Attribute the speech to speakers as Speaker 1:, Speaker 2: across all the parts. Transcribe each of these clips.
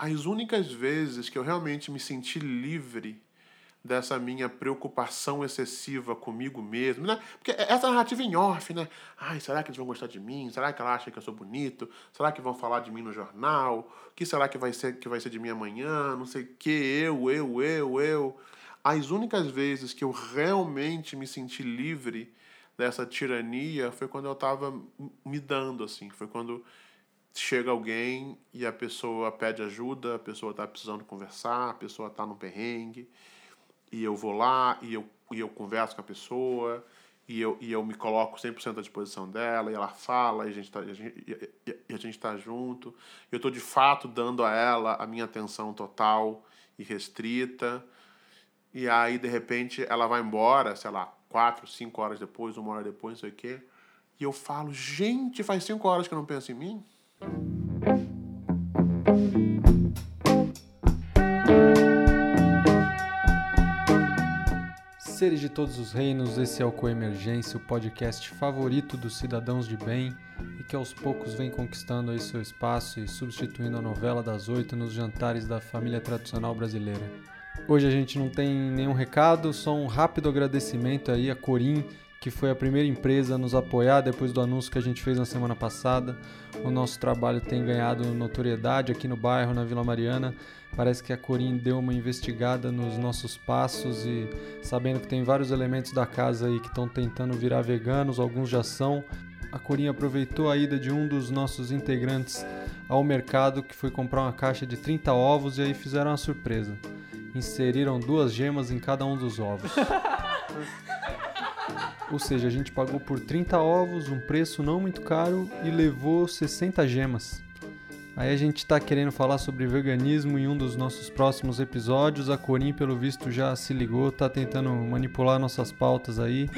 Speaker 1: as únicas vezes que eu realmente me senti livre dessa minha preocupação excessiva comigo mesmo, né? Porque essa narrativa em off, né? Ai, será que eles vão gostar de mim? Será que ela acha que eu sou bonito? Será que vão falar de mim no jornal? O que será que vai ser que vai ser de mim amanhã? Não sei o que, eu, eu, eu, eu. As únicas vezes que eu realmente me senti livre dessa tirania foi quando eu estava me dando, assim. Foi quando chega alguém e a pessoa pede ajuda, a pessoa está precisando conversar, a pessoa está no perrengue e eu vou lá e eu, e eu converso com a pessoa e eu, e eu me coloco 100% à disposição dela e ela fala e a gente está e a gente tá junto. Eu estou de fato dando a ela a minha atenção total e restrita. E aí, de repente, ela vai embora, sei lá, quatro, cinco horas depois, uma hora depois, não sei o quê. E eu falo, gente, faz cinco horas que eu não penso em mim?
Speaker 2: Seres de todos os reinos, esse é o Coemergência, o podcast favorito dos cidadãos de bem e que aos poucos vem conquistando aí seu espaço e substituindo a novela das oito nos jantares da família tradicional brasileira. Hoje a gente não tem nenhum recado, só um rápido agradecimento aí a Corim, que foi a primeira empresa a nos apoiar depois do anúncio que a gente fez na semana passada. O nosso trabalho tem ganhado notoriedade aqui no bairro, na Vila Mariana. Parece que a Corim deu uma investigada nos nossos passos e sabendo que tem vários elementos da casa aí que estão tentando virar veganos, alguns já são. A Corim aproveitou a ida de um dos nossos integrantes ao mercado que foi comprar uma caixa de 30 ovos e aí fizeram uma surpresa. Inseriram duas gemas em cada um dos ovos. Ou seja, a gente pagou por 30 ovos, um preço não muito caro e levou 60 gemas. Aí a gente está querendo falar sobre veganismo em um dos nossos próximos episódios. A Corim, pelo visto, já se ligou, tá tentando manipular nossas pautas aí.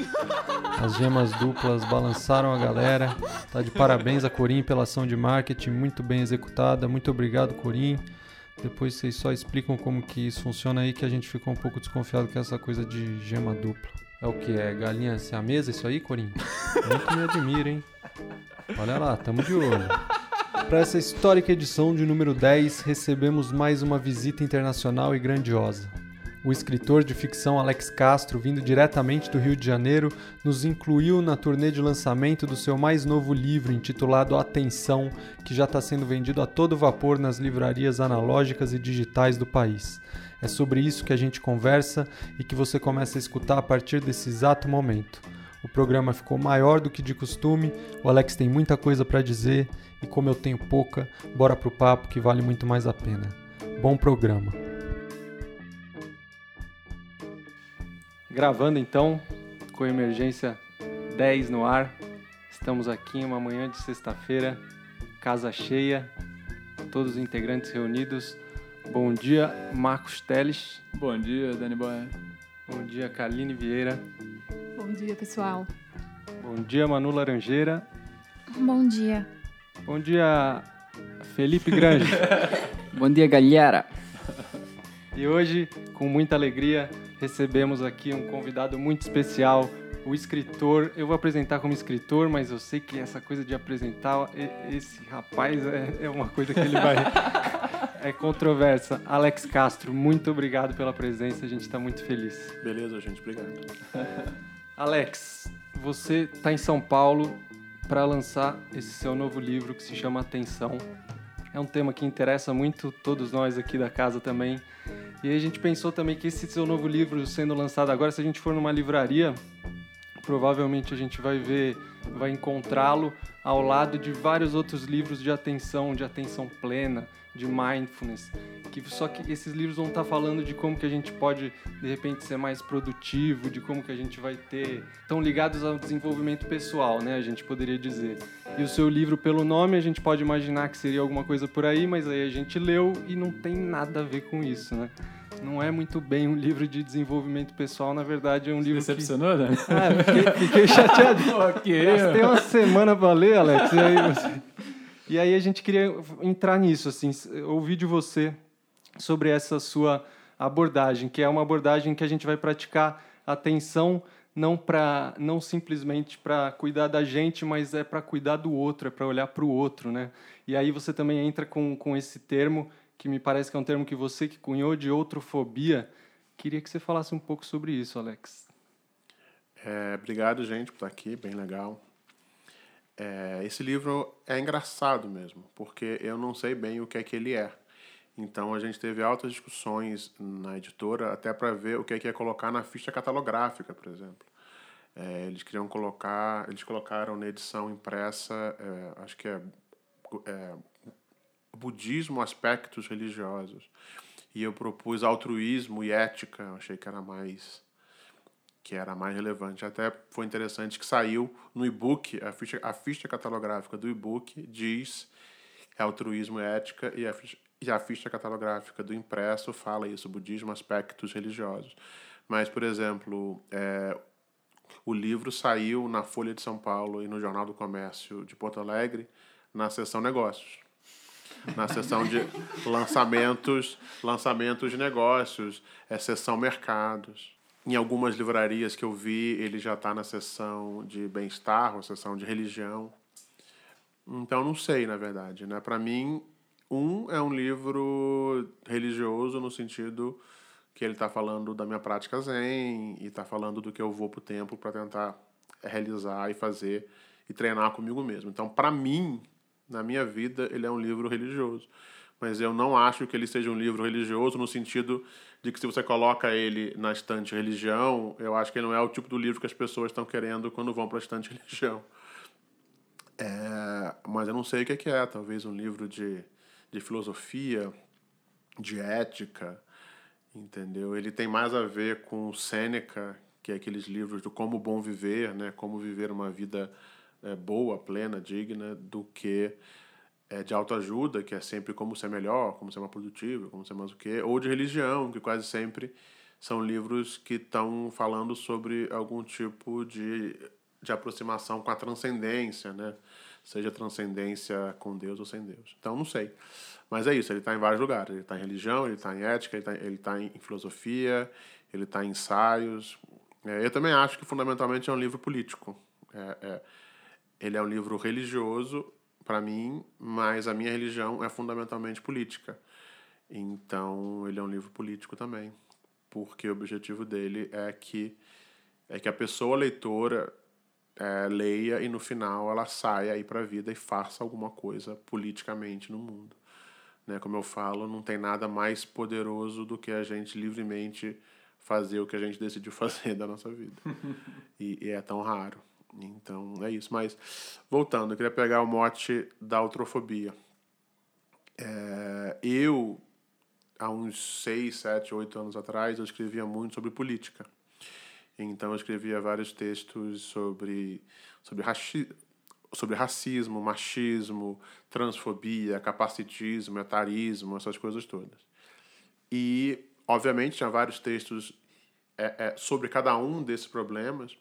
Speaker 2: As gemas duplas balançaram a galera. Tá de parabéns a Corim pela ação de marketing, muito bem executada. Muito obrigado, Corim. Depois vocês só explicam como que isso funciona aí, que a gente ficou um pouco desconfiado com essa coisa de gema dupla. É o que? É galinha sem a mesa isso aí, Corim? Muito me admira, hein? Olha lá, tamo de olho. Para essa histórica edição de número 10, recebemos mais uma visita internacional e grandiosa. O escritor de ficção Alex Castro, vindo diretamente do Rio de Janeiro, nos incluiu na turnê de lançamento do seu mais novo livro, intitulado Atenção, que já está sendo vendido a todo vapor nas livrarias analógicas e digitais do país. É sobre isso que a gente conversa e que você começa a escutar a partir desse exato momento. O programa ficou maior do que de costume, o Alex tem muita coisa para dizer e como eu tenho pouca, bora pro papo que vale muito mais a pena. Bom programa. Gravando então, com emergência 10 no ar. Estamos aqui em uma manhã de sexta-feira, casa cheia, todos os integrantes reunidos. Bom dia, Marcos Teles.
Speaker 3: Bom dia, Dani Boy.
Speaker 2: Bom dia, Kaline Vieira.
Speaker 4: Bom dia, pessoal.
Speaker 2: Bom dia, Manu Laranjeira.
Speaker 5: Bom dia.
Speaker 2: Bom dia, Felipe Grande.
Speaker 6: Bom dia, galera.
Speaker 2: E hoje, com muita alegria, recebemos aqui um convidado muito especial, o escritor. Eu vou apresentar como escritor, mas eu sei que essa coisa de apresentar esse rapaz é, é uma coisa que ele vai. é controversa. Alex Castro, muito obrigado pela presença, a gente está muito feliz.
Speaker 1: Beleza, gente, obrigado.
Speaker 2: Alex, você está em São Paulo para lançar esse seu novo livro que se chama Atenção. É um tema que interessa muito todos nós aqui da casa também. E a gente pensou também que esse seu novo livro sendo lançado agora, se a gente for numa livraria, provavelmente a gente vai ver, vai encontrá-lo ao lado de vários outros livros de atenção, de atenção plena, de mindfulness, que só que esses livros vão estar falando de como que a gente pode de repente ser mais produtivo, de como que a gente vai ter, estão ligados ao desenvolvimento pessoal, né, a gente poderia dizer. E o seu livro pelo nome a gente pode imaginar que seria alguma coisa por aí, mas aí a gente leu e não tem nada a ver com isso, né? não é muito bem um livro de desenvolvimento pessoal, na verdade é um livro
Speaker 3: Decepcionou,
Speaker 2: que...
Speaker 3: né?
Speaker 2: Ah, fiquei, fiquei chateado.
Speaker 3: ok.
Speaker 2: Tem uma semana para ler, Alex, e aí, você... e aí a gente queria entrar nisso, assim, ouvir de você sobre essa sua abordagem, que é uma abordagem que a gente vai praticar atenção não para não simplesmente para cuidar da gente, mas é para cuidar do outro, é para olhar para o outro, né? E aí você também entra com, com esse termo que me parece que é um termo que você que cunhou de outrofobia. Queria que você falasse um pouco sobre isso, Alex.
Speaker 1: É, obrigado, gente, por estar aqui, bem legal. É, esse livro é engraçado mesmo, porque eu não sei bem o que é que ele é. Então a gente teve altas discussões na editora até para ver o que é que ia colocar na ficha catalográfica, por exemplo. É, eles queriam colocar, eles colocaram na edição impressa, é, acho que é, é budismo, aspectos religiosos. E eu propus altruísmo e ética, achei que era mais que era mais relevante. Até foi interessante que saiu no e-book, a ficha, a ficha catalográfica do e-book diz altruísmo e ética, e a, ficha, e a ficha catalográfica do impresso fala isso, budismo, aspectos religiosos. Mas, por exemplo, é, o livro saiu na Folha de São Paulo e no Jornal do Comércio de Porto Alegre na seção negócios. Na seção de lançamentos, lançamentos de negócios, é seção mercados. Em algumas livrarias que eu vi, ele já está na seção de bem-estar, ou seção de religião. Então, não sei, na verdade. Né? Para mim, um é um livro religioso no sentido que ele está falando da minha prática zen e está falando do que eu vou para o templo para tentar realizar e fazer e treinar comigo mesmo. Então, para mim, na minha vida, ele é um livro religioso. Mas eu não acho que ele seja um livro religioso no sentido de que se você coloca ele na estante religião, eu acho que ele não é o tipo do livro que as pessoas estão querendo quando vão para a estante religião. É, mas eu não sei o que é, talvez um livro de, de filosofia, de ética, entendeu? Ele tem mais a ver com Sêneca, que é aqueles livros do como bom viver, né? Como viver uma vida é, boa, plena, digna, do que é, de autoajuda, que é sempre como ser melhor, como ser mais produtivo, como ser mais o quê, ou de religião, que quase sempre são livros que estão falando sobre algum tipo de, de aproximação com a transcendência, né? Seja transcendência com Deus ou sem Deus. Então, não sei. Mas é isso, ele está em vários lugares. Ele está em religião, ele está em ética, ele está tá em filosofia, ele está em ensaios. É, eu também acho que, fundamentalmente, é um livro político. É, é, ele é um livro religioso para mim, mas a minha religião é fundamentalmente política. Então, ele é um livro político também, porque o objetivo dele é que é que a pessoa leitora é, leia e no final ela saia aí para a vida e faça alguma coisa politicamente no mundo. Né? Como eu falo, não tem nada mais poderoso do que a gente livremente fazer o que a gente decidiu fazer da nossa vida. e, e é tão raro. Então é isso. Mas voltando, eu queria pegar o mote da autrofobia. É, eu, há uns 6, 7, 8 anos atrás, eu escrevia muito sobre política. Então eu escrevia vários textos sobre, sobre, raci sobre racismo, machismo, transfobia, capacitismo, etarismo, essas coisas todas. E, obviamente, tinha vários textos é, é, sobre cada um desses problemas,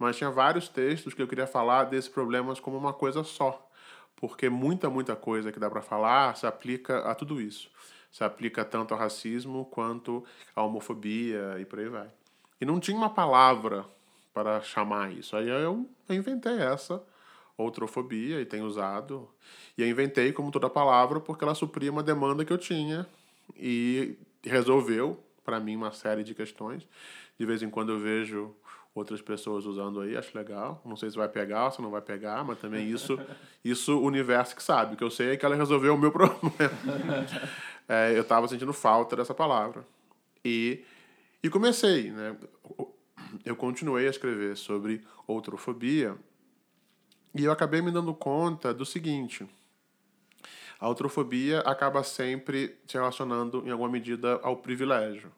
Speaker 1: mas tinha vários textos que eu queria falar desses problemas como uma coisa só, porque muita, muita coisa que dá para falar se aplica a tudo isso. Se aplica tanto ao racismo quanto à homofobia e por aí vai. E não tinha uma palavra para chamar isso. Aí eu inventei essa outrofobia e tenho usado. E eu inventei como toda palavra porque ela supria uma demanda que eu tinha e resolveu para mim uma série de questões. De vez em quando eu vejo outras pessoas usando aí, acho legal. Não sei se vai pegar ou se não vai pegar, mas também isso, isso o universo que sabe. O que eu sei é que ela resolveu o meu problema. é, eu estava sentindo falta dessa palavra. E, e comecei, né? Eu continuei a escrever sobre outrofobia e eu acabei me dando conta do seguinte. A outrofobia acaba sempre se relacionando, em alguma medida, ao privilégio.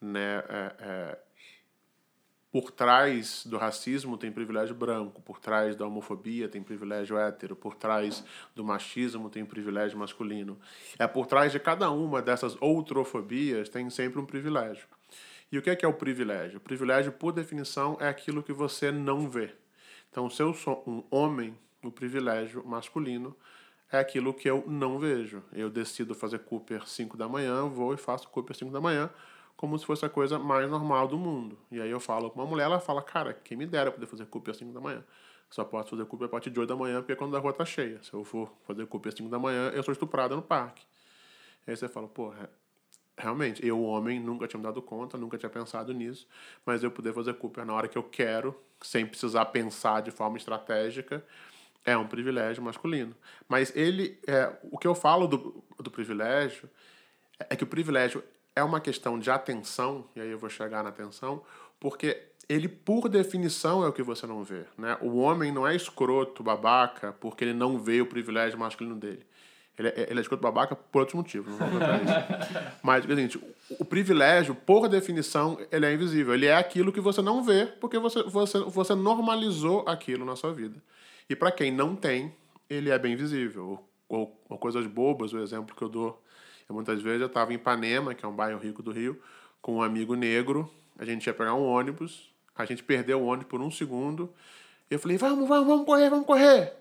Speaker 1: Né? É, é, por trás do racismo tem privilégio branco, por trás da homofobia tem privilégio hétero, por trás do machismo tem privilégio masculino. É por trás de cada uma dessas outrofobias tem sempre um privilégio. E o que é, que é o privilégio? O privilégio, por definição, é aquilo que você não vê. Então, se eu sou um homem, o privilégio masculino é aquilo que eu não vejo. Eu decido fazer Cooper 5 da manhã, vou e faço Cooper 5 da manhã como se fosse a coisa mais normal do mundo. E aí eu falo com uma mulher, ela fala, cara, quem me dera poder fazer cup às 5 da manhã. Só posso fazer cup a partir de 8 da manhã, porque quando a rua tá cheia. Se eu for fazer cup às 5 da manhã, eu sou estuprada no parque. Aí você fala, pô, realmente, eu, homem, nunca tinha me dado conta, nunca tinha pensado nisso, mas eu poder fazer Cooper na hora que eu quero, sem precisar pensar de forma estratégica, é um privilégio masculino. Mas ele, é, o que eu falo do, do privilégio é que o privilégio é uma questão de atenção, e aí eu vou chegar na atenção, porque ele, por definição, é o que você não vê. Né? O homem não é escroto, babaca, porque ele não vê o privilégio masculino dele. Ele é, ele é escroto babaca por outros motivos, não vou isso. Mas, seguinte, o privilégio, por definição, ele é invisível. Ele é aquilo que você não vê, porque você, você, você normalizou aquilo na sua vida. E para quem não tem, ele é bem visível. Ou, ou, coisas bobas, o exemplo que eu dou. Eu, muitas vezes eu estava em Ipanema, que é um bairro rico do Rio, com um amigo negro. A gente ia pegar um ônibus, a gente perdeu o ônibus por um segundo. Eu falei, vamos, vamos, vamos correr, vamos correr.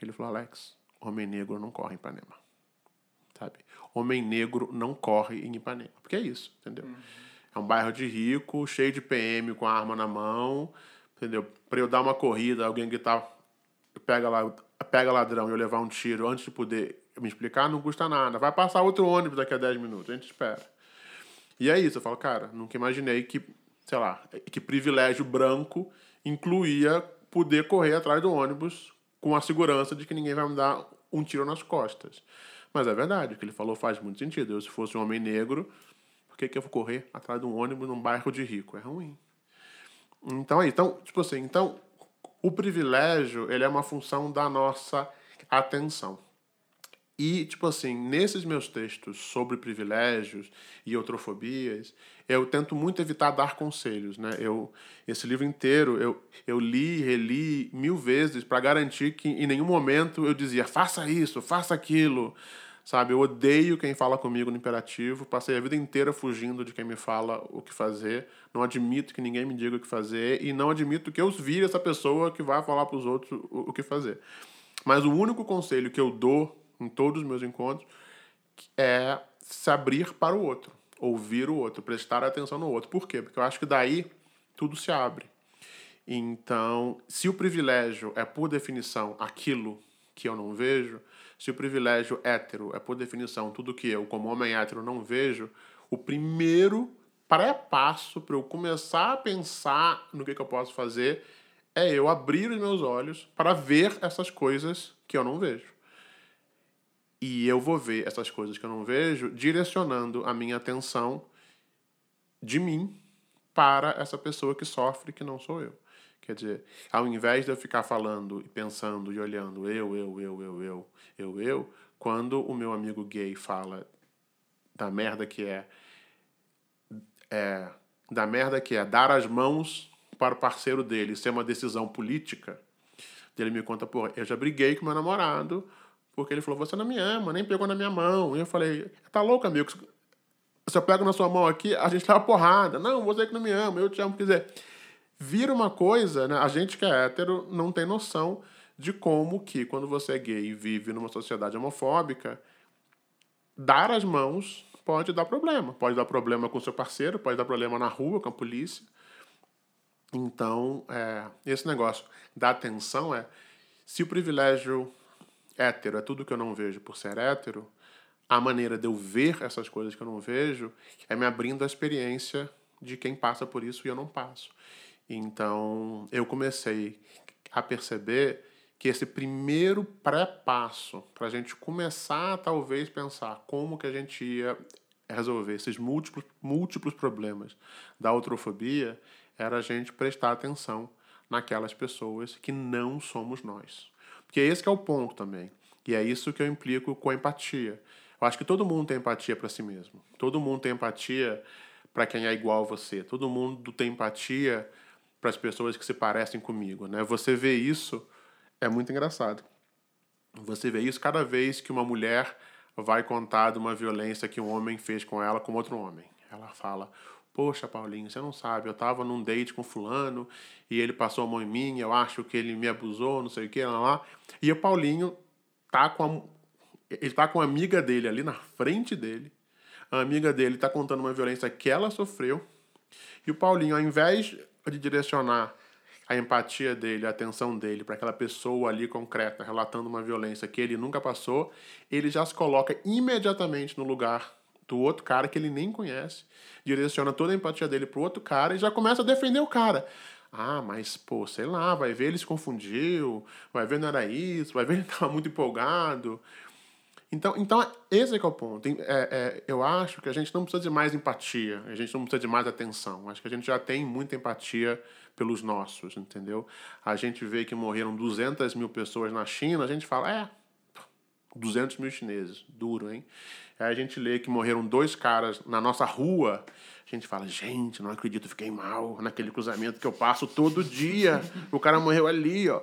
Speaker 1: Ele falou, Alex, homem negro não corre em Ipanema. Sabe? Homem negro não corre em Ipanema. Porque é isso, entendeu? Uhum. É um bairro de rico, cheio de PM com a arma na mão, entendeu? Para eu dar uma corrida, alguém que tá pega lá, pega ladrão e eu levar um tiro antes de poder me explicar, não custa nada. Vai passar outro ônibus daqui a 10 minutos, a gente espera. E é isso, eu falo, cara, nunca imaginei que, sei lá, que privilégio branco incluía poder correr atrás do ônibus com a segurança de que ninguém vai me dar um tiro nas costas. Mas é verdade, o que ele falou faz muito sentido. Eu, se fosse um homem negro, por que, que eu vou correr atrás de um ônibus num bairro de rico? É ruim. Então, aí, então, tipo assim, então, o privilégio, ele é uma função da nossa atenção. E, tipo assim, nesses meus textos sobre privilégios e outrofobias, eu tento muito evitar dar conselhos, né? Eu, esse livro inteiro eu, eu li, reli mil vezes para garantir que em nenhum momento eu dizia faça isso, faça aquilo, sabe? Eu odeio quem fala comigo no imperativo, passei a vida inteira fugindo de quem me fala o que fazer, não admito que ninguém me diga o que fazer e não admito que eu vire essa pessoa que vai falar para os outros o, o que fazer. Mas o único conselho que eu dou em todos os meus encontros, é se abrir para o outro, ouvir o outro, prestar atenção no outro. Por quê? Porque eu acho que daí tudo se abre. Então, se o privilégio é, por definição, aquilo que eu não vejo, se o privilégio hétero é, por definição, tudo que eu, como homem hétero, não vejo, o primeiro pré-passo para eu começar a pensar no que, que eu posso fazer é eu abrir os meus olhos para ver essas coisas que eu não vejo. E eu vou ver essas coisas que eu não vejo direcionando a minha atenção de mim para essa pessoa que sofre, que não sou eu. Quer dizer, ao invés de eu ficar falando e pensando e olhando eu, eu, eu, eu, eu, eu, eu, quando o meu amigo gay fala da merda que é, é da merda que é dar as mãos para o parceiro dele ser uma decisão política, ele me conta, pô, eu já briguei com meu namorado porque ele falou, você não me ama, nem pegou na minha mão. E eu falei, tá louco, amigo? Se eu pego na sua mão aqui, a gente leva porrada. Não, você que não me ama, eu te amo. Quer dizer, vira uma coisa, né? A gente que é hétero não tem noção de como que, quando você é gay e vive numa sociedade homofóbica, dar as mãos pode dar problema. Pode dar problema com seu parceiro, pode dar problema na rua com a polícia. Então, é, esse negócio da atenção é se o privilégio hétero é tudo que eu não vejo por ser hétero, a maneira de eu ver essas coisas que eu não vejo é me abrindo a experiência de quem passa por isso e eu não passo. Então, eu comecei a perceber que esse primeiro pré-passo para a gente começar a talvez pensar como que a gente ia resolver esses múltiplos, múltiplos problemas da outrofobia era a gente prestar atenção naquelas pessoas que não somos nós. Porque esse que é o ponto também. E é isso que eu implico com a empatia. Eu acho que todo mundo tem empatia para si mesmo. Todo mundo tem empatia para quem é igual a você. Todo mundo tem empatia para as pessoas que se parecem comigo, né? Você vê isso é muito engraçado. Você vê isso cada vez que uma mulher vai contar de uma violência que um homem fez com ela com outro homem. Ela fala: Poxa, Paulinho, você não sabe, eu tava num date com fulano e ele passou a mão em mim, eu acho que ele me abusou, não sei o que, lá, lá. E o Paulinho tá com a, ele tá com a amiga dele ali na frente dele. A amiga dele tá contando uma violência que ela sofreu. E o Paulinho, ao invés de direcionar a empatia dele, a atenção dele para aquela pessoa ali concreta, relatando uma violência que ele nunca passou, ele já se coloca imediatamente no lugar do outro cara que ele nem conhece, direciona toda a empatia dele pro outro cara e já começa a defender o cara. Ah, mas, pô, sei lá, vai ver ele se confundiu, vai ver não era isso, vai ver ele estava muito empolgado. Então, então esse é que é o ponto. É, é, eu acho que a gente não precisa de mais empatia, a gente não precisa de mais atenção. Acho que a gente já tem muita empatia pelos nossos, entendeu? A gente vê que morreram 200 mil pessoas na China, a gente fala, é, 200 mil chineses, duro, hein? Aí a gente lê que morreram dois caras na nossa rua, a gente fala, gente, não acredito, fiquei mal naquele cruzamento que eu passo todo dia, o cara morreu ali, ó.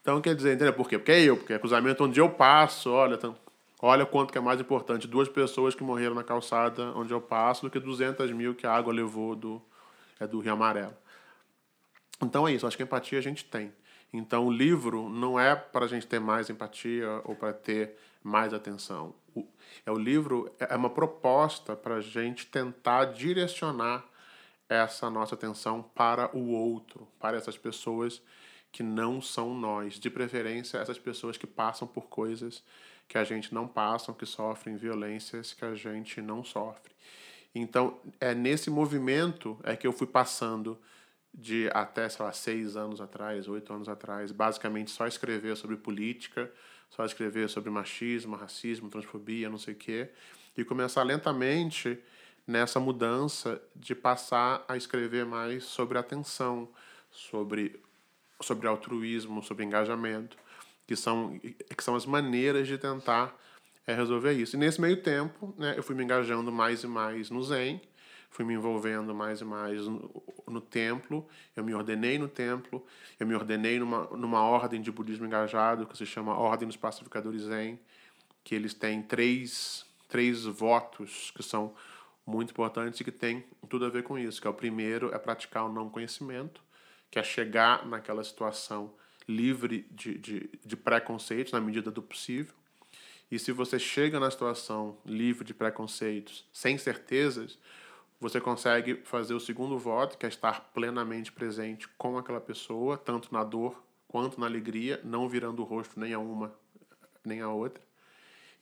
Speaker 1: Então, quer dizer, entendeu? Por quê? Porque é eu, porque é cruzamento onde eu passo, olha, Olha quanto que é mais importante duas pessoas que morreram na calçada onde eu passo do que 200 mil que a água levou do, é do Rio Amarelo. Então é isso, acho que empatia a gente tem. Então o livro não é para a gente ter mais empatia ou para ter mais atenção. O, é o livro é uma proposta para a gente tentar direcionar essa nossa atenção para o outro, para essas pessoas que não são nós, de preferência essas pessoas que passam por coisas que a gente não passa, que sofrem violências que a gente não sofre. Então, é nesse movimento é que eu fui passando de até, sei lá, seis anos atrás, oito anos atrás, basicamente só escrever sobre política, só escrever sobre machismo, racismo, transfobia, não sei o quê, e começar lentamente nessa mudança de passar a escrever mais sobre atenção, sobre, sobre altruísmo, sobre engajamento que são, que são as maneiras de tentar é, resolver isso. E nesse meio tempo, né, eu fui me engajando mais e mais no Zen, fui me envolvendo mais e mais no, no templo, eu me ordenei no templo, eu me ordenei numa, numa ordem de budismo engajado que se chama Ordem dos Pacificadores Zen, que eles têm três, três votos que são muito importantes e que tem tudo a ver com isso, que é o primeiro é praticar o não conhecimento, que é chegar naquela situação livre de, de, de preconceitos na medida do possível. E se você chega na situação livre de preconceitos, sem certezas, você consegue fazer o segundo voto, que é estar plenamente presente com aquela pessoa, tanto na dor quanto na alegria, não virando o rosto nem a uma nem a outra.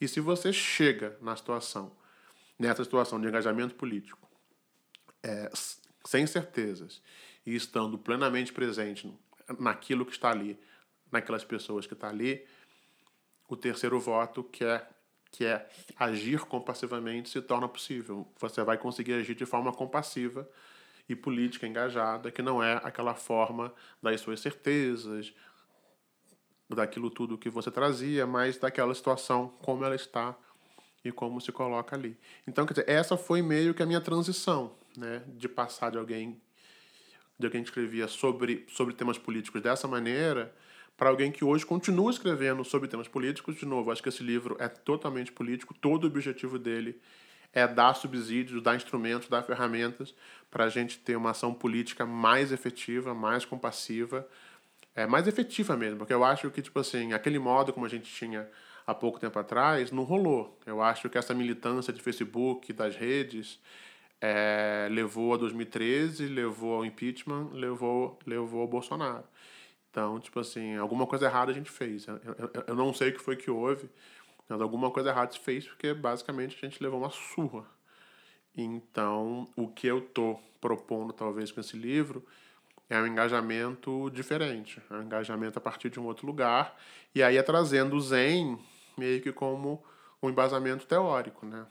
Speaker 1: E se você chega na situação, nessa situação de engajamento político, é, sem certezas, e estando plenamente presente naquilo que está ali, naquelas pessoas que está ali. O terceiro voto, que é, que é agir compassivamente, se torna possível. Você vai conseguir agir de forma compassiva e política engajada, que não é aquela forma das suas certezas, daquilo tudo que você trazia, mas daquela situação como ela está e como se coloca ali. Então, quer dizer, essa foi meio que a minha transição, né, de passar de alguém de alguém que escrevia sobre, sobre temas políticos dessa maneira para alguém que hoje continua escrevendo sobre temas políticos. De novo, acho que esse livro é totalmente político, todo o objetivo dele é dar subsídios, dar instrumentos, dar ferramentas para a gente ter uma ação política mais efetiva, mais compassiva, é, mais efetiva mesmo, porque eu acho que, tipo assim, aquele modo como a gente tinha há pouco tempo atrás, não rolou. Eu acho que essa militância de Facebook, das redes, é, levou a 2013, levou ao impeachment, levou, levou ao Bolsonaro. Então, tipo assim, alguma coisa errada a gente fez. Eu, eu, eu não sei o que foi que houve, mas alguma coisa errada se fez porque basicamente a gente levou uma surra. Então, o que eu tô propondo talvez com esse livro é um engajamento diferente, é um engajamento a partir de um outro lugar, e aí é trazendo o Zen meio que como um embasamento teórico, né?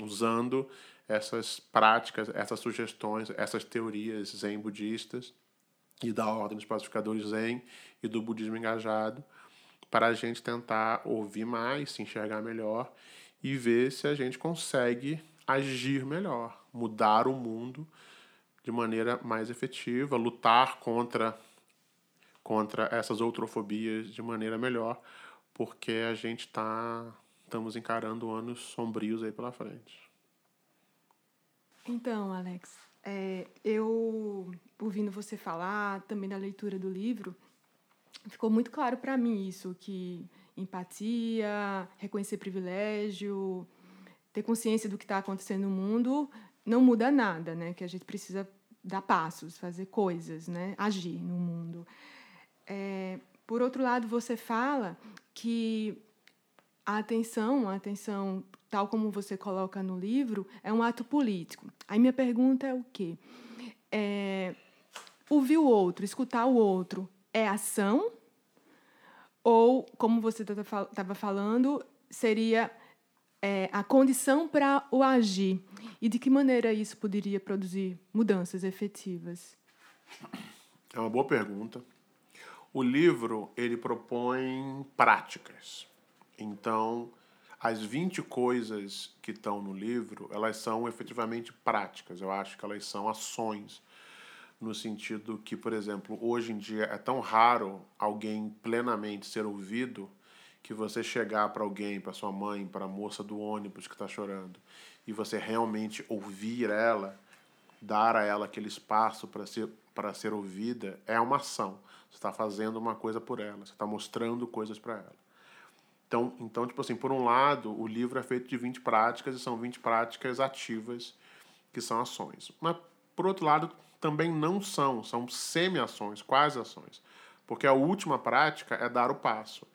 Speaker 1: Usando essas práticas, essas sugestões, essas teorias zen budistas e da ordem dos pacificadores zen e do budismo engajado para a gente tentar ouvir mais, se enxergar melhor e ver se a gente consegue agir melhor, mudar o mundo de maneira mais efetiva, lutar contra contra essas outrofobias de maneira melhor, porque a gente está estamos encarando anos sombrios aí pela frente.
Speaker 4: Então, Alex, é, eu ouvindo você falar, também na leitura do livro, ficou muito claro para mim isso, que empatia, reconhecer privilégio, ter consciência do que está acontecendo no mundo, não muda nada, né? Que a gente precisa dar passos, fazer coisas, né? agir no mundo. É, por outro lado, você fala que a atenção, a atenção, tal como você coloca no livro, é um ato político. Aí minha pergunta é o quê? É, ouvir o outro, escutar o outro, é ação? Ou, como você estava falando, seria é, a condição para o agir? E de que maneira isso poderia produzir mudanças efetivas?
Speaker 1: É uma boa pergunta. O livro ele propõe práticas. Então, as 20 coisas que estão no livro, elas são efetivamente práticas. Eu acho que elas são ações no sentido que, por exemplo, hoje em dia é tão raro alguém plenamente ser ouvido que você chegar para alguém, para sua mãe, para a moça do ônibus que está chorando, e você realmente ouvir ela, dar a ela aquele espaço para ser para ser ouvida, é uma ação. Você está fazendo uma coisa por ela, você está mostrando coisas para ela. Então, então, tipo assim, por um lado, o livro é feito de 20 práticas e são 20 práticas ativas, que são ações. Mas, por outro lado, também não são, são semi-ações, quase ações. Porque a última prática é dar o passo.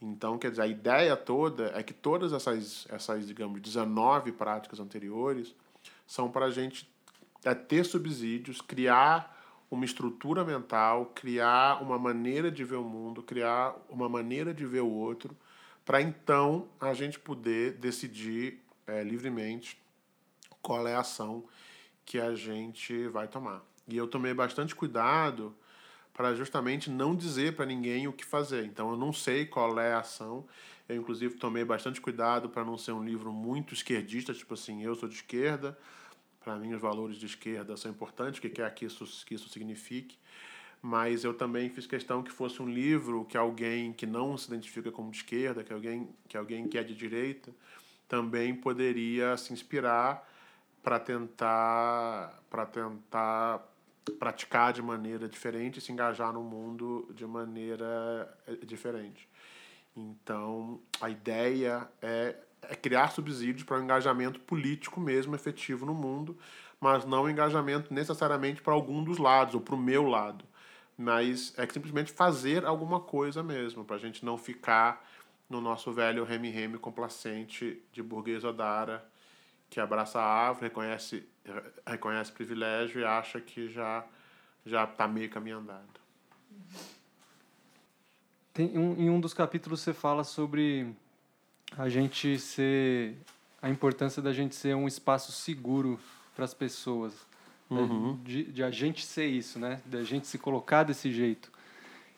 Speaker 1: Então, quer dizer, a ideia toda é que todas essas, essas digamos, 19 práticas anteriores são para a gente é, ter subsídios, criar uma estrutura mental, criar uma maneira de ver o mundo, criar uma maneira de ver o outro, para então a gente poder decidir é, livremente qual é a ação que a gente vai tomar. E eu tomei bastante cuidado para justamente não dizer para ninguém o que fazer. Então eu não sei qual é a ação. Eu inclusive tomei bastante cuidado para não ser um livro muito esquerdista, tipo assim, eu sou de esquerda, para mim os valores de esquerda são importantes, o que quer que isso que isso signifique. Mas eu também fiz questão que fosse um livro que alguém que não se identifica como de esquerda, que alguém que alguém que é de direita, também poderia se inspirar para tentar para tentar praticar de maneira diferente, se engajar no mundo de maneira eh, diferente. Então, a ideia é, é criar subsídios para um engajamento político mesmo efetivo no mundo, mas não um engajamento necessariamente para algum dos lados, ou para o meu lado. Mas é simplesmente fazer alguma coisa mesmo, para a gente não ficar no nosso velho reme-reme complacente de burguês Odara, que abraça a árvore, reconhece reconhece privilégio e acha que já já está meio caminho andado.
Speaker 2: Tem um, em um dos capítulos você fala sobre a gente ser a importância da gente ser um espaço seguro para as pessoas? Uhum. de, de a gente ser isso, né? Da gente se colocar desse jeito.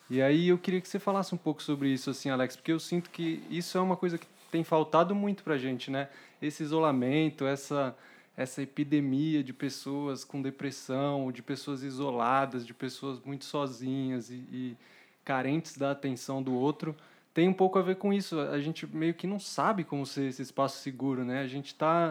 Speaker 2: E aí eu queria que você falasse um pouco sobre isso, assim, Alex, porque eu sinto que isso é uma coisa que tem faltado muito para a gente, né? Esse isolamento, essa essa epidemia de pessoas com depressão, de pessoas isoladas, de pessoas muito sozinhas e, e, carentes da atenção do outro, tem um pouco a ver com isso. A gente meio que não sabe como ser esse espaço seguro, né? A gente tá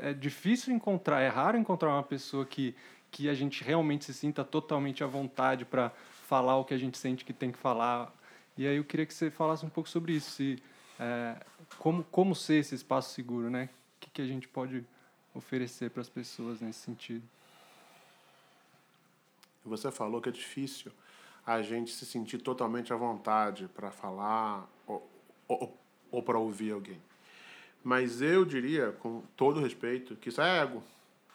Speaker 2: é difícil encontrar, é raro encontrar uma pessoa que que a gente realmente se sinta totalmente à vontade para falar o que a gente sente que tem que falar. E aí eu queria que você falasse um pouco sobre isso, se é, como como ser esse espaço seguro, né? O que, que a gente pode oferecer para as pessoas nesse sentido.
Speaker 1: Você falou que é difícil a gente se sentir totalmente à vontade para falar ou, ou, ou para ouvir alguém. Mas eu diria, com todo respeito, que isso é ego.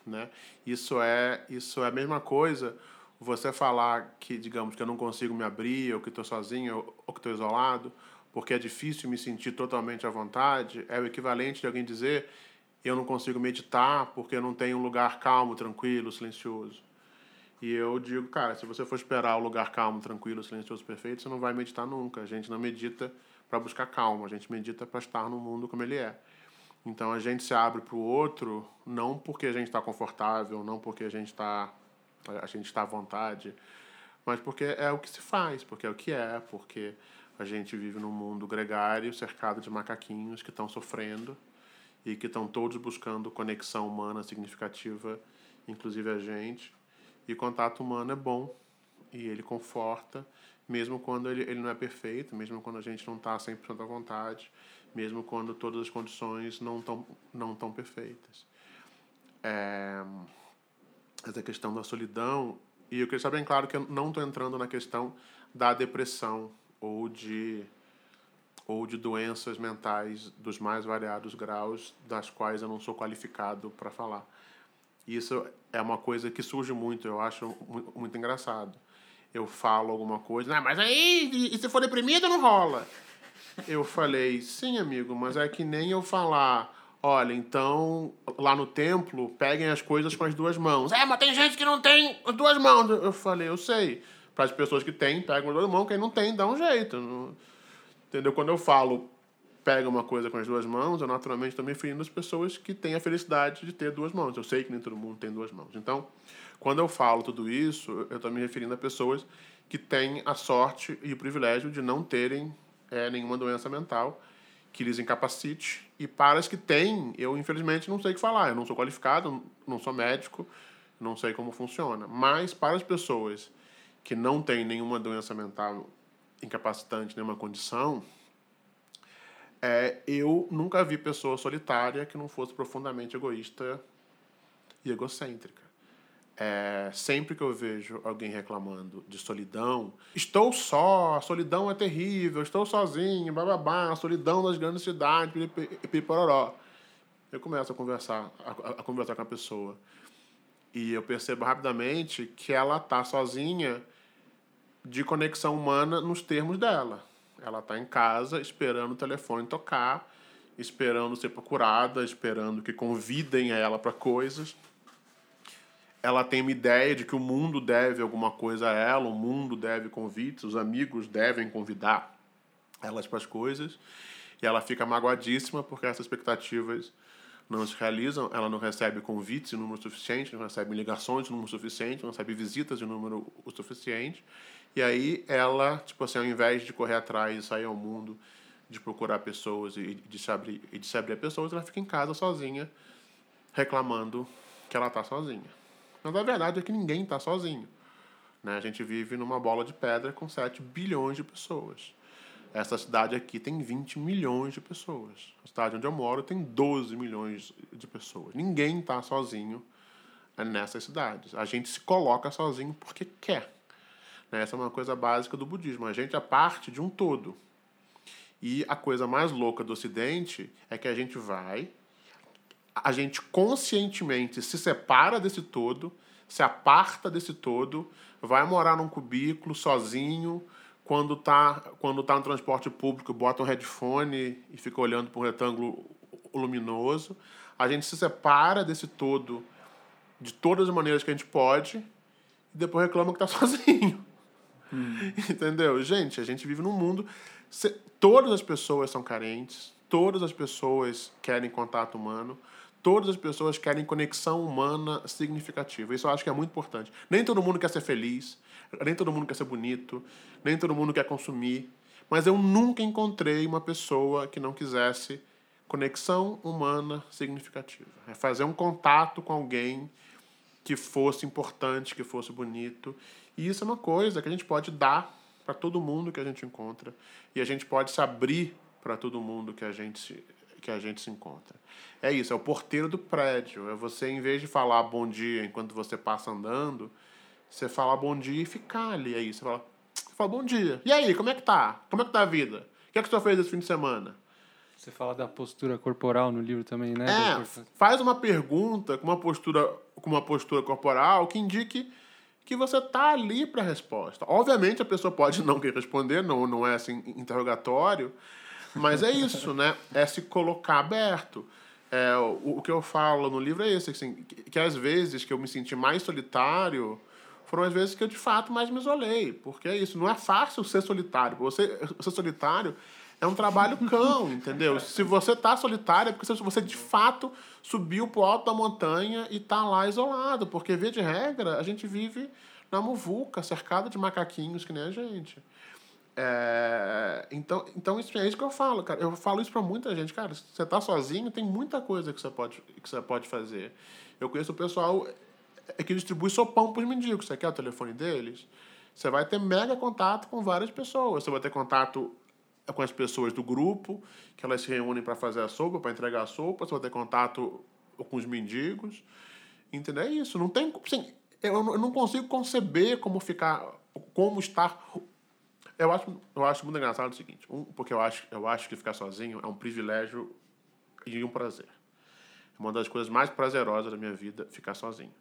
Speaker 1: Né? Isso, é, isso é a mesma coisa você falar que, digamos, que eu não consigo me abrir, ou que estou sozinho, ou que estou isolado, porque é difícil me sentir totalmente à vontade, é o equivalente de alguém dizer eu não consigo meditar porque eu não tenho um lugar calmo, tranquilo, silencioso. E eu digo, cara, se você for esperar o lugar calmo, tranquilo, silencioso, perfeito, você não vai meditar nunca. A gente não medita para buscar calma, a gente medita para estar no mundo como ele é. Então a gente se abre para o outro não porque a gente está confortável, não porque a gente está a gente está à vontade, mas porque é o que se faz, porque é o que é, porque a gente vive num mundo gregário cercado de macaquinhos que estão sofrendo e que estão todos buscando conexão humana significativa, inclusive a gente. E contato humano é bom e ele conforta, mesmo quando ele, ele não é perfeito, mesmo quando a gente não está 100% à vontade, mesmo quando todas as condições não estão não tão perfeitas. É... essa questão da solidão. E eu queria deixar bem claro que eu não estou entrando na questão da depressão ou de ou de doenças mentais dos mais variados graus, das quais eu não sou qualificado para falar. Isso é uma coisa que surge muito, eu acho muito, engraçado. Eu falo alguma coisa, ah, mas aí, se for deprimido, não rola. Eu falei, sim, amigo, mas é que nem eu falar, olha, então, lá no templo, peguem as coisas com as duas mãos. É, mas tem gente que não tem as duas mãos. Eu falei, eu sei. Para as pessoas que têm, pegam as duas mãos, quem não tem, dá um jeito. Entendeu? Quando eu falo pega uma coisa com as duas mãos, eu naturalmente estou me referindo às pessoas que têm a felicidade de ter duas mãos. Eu sei que nem todo mundo tem duas mãos. Então, quando eu falo tudo isso, eu estou me referindo a pessoas que têm a sorte e o privilégio de não terem é, nenhuma doença mental que lhes incapacite. E para as que têm, eu infelizmente não sei o que falar. Eu não sou qualificado, não sou médico, não sei como funciona. Mas para as pessoas que não têm nenhuma doença mental incapacitante, nenhuma condição, é, eu nunca vi pessoa solitária que não fosse profundamente egoísta e egocêntrica. É, sempre que eu vejo alguém reclamando de solidão, estou só, a solidão é terrível, estou sozinho, bababá, a solidão das grandes cidades, pipororó. Eu começo a conversar, a, a, conversar com a pessoa. E eu percebo rapidamente que ela está sozinha de conexão humana nos termos dela. Ela está em casa esperando o telefone tocar, esperando ser procurada, esperando que convidem ela para coisas. Ela tem uma ideia de que o mundo deve alguma coisa a ela, o mundo deve convites, os amigos devem convidar elas para as coisas. E ela fica magoadíssima porque essas expectativas não se realizam, ela não recebe convites em número suficiente, não recebe ligações em número suficiente, não recebe visitas em número o suficiente. E aí ela, tipo assim, ao invés de correr atrás e sair ao mundo, de procurar pessoas e de se abrir, e de se abrir a pessoas, ela fica em casa sozinha, reclamando que ela está sozinha. Mas a verdade é que ninguém está sozinho. Né? A gente vive numa bola de pedra com 7 bilhões de pessoas. Essa cidade aqui tem 20 milhões de pessoas. A cidade onde eu moro tem 12 milhões de pessoas. Ninguém está sozinho nessas cidades. A gente se coloca sozinho porque quer. Né? Essa é uma coisa básica do budismo. A gente é parte de um todo. E a coisa mais louca do Ocidente é que a gente vai, a gente conscientemente se separa desse todo, se aparta desse todo, vai morar num cubículo sozinho, quando tá, quando tá no transporte público, bota um headphone e fica olhando para um retângulo luminoso. A gente se separa desse todo de todas as maneiras que a gente pode e depois reclama que está sozinho. Hum. Entendeu? Gente, a gente vive num mundo. Se, todas as pessoas são carentes, todas as pessoas querem contato humano, todas as pessoas querem conexão humana significativa. Isso eu acho que é muito importante. Nem todo mundo quer ser feliz, nem todo mundo quer ser bonito, nem todo mundo quer consumir. Mas eu nunca encontrei uma pessoa que não quisesse conexão humana significativa. É fazer um contato com alguém que fosse importante, que fosse bonito e isso é uma coisa que a gente pode dar para todo mundo que a gente encontra. E a gente pode se abrir para todo mundo que a gente se, que a gente se encontra. É isso, é o porteiro do prédio. É você, em vez de falar bom dia enquanto você passa andando, você fala bom dia e ficar ali. É isso. Você fala, você fala bom dia. E aí, como é que tá? Como é que tá a vida? O que é que você fez esse fim de semana?
Speaker 2: Você fala da postura corporal no livro também, né?
Speaker 1: É, faz uma pergunta com uma postura, com uma postura corporal que indique que você está ali para a resposta. Obviamente a pessoa pode não querer responder, não, não é assim interrogatório, mas é isso, né? É se colocar aberto. É, o, o que eu falo no livro é esse, assim, que, que às vezes que eu me senti mais solitário foram as vezes que eu de fato mais me isolei, porque é isso, não é fácil ser solitário. Você ser solitário é um trabalho cão, entendeu? Se você tá solitário é porque você de fato subiu pro alto da montanha e tá lá isolado. Porque, via de regra, a gente vive na muvuca, cercado de macaquinhos que nem a gente. É, então, então isso é isso que eu falo, cara. Eu falo isso para muita gente, cara. Se você tá sozinho, tem muita coisa que você pode, que você pode fazer. Eu conheço o pessoal é que distribui sopão pros mendigos. Você quer o telefone deles? Você vai ter mega contato com várias pessoas. Você vai ter contato com as pessoas do grupo, que elas se reúnem para fazer a sopa, para entregar a sopa, vai ter contato com os mendigos. Entendeu? É isso. Não tem. Assim, eu, não- eu não consigo conceber como ficar. Como estar. Eu acho, eu acho muito engraçado o seguinte. Um, porque eu acho, eu acho que ficar sozinho é um privilégio e um prazer. É uma das coisas mais prazerosas da minha vida ficar sozinho.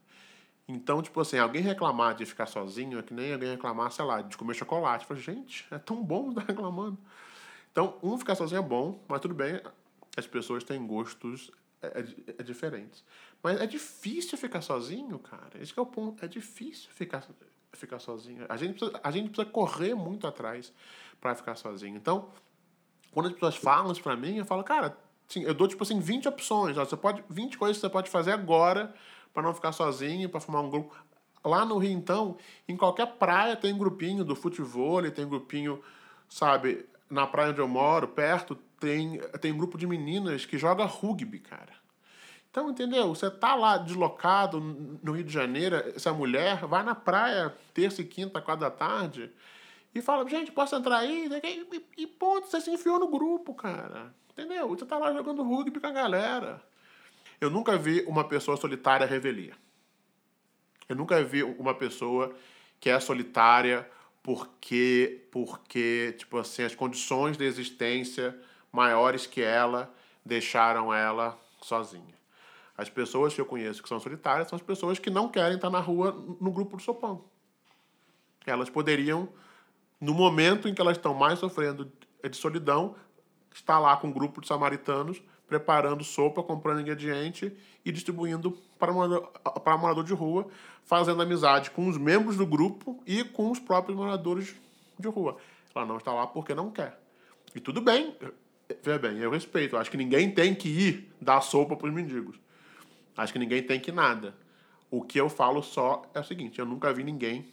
Speaker 1: Então, tipo assim, alguém reclamar de ficar sozinho é que nem alguém reclamar, sei lá, de comer chocolate. Eu falo, gente, é tão bom estar reclamando. Então, um ficar sozinho é bom, mas tudo bem, as pessoas têm gostos é, é- é diferentes. Mas é difícil ficar sozinho, cara. Esse é o ponto. É difícil ficar, ficar sozinho. A gente, precisa, a gente precisa correr muito atrás para ficar sozinho. Então, quando as pessoas falam isso pra mim, eu falo, cara, sim, eu dou tipo assim 20 opções. Ó, você pode, 20 coisas que você pode fazer agora para não ficar sozinho, para formar um grupo. Lá no Rio, então, em qualquer praia tem grupinho do futebol, tem grupinho, sabe, na praia onde eu moro, perto, tem, tem grupo de meninas que joga rugby, cara. Então, entendeu? Você tá lá deslocado no Rio de Janeiro, essa mulher vai na praia terça e quinta, quatro da tarde, e fala, gente, posso entrar aí? E, e ponto, você se enfiou no grupo, cara. Entendeu? Você tá lá jogando rugby com a galera. Eu nunca vi uma pessoa solitária revelia. Eu nunca vi uma pessoa que é solitária porque, porque tipo assim, as condições de existência maiores que ela deixaram ela sozinha. As pessoas que eu conheço que são solitárias são as pessoas que não querem estar na rua no grupo do sopão. Elas poderiam, no momento em que elas estão mais sofrendo de solidão, estar lá com um grupo de samaritanos, preparando sopa, comprando ingrediente e distribuindo para morador, para morador de rua, fazendo amizade com os membros do grupo e com os próprios moradores de rua. Ela não está lá porque não quer. E tudo bem, veja bem, eu respeito. Acho que ninguém tem que ir dar sopa para os mendigos. Acho que ninguém tem que nada. O que eu falo só é o seguinte: eu nunca vi ninguém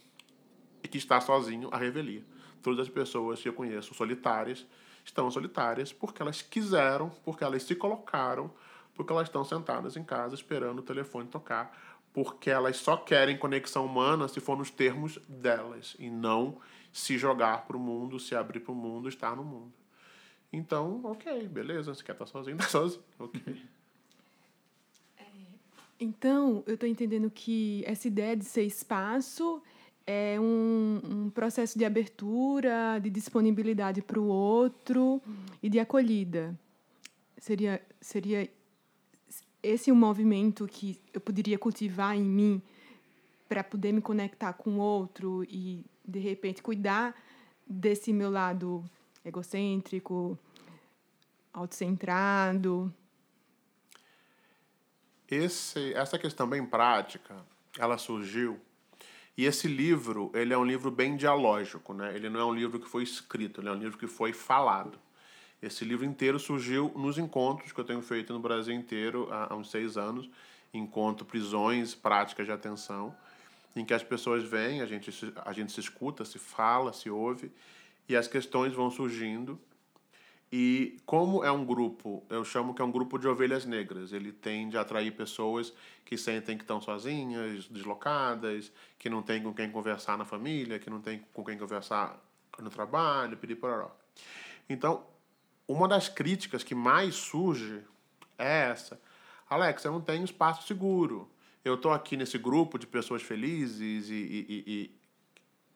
Speaker 1: que está sozinho à revelia. Todas as pessoas que eu conheço solitárias estão solitárias porque elas quiseram, porque elas se colocaram, porque elas estão sentadas em casa esperando o telefone tocar, porque elas só querem conexão humana se for nos termos delas e não se jogar para o mundo, se abrir para o mundo, estar no mundo. Então, ok, beleza. Se quer estar sozinho, está sozinho. Ok.
Speaker 4: Então, eu estou entendendo que essa ideia de ser espaço é um, um processo de abertura, de disponibilidade para o outro e de acolhida. Seria, seria esse um movimento que eu poderia cultivar em mim para poder me conectar com o outro e, de repente, cuidar desse meu lado egocêntrico, autocentrado.
Speaker 1: Esse, essa questão bem prática, ela surgiu e esse livro, ele é um livro bem dialógico, né? Ele não é um livro que foi escrito, ele é um livro que foi falado. Esse livro inteiro surgiu nos encontros que eu tenho feito no Brasil inteiro há, há uns seis anos, encontro prisões, práticas de atenção, em que as pessoas vêm, a gente, a gente se escuta, se fala, se ouve, e as questões vão surgindo. E como é um grupo, eu chamo que é um grupo de ovelhas negras. Ele tende a atrair pessoas que sentem que estão sozinhas, deslocadas, que não tem com quem conversar na família, que não tem com quem conversar no trabalho, piripororó. Então, uma das críticas que mais surge é essa. Alex, eu não tenho espaço seguro. Eu estou aqui nesse grupo de pessoas felizes e, e, e,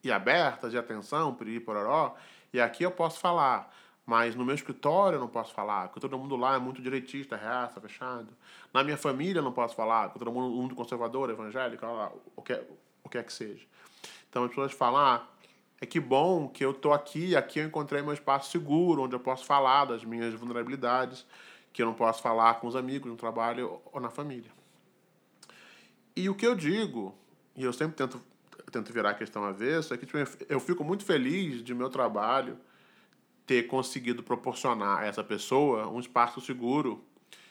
Speaker 1: e, abertas, de atenção, piripororó, e aqui eu posso falar. Mas no meu escritório eu não posso falar, porque todo mundo lá é muito direitista, reaça, fechado. Na minha família eu não posso falar, porque todo mundo muito conservador, evangélico, lá, o que, o que é que seja. Então as pessoas falam, ah, é que bom que eu tô aqui, aqui eu encontrei meu espaço seguro, onde eu posso falar das minhas vulnerabilidades, que eu não posso falar com os amigos no trabalho ou na família. E o que eu digo, e eu sempre tento, tento virar a questão avessa, é que tipo, eu fico muito feliz de meu trabalho ter conseguido proporcionar a essa pessoa um espaço seguro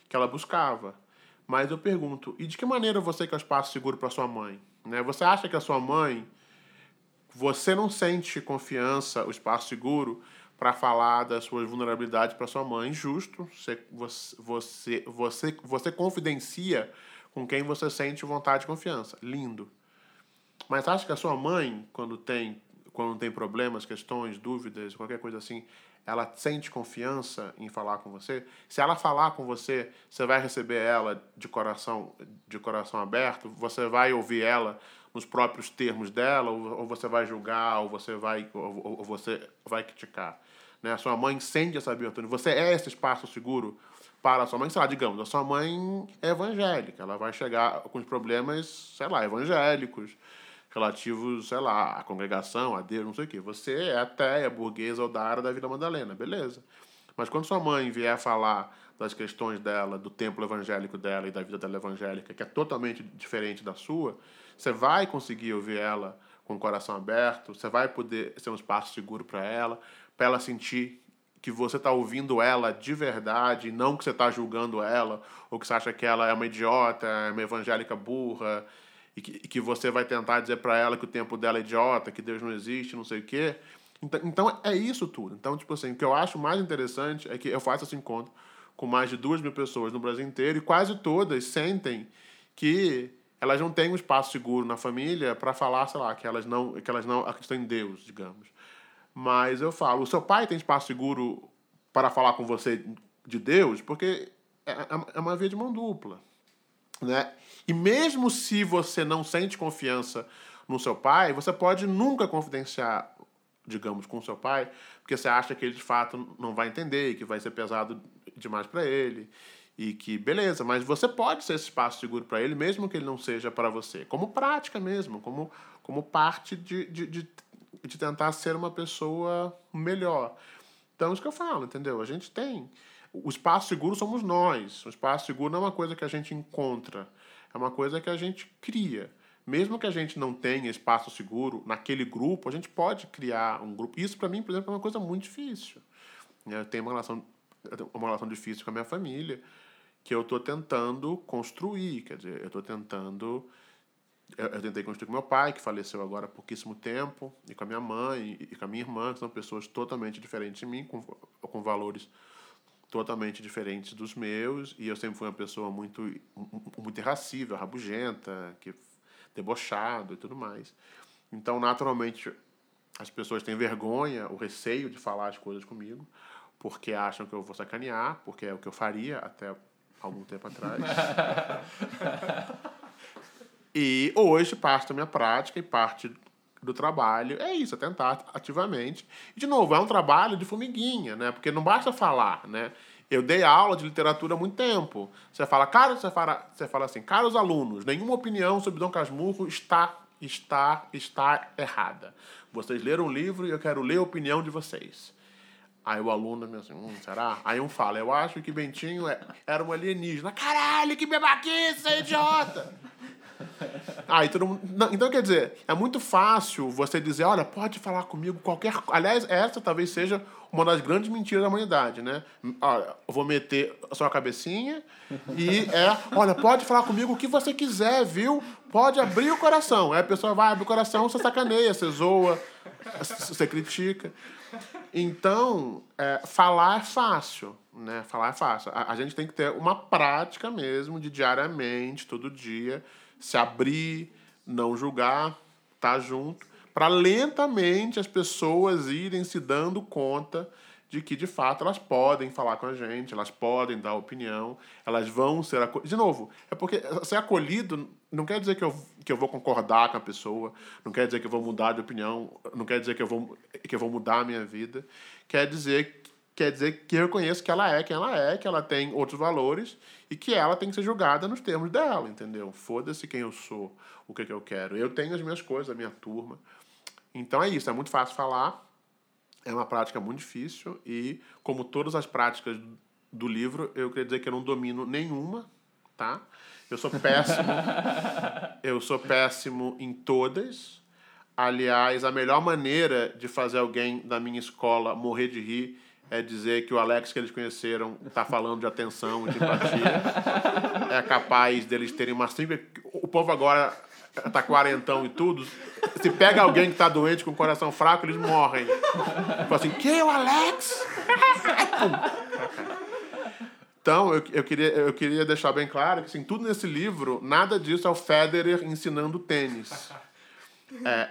Speaker 1: que ela buscava. Mas eu pergunto, e de que maneira você quer um espaço seguro para sua mãe? Né? Você acha que a sua mãe, você não sente confiança, o espaço seguro para falar das suas vulnerabilidades para sua mãe? Justo, você, você, você, você confidencia com quem você sente vontade e confiança. Lindo. Mas acha que a sua mãe, quando tem, quando tem problemas, questões, dúvidas, qualquer coisa assim, ela sente confiança em falar com você, se ela falar com você, você vai receber ela de coração, de coração aberto, você vai ouvir ela nos próprios termos dela, ou, ou você vai julgar, ou você vai, ou, ou você vai criticar. Né? A sua mãe sente essa abertura. Você é esse espaço seguro para a sua mãe, sei lá, digamos, a sua mãe é evangélica, ela vai chegar com os problemas, sei lá, evangélicos, relativos, sei lá, à congregação, a Deus, não sei o quê. Você é ateia, burguesa ou da área da Vida Madalena, beleza. Mas quando sua mãe vier falar das questões dela, do templo evangélico dela e da vida dela evangélica, que é totalmente diferente da sua, você vai conseguir ouvir ela com o coração aberto, você vai poder ser um espaço seguro para ela, para ela sentir que você está ouvindo ela de verdade, não que você está julgando ela, ou que você acha que ela é uma idiota, é uma evangélica burra, e que, que você vai tentar dizer para ela que o tempo dela é idiota, que Deus não existe, não sei o quê. Então, então é isso tudo. Então, tipo assim, o que eu acho mais interessante é que eu faço esse encontro com mais de duas mil pessoas no Brasil inteiro e quase todas sentem que elas não têm um espaço seguro na família para falar, sei lá, que elas não, que elas não acreditam em Deus, digamos. Mas eu falo, o seu pai tem espaço seguro para falar com você de Deus, porque é, é, é uma via de mão dupla, né? E mesmo se você não sente confiança no seu pai, você pode nunca confidenciar, digamos, com seu pai, porque você acha que ele de fato não vai entender, que vai ser pesado demais para ele. E que, beleza, mas você pode ser esse espaço seguro para ele, mesmo que ele não seja para você. Como prática mesmo, como, como parte de, de, de, de tentar ser uma pessoa melhor. Então, isso que eu falo, entendeu? A gente tem. O espaço seguro somos nós. O espaço seguro não é uma coisa que a gente encontra é uma coisa que a gente cria. Mesmo que a gente não tenha espaço seguro naquele grupo, a gente pode criar um grupo. Isso, para mim, por exemplo, é uma coisa muito difícil. Eu tenho uma relação, uma relação difícil com a minha família que eu estou tentando construir. Quer dizer, eu estou tentando. Eu, tentei construir com meu pai, que faleceu agora há pouquíssimo tempo, e com a minha mãe, e com a minha irmã, que são pessoas totalmente diferentes de mim, com, com valores totalmente diferentes dos meus e eu sempre fui uma pessoa muito muito irracível, rabugenta, que debochado e tudo mais. Então, naturalmente, as pessoas têm vergonha, o receio de falar as coisas comigo, porque acham que eu vou sacanear, porque é o que eu faria até algum tempo atrás. e hoje parte da minha prática e parte do trabalho é isso, é tentar ativamente. E, de novo, é um trabalho de formiguinha, né? Porque não basta falar, né? Eu dei aula de literatura há muito tempo. Você fala, cara, você fala, você fala assim, caros alunos, nenhuma opinião sobre Dom Casmurro está, está, está errada. Vocês leram o livro e eu quero ler a opinião de vocês. Aí o aluno assim, hum, será? Aí um fala, eu acho que Bentinho é, era um alienígena. Caralho, que bebaquice, idiota! Ah, todo mundo... Então, quer dizer, é muito fácil você dizer, olha, pode falar comigo qualquer... Aliás, essa talvez seja uma das grandes mentiras da humanidade, né? Olha, eu vou meter a sua cabecinha e é, olha, pode falar comigo o que você quiser, viu? Pode abrir o coração. Aí a pessoa vai, abre o coração, você sacaneia, você zoa, você critica. Então, é, falar é fácil, né? Falar é fácil. A, a gente tem que ter uma prática mesmo de diariamente, todo dia, se abrir, não julgar, estar tá junto, para lentamente as pessoas irem se dando conta de que de fato elas podem falar com a gente, elas podem dar opinião, elas vão ser acolhidas. De novo, é porque ser acolhido não quer dizer que eu, que eu vou concordar com a pessoa, não quer dizer que eu vou mudar de opinião, não quer dizer que eu vou, que eu vou mudar a minha vida. Quer dizer quer dizer que eu reconheço que ela é quem ela é, que ela tem outros valores e que ela tem que ser julgada nos termos dela, entendeu? Foda-se quem eu sou, o que, que eu quero. Eu tenho as minhas coisas, a minha turma. Então é isso, é muito fácil falar, é uma prática muito difícil e, como todas as práticas do livro, eu queria dizer que eu não domino nenhuma, tá? Eu sou péssimo, eu sou péssimo em todas. Aliás, a melhor maneira de fazer alguém da minha escola morrer de rir é dizer que o Alex que eles conheceram está falando de atenção de empatia. é capaz deles terem uma simples. O povo agora tá quarentão e tudo. Se pega alguém que tá doente com o coração fraco, eles morrem. Tipo assim, que o Alex? Então, eu, eu, queria, eu queria deixar bem claro que assim, tudo nesse livro, nada disso é o Federer ensinando tênis. É,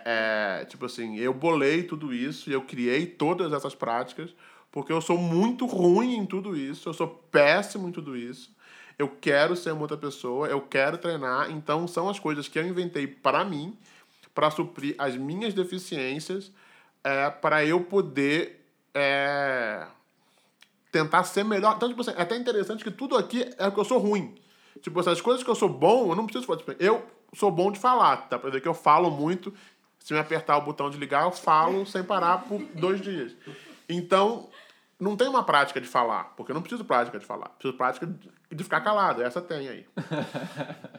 Speaker 1: é, tipo assim, eu bolei tudo isso e eu criei todas essas práticas porque eu sou muito ruim em tudo isso, eu sou péssimo em tudo isso. Eu quero ser uma outra pessoa, eu quero treinar, então são as coisas que eu inventei para mim, para suprir as minhas deficiências, é, para eu poder é, tentar ser melhor. Então, tipo assim, é até interessante que tudo aqui é que eu sou ruim. Tipo, essas coisas que eu sou bom, eu não preciso falar. Tipo, eu sou bom de falar, dá pra ver que eu falo muito. Se me apertar o botão de ligar, eu falo sem parar por dois dias. Então, não tem uma prática de falar, porque eu não preciso prática de falar. Preciso prática de ficar calado. Essa tem aí.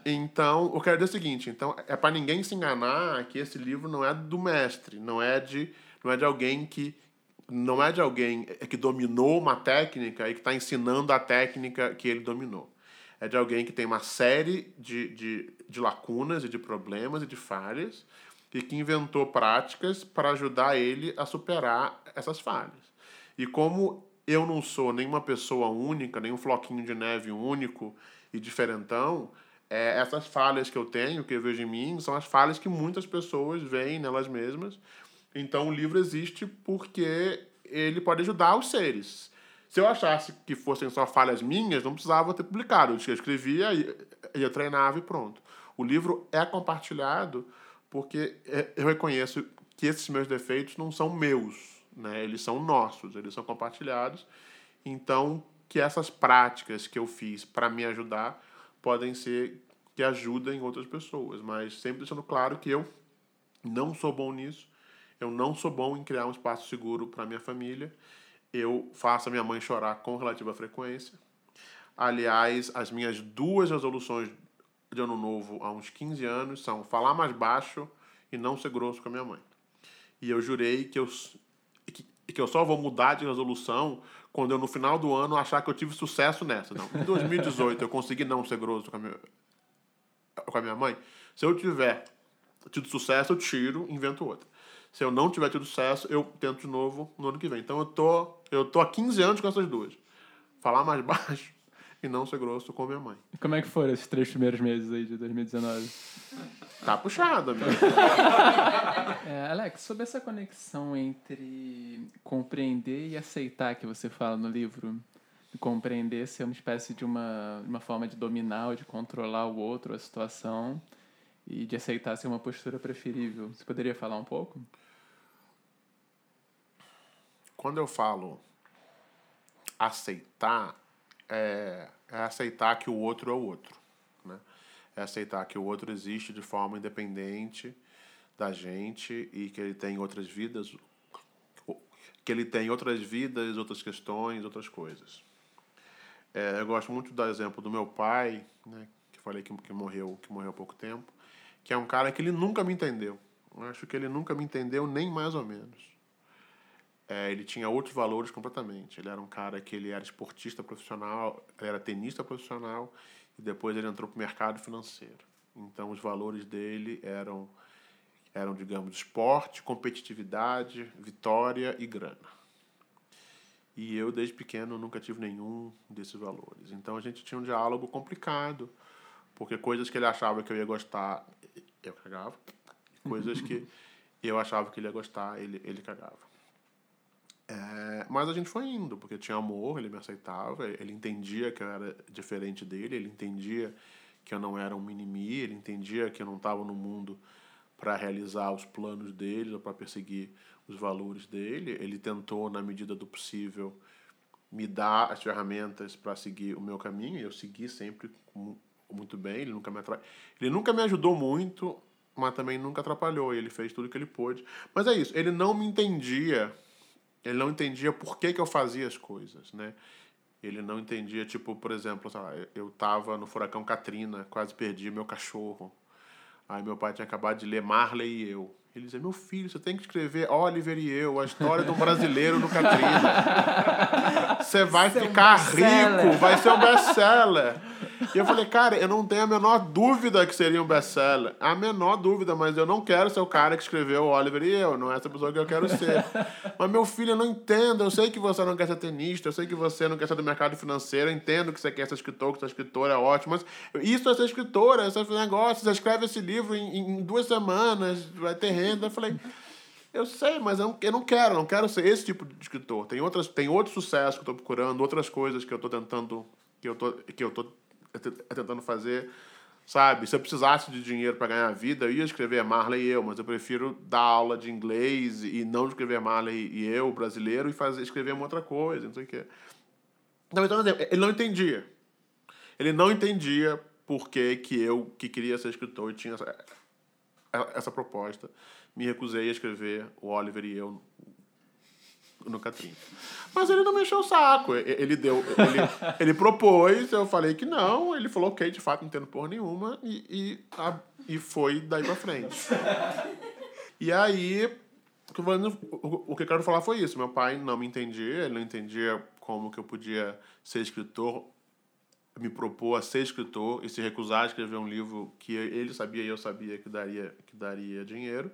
Speaker 1: Então, eu quero dizer o seguinte, então é para ninguém se enganar que esse livro não é do mestre, não é de não é de alguém que não é de alguém que dominou uma técnica e que está ensinando a técnica que ele dominou. É de alguém que tem uma série de, de, de lacunas e de problemas e de falhas e que inventou práticas para ajudar ele a superar essas falhas. E como eu não sou nenhuma pessoa única, nem um floquinho de neve único e diferentão, é, essas falhas que eu tenho, que eu vejo em mim, são as falhas que muitas pessoas veem nelas mesmas. Então o livro existe porque ele pode ajudar os seres. Se eu achasse que fossem só falhas minhas, não precisava ter publicado. Eu escrevia, ia treinava e pronto. O livro é compartilhado porque é, eu reconheço que esses meus defeitos não são meus, né? Eles são nossos, eles são compartilhados. Então, que essas práticas que eu fiz para me ajudar podem ser que ajudem outras pessoas, mas sempre deixando claro que eu não sou bom nisso. Eu não sou bom em criar um espaço seguro para minha família. Eu faço a minha mãe chorar com relativa frequência. Aliás, as minhas duas resoluções de ano novo há uns 15 anos são falar mais baixo e não ser grosso com a minha mãe. E eu jurei que eu, que, eu só vou mudar de resolução quando eu, no final do ano, achar que eu tive sucesso nessa. Não. Em 2018, eu consegui não ser grosso com a minha, com a minha mãe. Se eu tiver tido sucesso, eu tiro, invento outra. Se eu não tiver tido sucesso, eu tento de novo no ano que vem. Então eu tô, eu tô há 15 anos com essas duas. Falar mais baixo e não ser grosso com minha mãe.
Speaker 2: E como é que foram esses três primeiros meses aí de 2019?
Speaker 1: Tá puxado, amigo.
Speaker 2: é, Alex, sobre essa conexão entre compreender e aceitar que você fala no livro, compreender ser uma espécie de uma, uma forma de dominar ou de controlar o outro, a situação, e de aceitar ser uma postura preferível. Você poderia falar um pouco?
Speaker 1: Quando eu falo aceitar, é, é aceitar que o outro é o outro. Né? É aceitar que o outro existe de forma independente da gente e que ele tem outras vidas, que ele tem outras vidas, outras questões, outras coisas. É, eu gosto muito do exemplo do meu pai, né, que falei que, que morreu, que morreu há pouco tempo, que é um cara que ele nunca me entendeu. Eu acho que ele nunca me entendeu nem mais ou menos é, ele tinha outros valores completamente. Ele era um cara que ele era esportista profissional, era tenista profissional e depois ele entrou para o mercado financeiro. Então os valores dele eram eram digamos esporte, competitividade, vitória e grana. E eu desde pequeno nunca tive nenhum desses valores. Então a gente tinha um diálogo complicado, porque coisas que ele achava que eu ia gostar, eu cagava. Coisas que eu achava que ele ia gostar, ele ele cagava. Mas a gente foi indo, porque tinha amor, ele me aceitava, ele entendia que eu era diferente dele, ele entendia que eu não era um mimimi, ele entendia que eu não estava no mundo para realizar os planos dele ou para perseguir os valores dele. Ele tentou, na medida do possível, me dar as ferramentas para seguir o meu caminho e eu segui sempre muito bem. Ele nunca me atra... ele nunca me ajudou muito, mas também nunca atrapalhou. Ele fez tudo o que ele pôde. Mas é isso. Ele não me entendia ele não entendia por que, que eu fazia as coisas, né? Ele não entendia, tipo, por exemplo, eu tava no furacão Katrina, quase perdi meu cachorro. Aí meu pai tinha acabado de ler Marley e eu. Ele dizia, meu filho, você tem que escrever Oliver e eu, a história um brasileiro no Katrina. Você vai ficar rico, vai ser um best-seller. E eu falei, cara, eu não tenho a menor dúvida que seria um best-seller. A menor dúvida, mas eu não quero ser o cara que escreveu o Oliver e eu. Não é essa pessoa que eu quero ser. mas, meu filho, eu não entendo. Eu sei que você não quer ser tenista, eu sei que você não quer ser do mercado financeiro, eu entendo que você quer ser escritor, que ser escritor é ótimo, mas isso é ser escritora, esse é negócio. Você escreve esse livro em, em duas semanas, vai ter renda. Eu falei. Eu sei, mas eu não, eu não quero, não quero ser esse tipo de escritor. Tem, outras, tem outros sucessos que eu estou procurando, outras coisas que eu estou tentando, que eu tô, que eu tô tentando fazer. Sabe, se eu precisasse de dinheiro para ganhar a vida, eu ia escrever Marley e eu, mas eu prefiro dar aula de inglês e não escrever Marley e eu, brasileiro, e fazer, escrever uma outra coisa, não sei o quê. Então, então, ele não entendia. Ele não entendia por que, que eu, que queria ser escritor, e tinha essa, essa proposta. Me recusei a escrever o Oliver e eu no Catrim. Mas ele não me encheu o saco. Ele deu. Ele, ele propôs, eu falei que não. Ele falou, ok, de fato, não entendo porra nenhuma. E, e, a, e foi daí pra frente. E aí, o que eu quero falar foi isso. Meu pai não me entendia, ele não entendia como que eu podia ser escritor, me propor a ser escritor e se recusar a escrever um livro que ele sabia e eu sabia que daria, que daria dinheiro.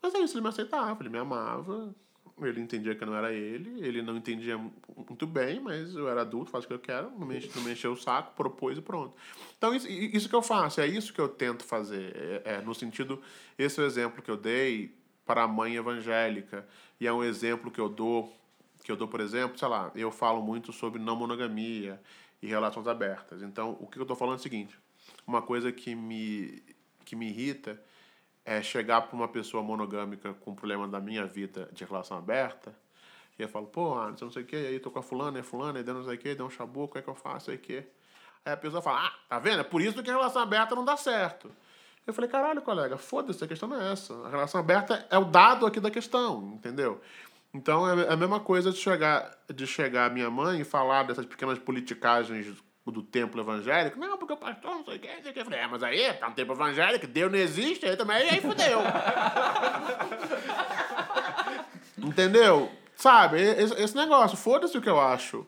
Speaker 1: Mas é isso, ele me aceitava, ele me amava, ele entendia que não era ele, ele não entendia muito bem, mas eu era adulto, faço o que eu quero, não me, não me encheu o saco, propôs e pronto. Então, isso, isso que eu faço, é isso que eu tento fazer. É, é, no sentido, esse é o exemplo que eu dei para a mãe evangélica, e é um exemplo que eu dou, que eu dou, por exemplo, sei lá, eu falo muito sobre não monogamia e relações abertas. Então, o que eu estou falando é o seguinte, uma coisa que me, que me irrita é chegar para uma pessoa monogâmica com um problema da minha vida de relação aberta, e eu falo, pô, não sei o que, aí tô com a fulana, é fulana, aí deu não sei o que, deu um chabu, o que é que eu faço, aí que. Aí a pessoa fala, ah, tá vendo? É por isso que a relação aberta não dá certo. Eu falei, caralho, colega, foda-se, a questão não é essa. A relação aberta é o dado aqui da questão, entendeu? Então é a mesma coisa de chegar, de chegar a minha mãe e falar dessas pequenas politicagens do templo evangélico. Não, porque o pastor não sei o que, não sei o que. Eu falei, é, mas aí, tá no templo evangélico, Deus não existe, aí também, aí fudeu. Entendeu? Sabe, esse, esse negócio, foda-se o que eu acho,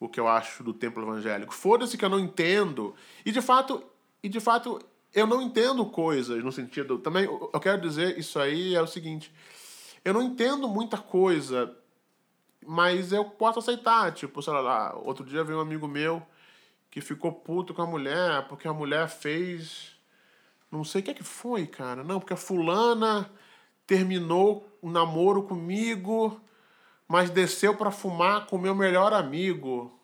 Speaker 1: o que eu acho do templo evangélico. Foda-se que eu não entendo. E de fato, e de fato, eu não entendo coisas no sentido. Também, eu quero dizer isso aí é o seguinte. Eu não entendo muita coisa, mas eu posso aceitar. Tipo, sei lá, outro dia veio um amigo meu que ficou puto com a mulher porque a mulher fez. Não sei o que é que foi, cara. Não, porque a fulana terminou o um namoro comigo, mas desceu para fumar com o meu melhor amigo.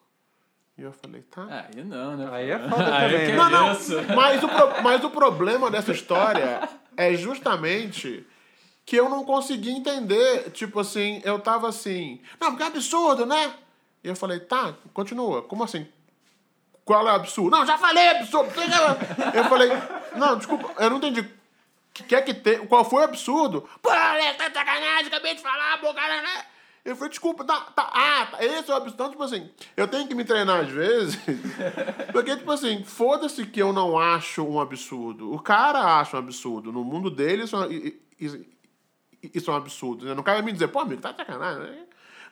Speaker 1: E eu falei, tá.
Speaker 6: Aí não, né?
Speaker 2: Aí é foda também.
Speaker 1: Não, não. Mas o, pro, mas o problema dessa história é justamente que eu não consegui entender. Tipo assim, eu tava assim. Não, porque é absurdo, né? E eu falei, tá, continua. Como assim? Qual é o absurdo? Não, já falei absurdo. Eu falei, não, desculpa, eu não entendi. Quer que tem? Qual foi o absurdo? Pô, Alex, tá de sacanagem, acabei de falar, boca, né? Eu falei, desculpa, tá, tá, ah, tá, esse é o absurdo. Então, tipo assim, eu tenho que me treinar às vezes, porque, tipo assim, foda-se que eu não acho um absurdo. O cara acha um absurdo. No mundo dele, isso, é isso, é um absurdo. Né? Não cabe me dizer, pô, amigo, tá de sacanagem.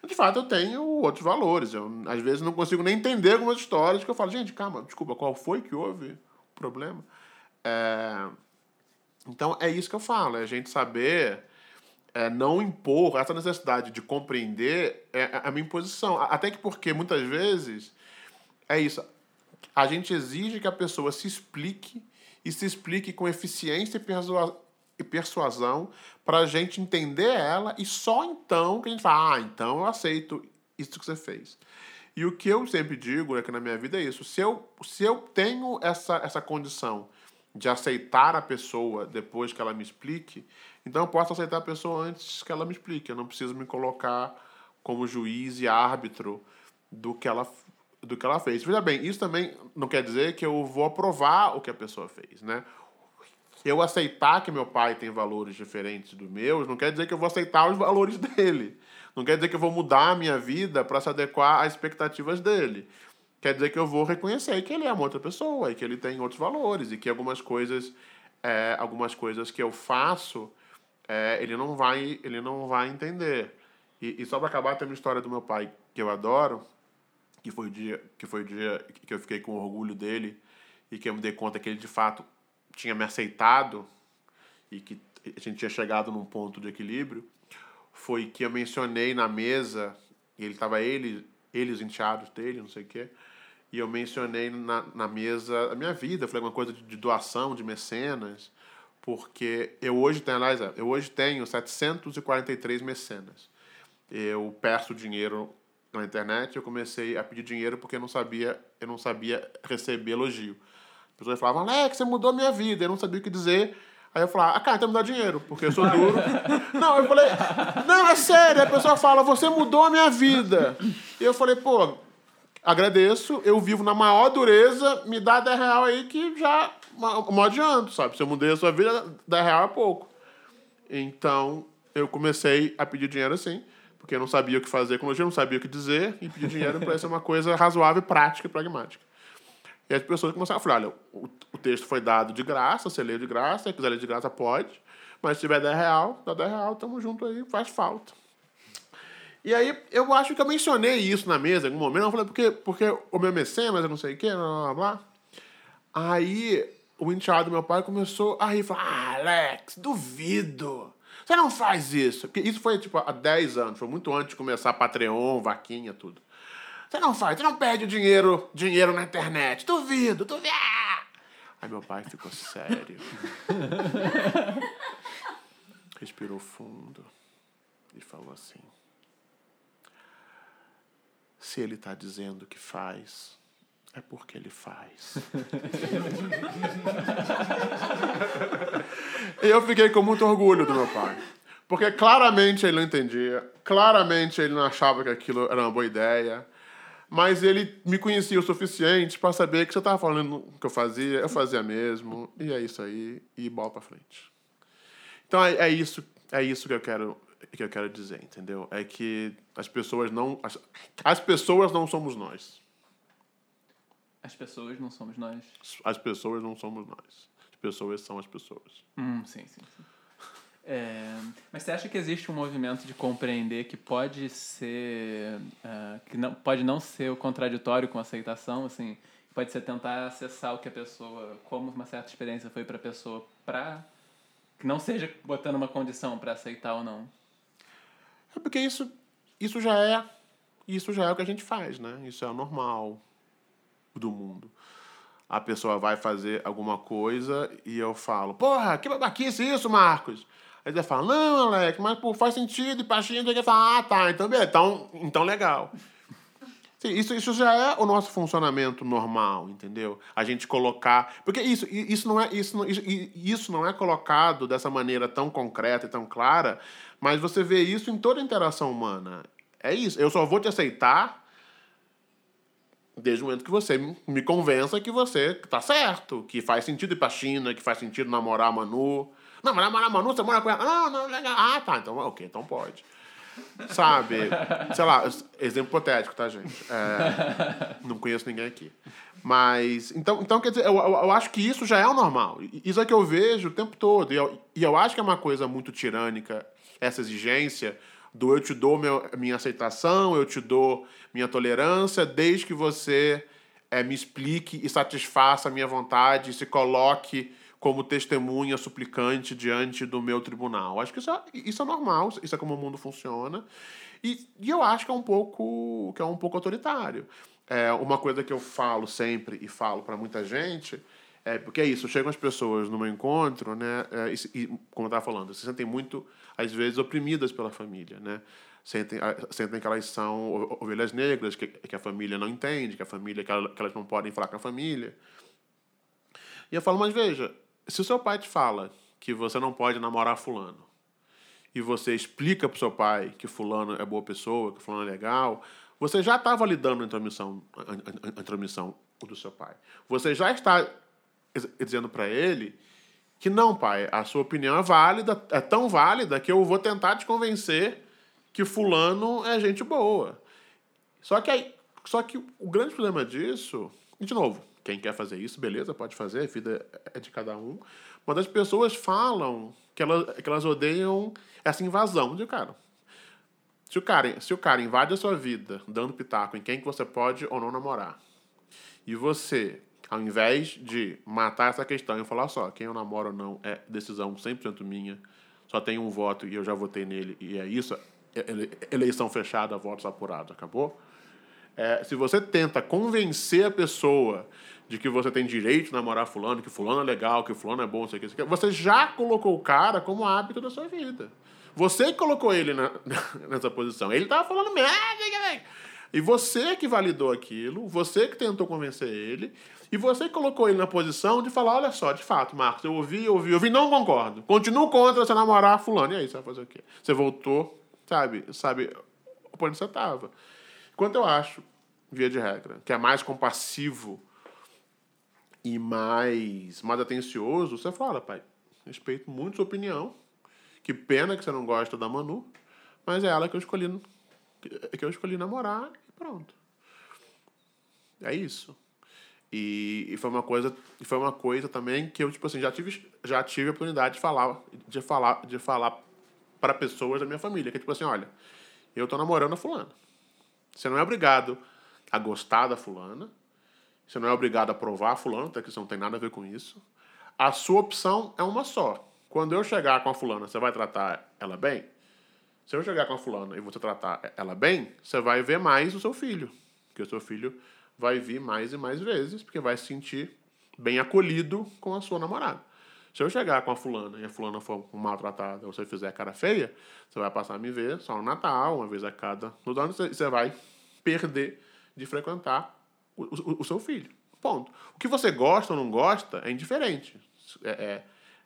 Speaker 1: De fato eu tenho outros valores. Eu, às vezes, não consigo nem entender algumas histórias que eu falo, gente, calma, desculpa, qual foi que houve o problema? É... Então, é isso que eu falo, é a gente saber é, não impor essa necessidade de compreender é, é a minha imposição. Até que porque, muitas vezes, é isso. A gente exige que a pessoa se explique e se explique com eficiência e e persuasão para a gente entender ela e só então que a gente fala, ah, então eu aceito isso que você fez. E o que eu sempre digo é que na minha vida é isso. Se eu, se eu tenho essa, essa condição de aceitar a pessoa depois que ela me explique, então eu posso aceitar a pessoa antes que ela me explique. Eu não preciso me colocar como juiz e árbitro do que ela do que ela fez. Veja bem, isso também não quer dizer que eu vou aprovar o que a pessoa fez, né? Eu aceitar que meu pai tem valores diferentes dos meus, não quer dizer que eu vou aceitar os valores dele. Não quer dizer que eu vou mudar a minha vida para se adequar às expectativas dele. Quer dizer que eu vou reconhecer que ele é uma outra pessoa e que ele tem outros valores e que algumas coisas, é, algumas coisas que eu faço, é, ele não vai, ele não vai entender. E, e só para acabar tem uma história do meu pai que eu adoro, que foi o dia, que foi o dia que eu fiquei com orgulho dele e que eu me dei conta que ele de fato tinha me aceitado e que a gente tinha chegado num ponto de equilíbrio foi que eu mencionei na mesa, ele estava ele, ele os enteados dele, não sei o quê, e eu mencionei na, na mesa a minha vida, falei alguma coisa de, de doação, de mecenas, Porque eu hoje tenho, aliás, é, eu hoje tenho 743 mecenas. Eu peço dinheiro na internet, eu comecei a pedir dinheiro porque eu não sabia, eu não sabia receber elogio. As pessoas falavam, Alex, você mudou a minha vida. Eu não sabia o que dizer. Aí eu falava, ah, cara, então me dá dinheiro, porque eu sou duro. não, eu falei, não, é sério. A pessoa fala, você mudou a minha vida. E eu falei, pô, agradeço, eu vivo na maior dureza, me dá 10 real aí que já não adianta, sabe? Se eu mudei a sua vida, 10 real é pouco. Então, eu comecei a pedir dinheiro assim, porque eu não sabia o que fazer com elogio, não sabia o que dizer, e pedir dinheiro parece uma coisa razoável, prática e pragmática. E as pessoas começaram a falar, olha, o, o texto foi dado de graça, você lê de graça, se quiser ler de graça, pode, mas se tiver 10 real, dá 10 real, tamo junto aí, faz falta. E aí, eu acho que eu mencionei isso na mesa em algum momento. Eu falei, porque, porque o meu mecenas, eu não sei o quê, blá, blá, blá. Aí, o enteado do meu pai começou a rir. Falou, ah, Alex, duvido. Você não faz isso. Porque isso foi, tipo, há 10 anos. Foi muito antes de começar Patreon, vaquinha, tudo. Você não faz, você não perde dinheiro, dinheiro na internet. Duvido, duvido. Aí meu pai ficou sério. Respirou fundo e falou assim: se ele está dizendo que faz, é porque ele faz. e eu fiquei com muito orgulho do meu pai. Porque claramente ele não entendia, claramente ele não achava que aquilo era uma boa ideia, mas ele me conhecia o suficiente para saber que você estava falando o que eu fazia, eu fazia mesmo, e é isso aí, e bola para frente. Então é, é, isso, é isso que eu quero que eu quero dizer, entendeu? É que as pessoas não. As, as pessoas não somos nós.
Speaker 3: As pessoas não somos nós.
Speaker 1: As pessoas não somos nós. As pessoas são as pessoas.
Speaker 3: Hum, sim, sim. sim. É, mas você acha que existe um movimento de compreender que pode ser. Uh, que não, pode não ser o contraditório com a aceitação? Assim, pode ser tentar acessar o que a pessoa. como uma certa experiência foi para a pessoa, para. que não seja botando uma condição para aceitar ou não?
Speaker 1: É porque isso, isso já é isso já é o que a gente faz, né? Isso é o normal do mundo. A pessoa vai fazer alguma coisa e eu falo, porra, que babaquice isso, Marcos? Aí ele fala, não, Alex, mas pô, faz sentido, e Pachinho, ele fala, ah, tá, então beleza, então, então legal. Sim, isso, isso já é o nosso funcionamento normal, entendeu? A gente colocar. Porque isso, isso, não, é, isso, não, isso, isso não é colocado dessa maneira tão concreta e tão clara, mas você vê isso em toda interação humana. É isso. Eu só vou te aceitar desde o momento que você me convença que você tá certo, que faz sentido ir pra China, que faz sentido namorar a Manu. Não, mas namorar a Manu, você mora com ela. Não, não, legal. Ah, tá, então, ok, então pode. Sabe? Sei lá, exemplo hipotético, tá, gente? É, não conheço ninguém aqui. Mas, então, então quer dizer, eu, eu, eu, acho que isso já é o normal. Isso é que eu vejo o tempo todo. E eu, e eu acho que é uma coisa muito tirânica, essa exigência do eu te dou meu, minha aceitação, eu te dou minha tolerância, desde que você é, me explique e satisfaça a minha vontade se coloque como testemunha suplicante diante do meu tribunal. Acho que isso é, isso é normal, isso é como o mundo funciona. E, e eu acho que é um pouco, que é um pouco autoritário. É, uma coisa que eu falo sempre e falo para muita gente é porque é isso, chegam as pessoas no meu encontro, né, é, e, e, como eu estava falando, se sentem muito, às vezes, oprimidas pela família, né? Sentem, sentem que elas são ovelhas negras, que, que a família não entende, que a família que, elas não podem falar com a família. E eu falo, mas veja, se o seu pai te fala que você não pode namorar fulano, e você explica pro seu pai que fulano é boa pessoa, que fulano é legal, você já está validando a intromissão, a intromissão do seu pai. Você já está dizendo para ele que não, pai, a sua opinião é válida, é tão válida que eu vou tentar te convencer que fulano é gente boa. Só que aí, só que o grande problema disso, de novo, quem quer fazer isso, beleza, pode fazer, a vida é de cada um. Mas as pessoas falam que elas, que elas odeiam essa invasão de cara. Se o cara, se o cara invade a sua vida dando pitaco em quem que você pode ou não namorar, e você, ao invés de matar essa questão e falar só, quem eu namoro ou não é decisão 100% minha, só tem um voto e eu já votei nele e é isso, eleição fechada, votos apurados, acabou? É, se você tenta convencer a pessoa de que você tem direito de namorar fulano, que fulano é legal, que fulano é bom, sei que, sei que. Você já colocou o cara como hábito da sua vida. Você colocou ele na, nessa posição. Ele tava falando merda, e você que validou aquilo, você que tentou convencer ele, e você que colocou ele na posição de falar, olha só, de fato, Marcos, eu ouvi, eu ouvi, eu ouvi, não concordo. Continuo contra você namorar fulano. E aí, você vai fazer o quê? Você voltou, sabe, sabe onde você estava. Quanto eu acho, via de regra, que é mais compassivo e mais, mais atencioso, você fala, pai, respeito muito sua opinião, que pena que você não gosta da Manu, mas é ela que eu escolhi, que eu escolhi namorar e pronto. É isso. E, e, foi uma coisa e foi uma coisa também que eu tipo assim já tive já tive a oportunidade de falar de falar de falar para pessoas da minha família que é tipo assim olha eu tô namorando a fulana você não é obrigado a gostar da fulana você não é obrigado a provar a fulana até que isso não tem nada a ver com isso. A sua opção é uma só. Quando eu chegar com a fulana você vai tratar ela bem? Se eu chegar com a fulana e você tratar ela bem você vai ver mais o seu filho porque o seu filho vai vir mais e mais vezes, porque vai se sentir bem acolhido com a sua namorada. Se eu chegar com a fulana e a fulana for maltratada ou você fizer cara feia, você vai passar a me ver só no Natal, uma vez a cada no ano, você vai perder de frequentar o, o, o, seu filho. Ponto. O que você gosta ou não gosta é indiferente. É,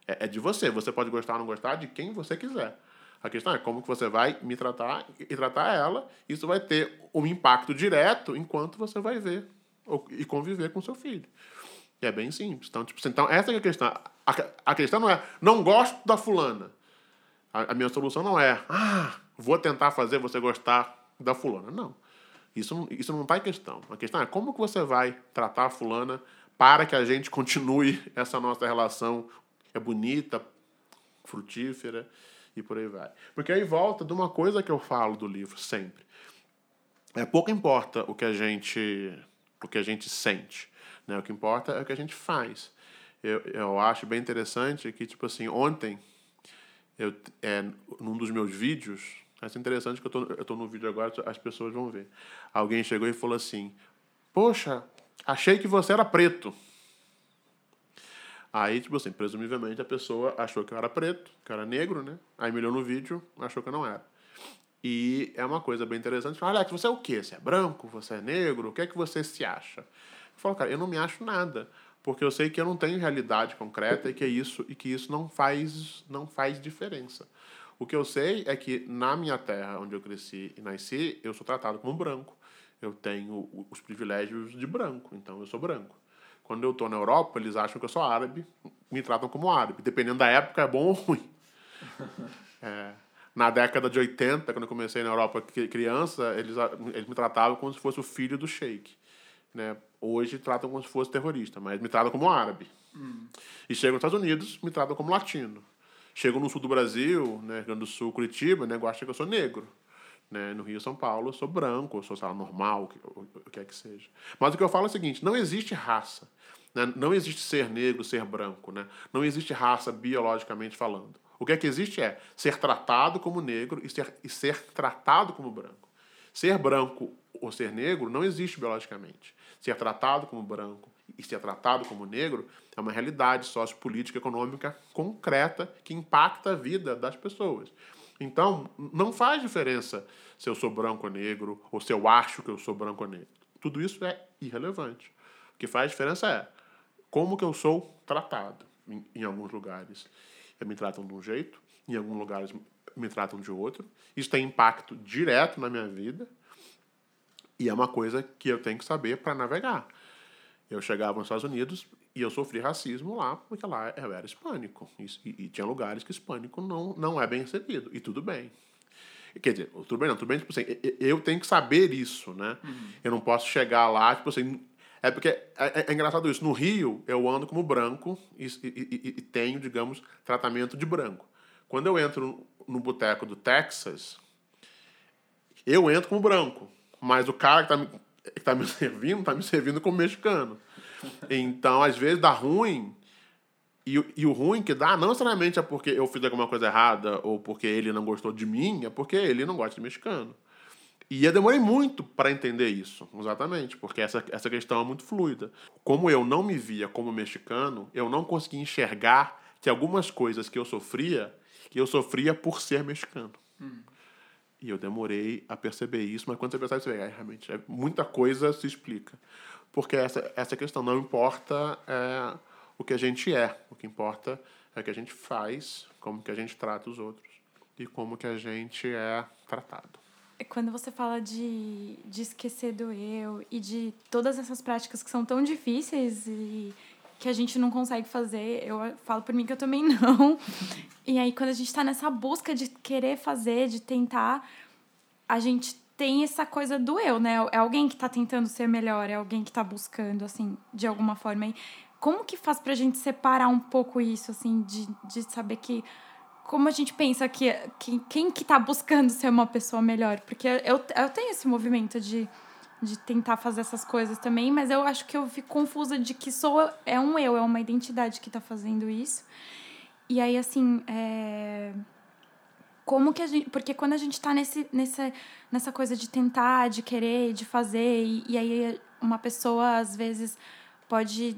Speaker 1: é, é de você. Você pode gostar ou não gostar de quem você quiser. A questão é como que você vai me tratar e tratar ela. Isso vai ter um impacto direto enquanto você vai ver e conviver com seu filho. E é bem simples. Então, tipo, então essa é a questão. A, questão não é, não gosto da fulana. A, a minha solução não é, ah, vou tentar fazer você gostar da fulana. Não. Isso, isso não está em questão. A questão é como que você vai tratar a fulana para que a gente continue essa nossa relação é bonita, frutífera e por aí vai. Porque aí volta de uma coisa que eu falo do livro sempre. É pouco importa o que a gente o que a gente sente, né? O que importa é o que a gente faz. Eu, eu acho bem interessante que tipo assim, ontem eu é num dos meus vídeos, é interessante que eu tô, eu tô no vídeo agora, as pessoas vão ver. Alguém chegou e falou assim: "Poxa, achei que você era preto". Aí, tipo assim, presumivelmente a pessoa achou que eu era preto, que eu era negro, né? Aí me olhou no vídeo, achou que eu não era. E é uma coisa bem interessante. Fala, você é o quê? Você é branco? Você é negro? O que é que você se acha? Eu falo, cara, eu não me acho nada. Porque eu sei que eu não tenho realidade concreta e que isso, e que isso não, faz, não faz diferença. O que eu sei é que na minha terra, onde eu cresci e nasci, eu sou tratado como branco. Eu tenho os privilégios de branco, então eu sou branco. Quando eu estou na Europa, eles acham que eu sou árabe, me tratam como árabe. Dependendo da época, é bom ou ruim. É, na década de 80, quando eu comecei na Europa criança, eles, eles me tratavam como se fosse o filho do sheik. Né? Hoje tratam como se fosse terrorista, mas me tratam como árabe. Hum. E chego nos Estados Unidos, me tratam como latino. Chego no sul do Brasil, né, Rio Grande do Sul, Curitiba, né, acham que eu sou negro. Né? No Rio São Paulo, eu sou branco, eu sou sei lá, normal, o que, o que é que seja. Mas o que eu falo é o seguinte: não existe raça. Né? Não existe ser negro, ser branco. Né? Não existe raça biologicamente falando. O que é que existe é ser tratado como negro e ser, e ser tratado como branco. Ser branco ou ser negro não existe biologicamente. Ser tratado como branco e ser tratado como negro é uma realidade sociopolítica, econômica concreta que impacta a vida das pessoas. Então, não faz diferença se eu sou branco ou negro, ou se eu acho que eu sou branco ou negro. Tudo isso é irrelevante. O que faz diferença é como que eu sou tratado em, em alguns lugares. Me tratam de um jeito, em alguns lugares me tratam de outro. Isso tem impacto direto na minha vida e é uma coisa que eu tenho que saber para navegar. Eu chegava nos Estados Unidos e eu sofri racismo lá, porque lá eu era hispânico. E, e, tinha lugares que hispânico não, não é bem recebido. E tudo bem. Quer dizer, tudo bem não, tudo bem, tipo assim, eu tenho que saber isso, né? Uhum. Eu não posso chegar lá, tipo assim. É porque é, é, é engraçado isso. No Rio, eu ando como branco e, e, e, tenho, digamos, tratamento de branco. Quando eu entro no boteco do Texas, eu entro como branco. Mas o cara que tá, me, que tá me servindo, tá me servindo como mexicano. Então, às vezes dá ruim. E, e o ruim que dá não necessariamente é porque eu fiz alguma coisa errada ou porque ele não gostou de mim, é porque ele não gosta de mexicano. E eu demorei muito para entender isso, exatamente, porque essa, essa questão é muito fluida. Como eu não me via como mexicano, eu não conseguia enxergar que algumas coisas que eu sofria, que eu sofria por ser mexicano. Hum. E eu demorei a perceber isso, mas quando você percebe, você vê, é, realmente, é, muita coisa se explica. Porque essa, essa questão não importa é, o que a gente é, o que importa é o que a gente faz, como que a gente trata os outros e como que a gente é tratado.
Speaker 5: Quando você fala de, de esquecer do eu e de todas essas práticas que são tão difíceis e que a gente não consegue fazer, eu falo por mim que eu também não. E aí, quando a gente está nessa busca de querer fazer, de tentar, a gente tem essa coisa do eu, né? É alguém que está tentando ser melhor, é alguém que está buscando, assim, de alguma forma. E como que faz pra gente separar um pouco isso, assim, de, de saber que como a gente pensa que, que quem que está buscando ser uma pessoa melhor? Porque eu, eu tenho esse movimento de, de tentar fazer essas coisas também, mas eu acho que eu fico confusa de que sou é um eu, é uma identidade que está fazendo isso. E aí, assim, é... como que a gente... Porque quando a gente está nesse, nessa, nessa coisa de tentar, de querer, de fazer, e, e aí uma pessoa, às vezes, pode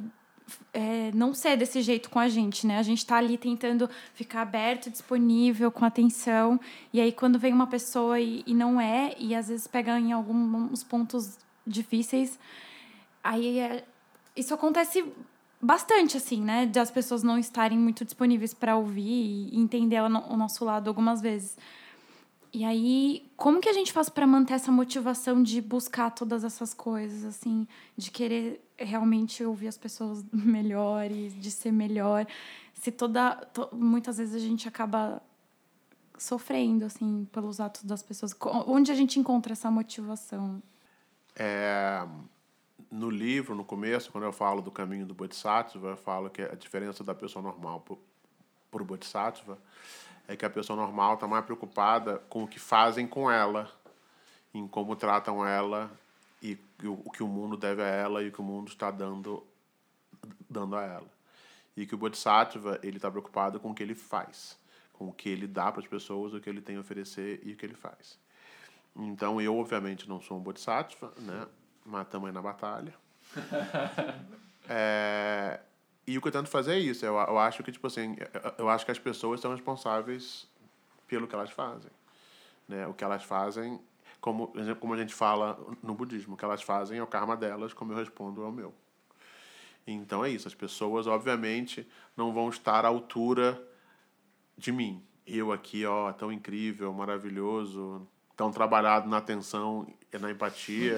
Speaker 5: é, não ser desse jeito com a gente, né? A gente está ali tentando ficar aberto, disponível, com atenção. E aí, quando vem uma pessoa e, e não é, e às vezes pega em alguns pontos difíceis, aí é, isso acontece bastante, assim, né? De as pessoas não estarem muito disponíveis para ouvir e entender o nosso lado algumas vezes. E aí, como que a gente faz para manter essa motivação de buscar todas essas coisas, assim, de querer realmente ouvir as pessoas melhores, de ser melhor? Se toda. To, muitas vezes a gente acaba sofrendo, assim, pelos atos das pessoas. Onde a gente encontra essa motivação?
Speaker 1: É, no livro, no começo, quando eu falo do caminho do Bodhisattva, eu falo que a diferença da pessoa normal para o Bodhisattva é que a pessoa normal está mais preocupada com o que fazem com ela, em como tratam ela e o que o mundo deve a ela e o que o mundo está dando dando a ela. E que o Bodhisattva, ele está preocupado com o que ele faz, com o que ele dá para as pessoas, o que ele tem a oferecer e o que ele faz. Então, eu, obviamente, não sou um Bodhisattva, né? Mas também na batalha. é, e o que eu tento fazer é isso. Eu, eu acho que, tipo assim, eu, acho que as pessoas são responsáveis pelo que elas fazem. Né? O que elas fazem, como, como a gente fala no budismo, o que elas fazem é o karma delas, como eu respondo ao meu. Então é isso. As pessoas, obviamente, não vão estar à altura de mim. Eu aqui, ó, tão incrível, maravilhoso, tão trabalhado na atenção e na empatia.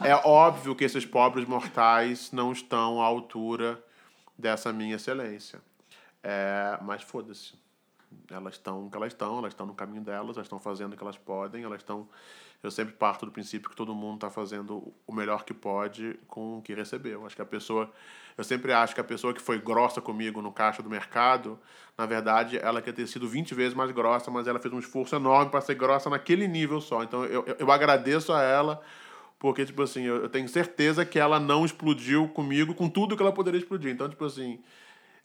Speaker 1: é, é óbvio que esses pobres mortais não estão à altura dessa minha excelência. É, mas foda-se. Elas estão o que elas estão, elas estão no caminho delas, elas estão fazendo o que elas podem, elas estão. Eu sempre parto do princípio que todo mundo está fazendo o melhor que pode com o que recebeu. Acho que a pessoa. Eu sempre acho que a pessoa que foi grossa comigo no caixa do mercado, na verdade, ela quer ter sido 20 vezes mais grossa, mas ela fez um esforço enorme para ser grossa naquele nível só. Então eu, eu, agradeço a ela, porque, tipo assim, eu, tenho certeza que ela não explodiu comigo com tudo que ela poderia explodir. Então, tipo assim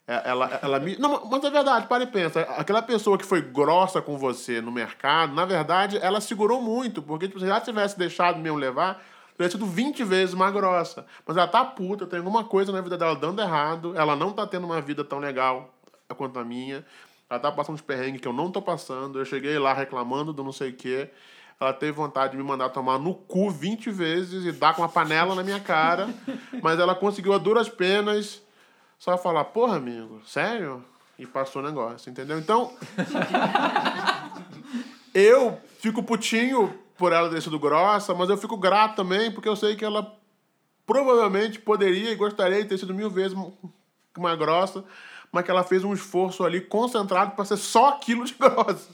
Speaker 1: ela, ela me. Não, mas é verdade, para e pensa. Aquela pessoa que foi grossa com você no mercado, na verdade, ela segurou muito, porque tipo, se ela tivesse deixado mesmo levar, teria sido 20 vezes mais grossa. Mas ela tá puta, tem alguma coisa na vida dela dando errado, ela não tá tendo uma vida tão legal quanto a minha. Ela tá passando uns perrengues que eu não tô passando. Eu cheguei lá reclamando do não sei o quê. Ela teve vontade de me mandar tomar no cu 20 vezes e dar com uma panela na minha cara. mas ela conseguiu a duras penas só falar, porra, amigo, sério? E passou o negócio, entendeu? Então. eu fico putinho por ela ter sido grossa, mas eu fico grato também, porque eu sei que ela provavelmente poderia e gostaria de ter sido mil vezes mais grossa, mas que ela fez um esforço ali concentrado para ser só aquilo de grossa.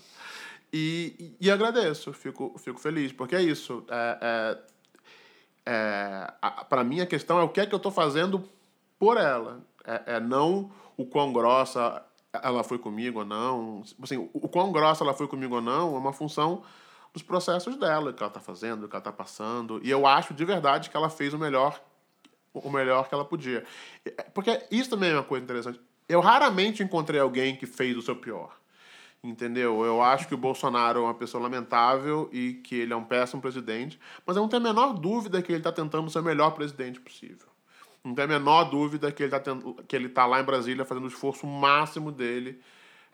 Speaker 1: E, e, agradeço, fico, fico feliz, porque é isso. É, é, é, para mim, a questão é o que é que eu estou fazendo por ela é, é não o quão grossa ela foi comigo ou não. Assim, o, quão grossa ela foi comigo ou não é uma função dos processos dela, que ela está fazendo, que ela está passando. E eu acho de verdade que ela fez o melhor, o melhor que ela podia. Porque isso também é uma coisa interessante. Eu raramente encontrei alguém que fez o seu pior. Entendeu? Eu acho que o Bolsonaro é uma pessoa lamentável e que ele é um péssimo presidente, mas eu não tenho a menor dúvida que ele está tentando ser o melhor presidente possível. Não tenho a menor dúvida que ele está que ele tá lá em Brasília fazendo o esforço máximo dele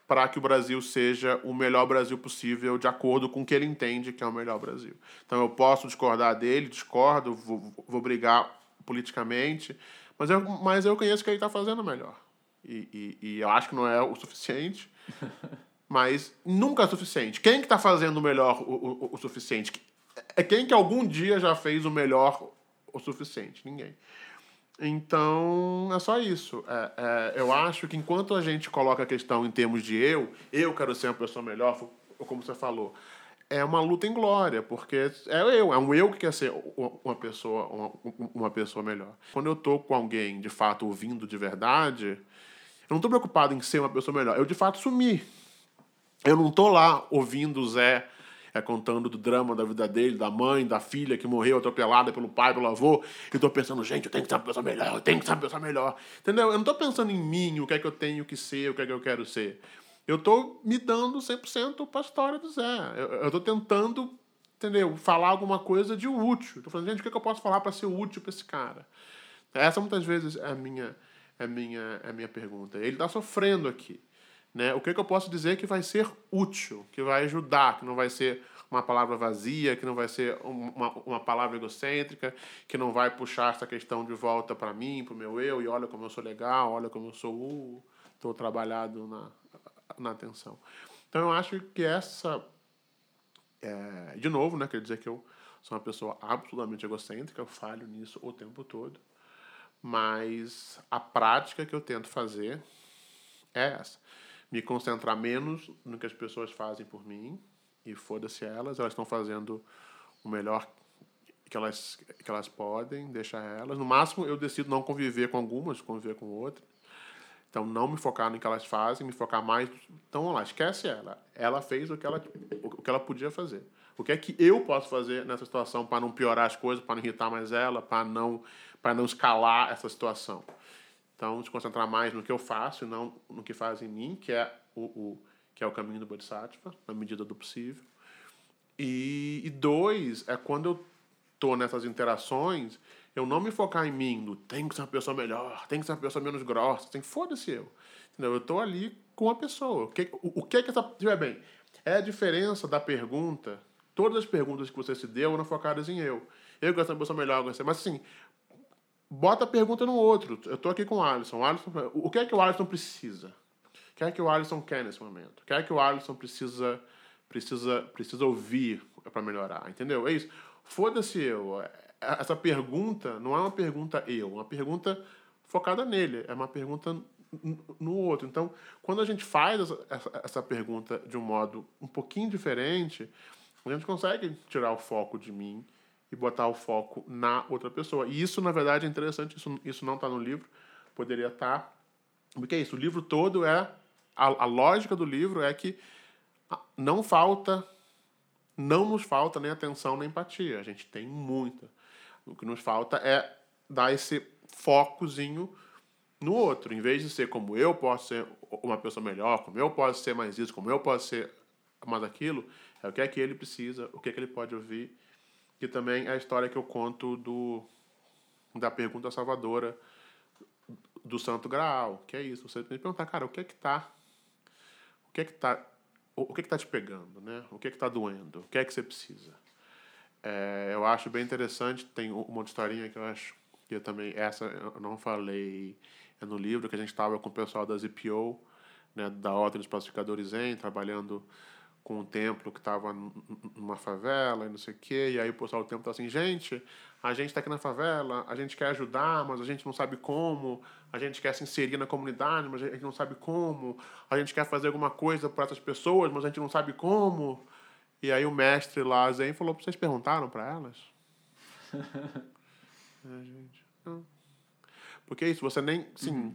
Speaker 1: para que o Brasil seja o melhor Brasil possível, de acordo com o que ele entende que é o melhor Brasil. Então eu posso discordar dele, discordo, vou, vou brigar politicamente, mas eu, mas eu conheço que ele está fazendo melhor. E, e, e, eu acho que não é o suficiente, mas nunca é suficiente. Quem que está fazendo o melhor o, o, o suficiente? É quem que algum dia já fez o melhor o suficiente? Ninguém. Então, é só isso. É, é, eu acho que enquanto a gente coloca a questão em termos de eu, eu quero ser uma pessoa melhor, como você falou, é uma luta em glória, porque é eu, é um eu que quer ser uma pessoa, uma, uma pessoa melhor. Quando eu tô com alguém, de fato, ouvindo de verdade, eu não estou preocupado em ser uma pessoa melhor, eu de fato sumi. Eu não tô lá ouvindo o Zé é, contando do drama da vida dele, da mãe, da filha que morreu atropelada pelo pai, pelo avô, e tô pensando, gente, eu tenho que ser uma pessoa melhor, eu tenho que ser uma pessoa melhor. Entendeu? Eu não tô pensando em mim, o que é que eu tenho que ser, o que é que eu quero ser. Eu tô me dando 100% para a história do Zé. Eu, eu tô tentando, entendeu? Falar alguma coisa de útil. Tô falando, gente, o que, é que eu posso falar para ser útil para esse cara? Essa muitas vezes é a minha, é a minha, é a minha pergunta. Ele está sofrendo aqui. Né? O que, que eu posso dizer que vai ser útil, que vai ajudar, que não vai ser uma palavra vazia, que não vai ser uma, uma palavra egocêntrica, que não vai puxar essa questão de volta para mim, para o meu eu, e olha como eu sou legal, olha como eu sou, estou uh, trabalhado na, na atenção. Então eu acho que essa, é, de novo, né, quer dizer que eu sou uma pessoa absolutamente egocêntrica, eu falho nisso o tempo todo, mas a prática que eu tento fazer é essa me concentrar menos no que as pessoas fazem por mim e foda-se elas, elas estão fazendo o melhor que elas, que elas podem, deixar elas. No máximo, eu decido não conviver com algumas, conviver com outras. Então, não me focar no que elas fazem, me focar mais. Então, vamos lá, esquece ela. Ela fez o que ela, o que ela podia fazer. O que é que eu posso fazer nessa situação para não piorar as coisas, para não irritar mais ela, para não, para não escalar essa situação? Então, se concentrar mais no que eu faço e não no que faz em mim, que é o, o, que é o caminho do Bodhisattva, na medida do possível. E, e dois, é quando eu tô nessas interações, eu não me focar em mim, no tem que ser uma pessoa melhor, tem que ser uma pessoa menos grossa, tem foda-se eu. Entendeu? Eu tô ali com a pessoa. O que, o, o que é que essa. Veja bem, é a diferença da pergunta. Todas as perguntas que você se deu eram focadas em eu. Eu gosto de uma pessoa melhor, eu Mas assim, bota a pergunta no outro. Eu estou aqui com o Alisson. o Alisson. O que é que o Alisson precisa? O que é que o Alisson quer nesse momento? O que é que o Alisson precisa, precisa, precisa ouvir para melhorar? Entendeu? É isso. Foda-se eu. Essa pergunta não é uma pergunta eu, é uma pergunta focada nele. É uma pergunta no outro. Então, quando a gente faz essa, essa pergunta de um modo um pouquinho diferente, a gente consegue tirar o foco de mim e botar o foco na outra pessoa. E isso, na verdade, é interessante, isso, isso não está no livro, poderia estar. Tá, porque é isso, o livro todo é. A, a lógica do livro é que não falta, não nos falta nem atenção nem empatia. A gente tem muita. O que nos falta é dar esse focozinho no outro. Em vez de ser como eu posso ser uma pessoa melhor, como eu posso ser mais isso, como eu posso ser mais aquilo, é o que é que ele precisa, o que é que ele pode ouvir que também é a história que eu conto do da pergunta salvadora do Santo Graal, que é isso, você tem que perguntar, cara, o que é que tá o que é que tá o que é que tá te pegando, né? O que é que tá doendo? O que é que você precisa? É, eu acho bem interessante, tem uma historinha que eu acho que eu também essa eu não falei é no livro que a gente estava com o pessoal da ZPO, né, da Ordem dos Pacificadores Zen, trabalhando com um templo que estava numa favela e não sei o quê. E aí o pessoal do templo tá assim, gente, a gente está aqui na favela, a gente quer ajudar, mas a gente não sabe como, a gente quer se inserir na comunidade, mas a gente não sabe como, a gente quer fazer alguma coisa para essas pessoas, mas a gente não sabe como. E aí o mestre lá, Zen, falou, vocês perguntaram para elas? é, gente, não. Porque é isso, você nem, sim, uhum.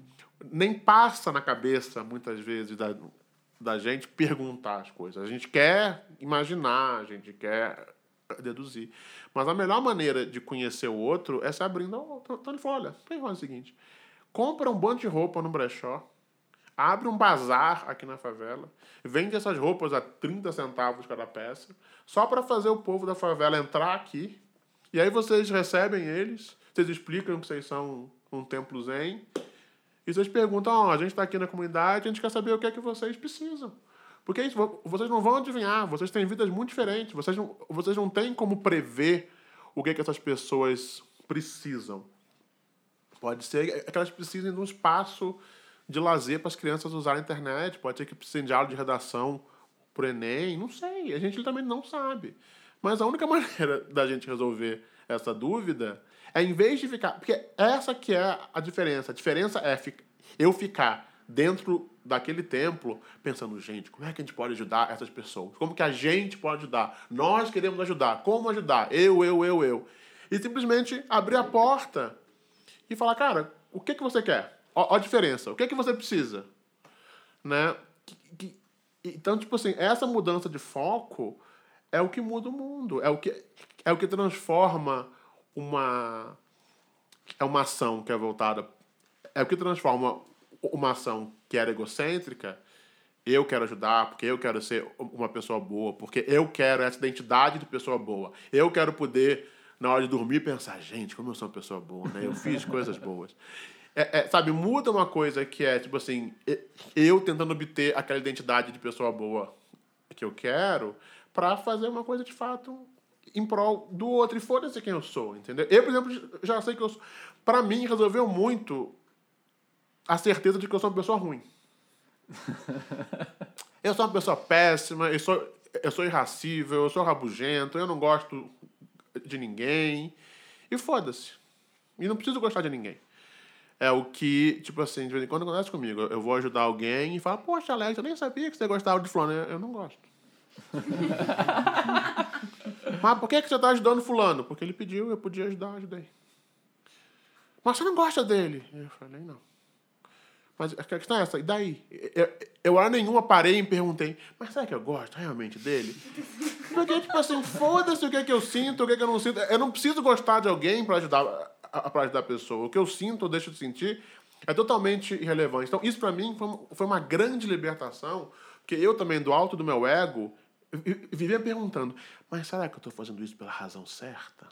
Speaker 1: nem passa na cabeça, muitas vezes, da, da gente perguntar as coisas. A gente quer imaginar, a gente quer deduzir. Mas a melhor maneira de conhecer o outro é se abrindo ao outro. Então ele falou, olha, faz o seguinte, compra um bando de roupa no brechó, abre um bazar aqui na favela, vende essas roupas a 30 centavos cada peça, só para fazer o povo da favela entrar aqui. E aí vocês recebem eles, vocês explicam que vocês são um templo zen, e vocês perguntam, oh, a gente está aqui na comunidade, a gente quer saber o que é que vocês precisam. Porque vocês não vão adivinhar, vocês têm vidas muito diferentes, vocês não, vocês não têm como prever o que, é que essas pessoas precisam. Pode ser que elas precisem de um espaço de lazer para as crianças usarem a internet, pode ser que precisem de aula de redação para o Enem, não sei, a gente também não sabe. Mas a única maneira da gente resolver essa dúvida é, em vez de ficar. Porque essa que é a diferença. A diferença é eu ficar dentro daquele templo pensando, gente, como é que a gente pode ajudar essas pessoas? Como que a gente pode ajudar? Nós queremos ajudar. Como ajudar? Eu, eu, eu, eu. E simplesmente abrir a porta e falar, cara, o que, que você quer? Ó a diferença. O que, que você precisa? Né? Então, tipo assim, essa mudança de foco é o que muda o mundo. É o que, é o que transforma uma, é uma ação que é voltada. É o que transforma uma ação que era egocêntrica. Eu quero ajudar porque eu quero ser uma pessoa boa, porque eu quero essa identidade de pessoa boa. Eu quero poder, na hora de dormir, pensar: gente, como eu sou uma pessoa boa, né? Eu fiz coisas boas. É, é, sabe, muda uma coisa que é, tipo assim, eu tentando obter aquela identidade de pessoa boa que eu quero, para fazer uma coisa de fato em prol do outro. E foda-se quem eu sou, entendeu? Eu, por exemplo, já sei que eu sou. Pra mim, resolveu muito a certeza de que eu sou uma pessoa ruim. eu sou uma pessoa péssima, eu sou, eu sou irracível, eu sou rabugento, eu não gosto de ninguém. E foda-se. E não preciso gostar de ninguém. É o que, tipo assim, de vez em quando acontece comigo. Eu vou ajudar alguém e falo, poxa, Alex, eu nem sabia que você gostava de fulano. Eu não gosto. Mas por que, que você está ajudando fulano? Porque ele pediu, eu podia ajudar, ajudei. Mas você não gosta dele? Eu falei, não. Mas a questão é essa, e daí? Eu, eu hora nenhuma parei e perguntei, mas será que eu gosto realmente dele? Porque, tipo assim, foda-se o que, é que eu sinto, o que, é que eu não sinto. Eu não preciso gostar de alguém para ajudar, pra ajudar a pessoa. O que eu sinto ou deixo de sentir é totalmente irrelevante. Então, isso para mim foi foi uma grande libertação, porque eu também, do alto do meu ego, vivia perguntando, mas será que eu estou fazendo isso pela razão certa?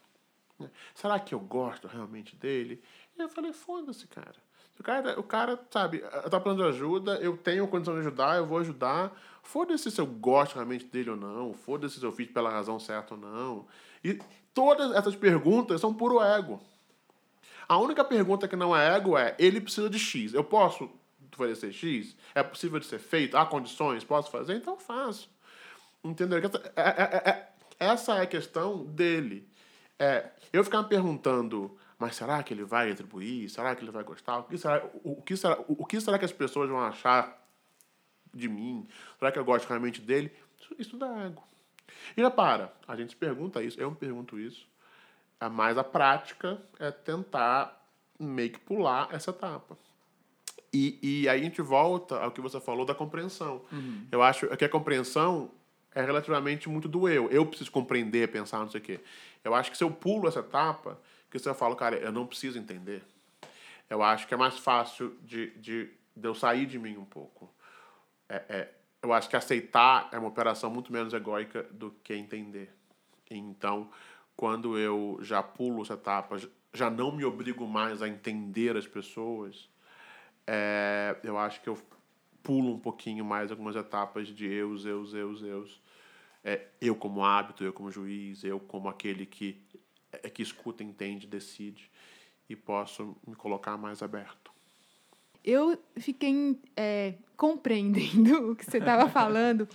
Speaker 1: Né? Será que eu gosto realmente dele? E eu falei, foda-se, cara. O cara, o cara, sabe, tá precisando de ajuda, eu tenho condição de ajudar, eu vou ajudar. Foda-se se eu gosto realmente dele ou não, foda-se se eu fiz pela razão certa ou não. E todas essas perguntas são puro ego. A única pergunta que não é ego é: ele precisa de X. Eu posso oferecer X? É possível de ser feito? Há condições? Posso fazer? Então faço. Entendeu? É, é, é, é, essa é a questão dele. É, eu ficar me perguntando, mas será que ele vai atribuir? Será que ele vai gostar? O que será, o, o, que será, o, o que será que as pessoas vão achar de mim? Será que eu gosto realmente dele? Isso, isso dá ego. E repara, a gente pergunta isso, eu me pergunto isso, mas a prática é tentar meio que pular essa etapa. E, e aí a gente volta ao que você falou da compreensão. Uhum. Eu acho que a compreensão é relativamente muito do eu. Eu preciso compreender, pensar, não sei o quê. Eu acho que se eu pulo essa etapa, que se eu falo, cara, eu não preciso entender, eu acho que é mais fácil de, de, de eu sair de mim um pouco. É, é, eu acho que aceitar é uma operação muito menos egóica do que entender. Então, quando eu já pulo essa etapa, já não me obrigo mais a entender as pessoas, é, eu acho que eu pulo um pouquinho mais algumas etapas de eus, eus, eus, eus. É, eu como hábito, eu como juiz, eu como aquele que, é, que escuta, entende, decide e posso me colocar mais aberto.
Speaker 4: Eu fiquei é, compreendendo o que você estava falando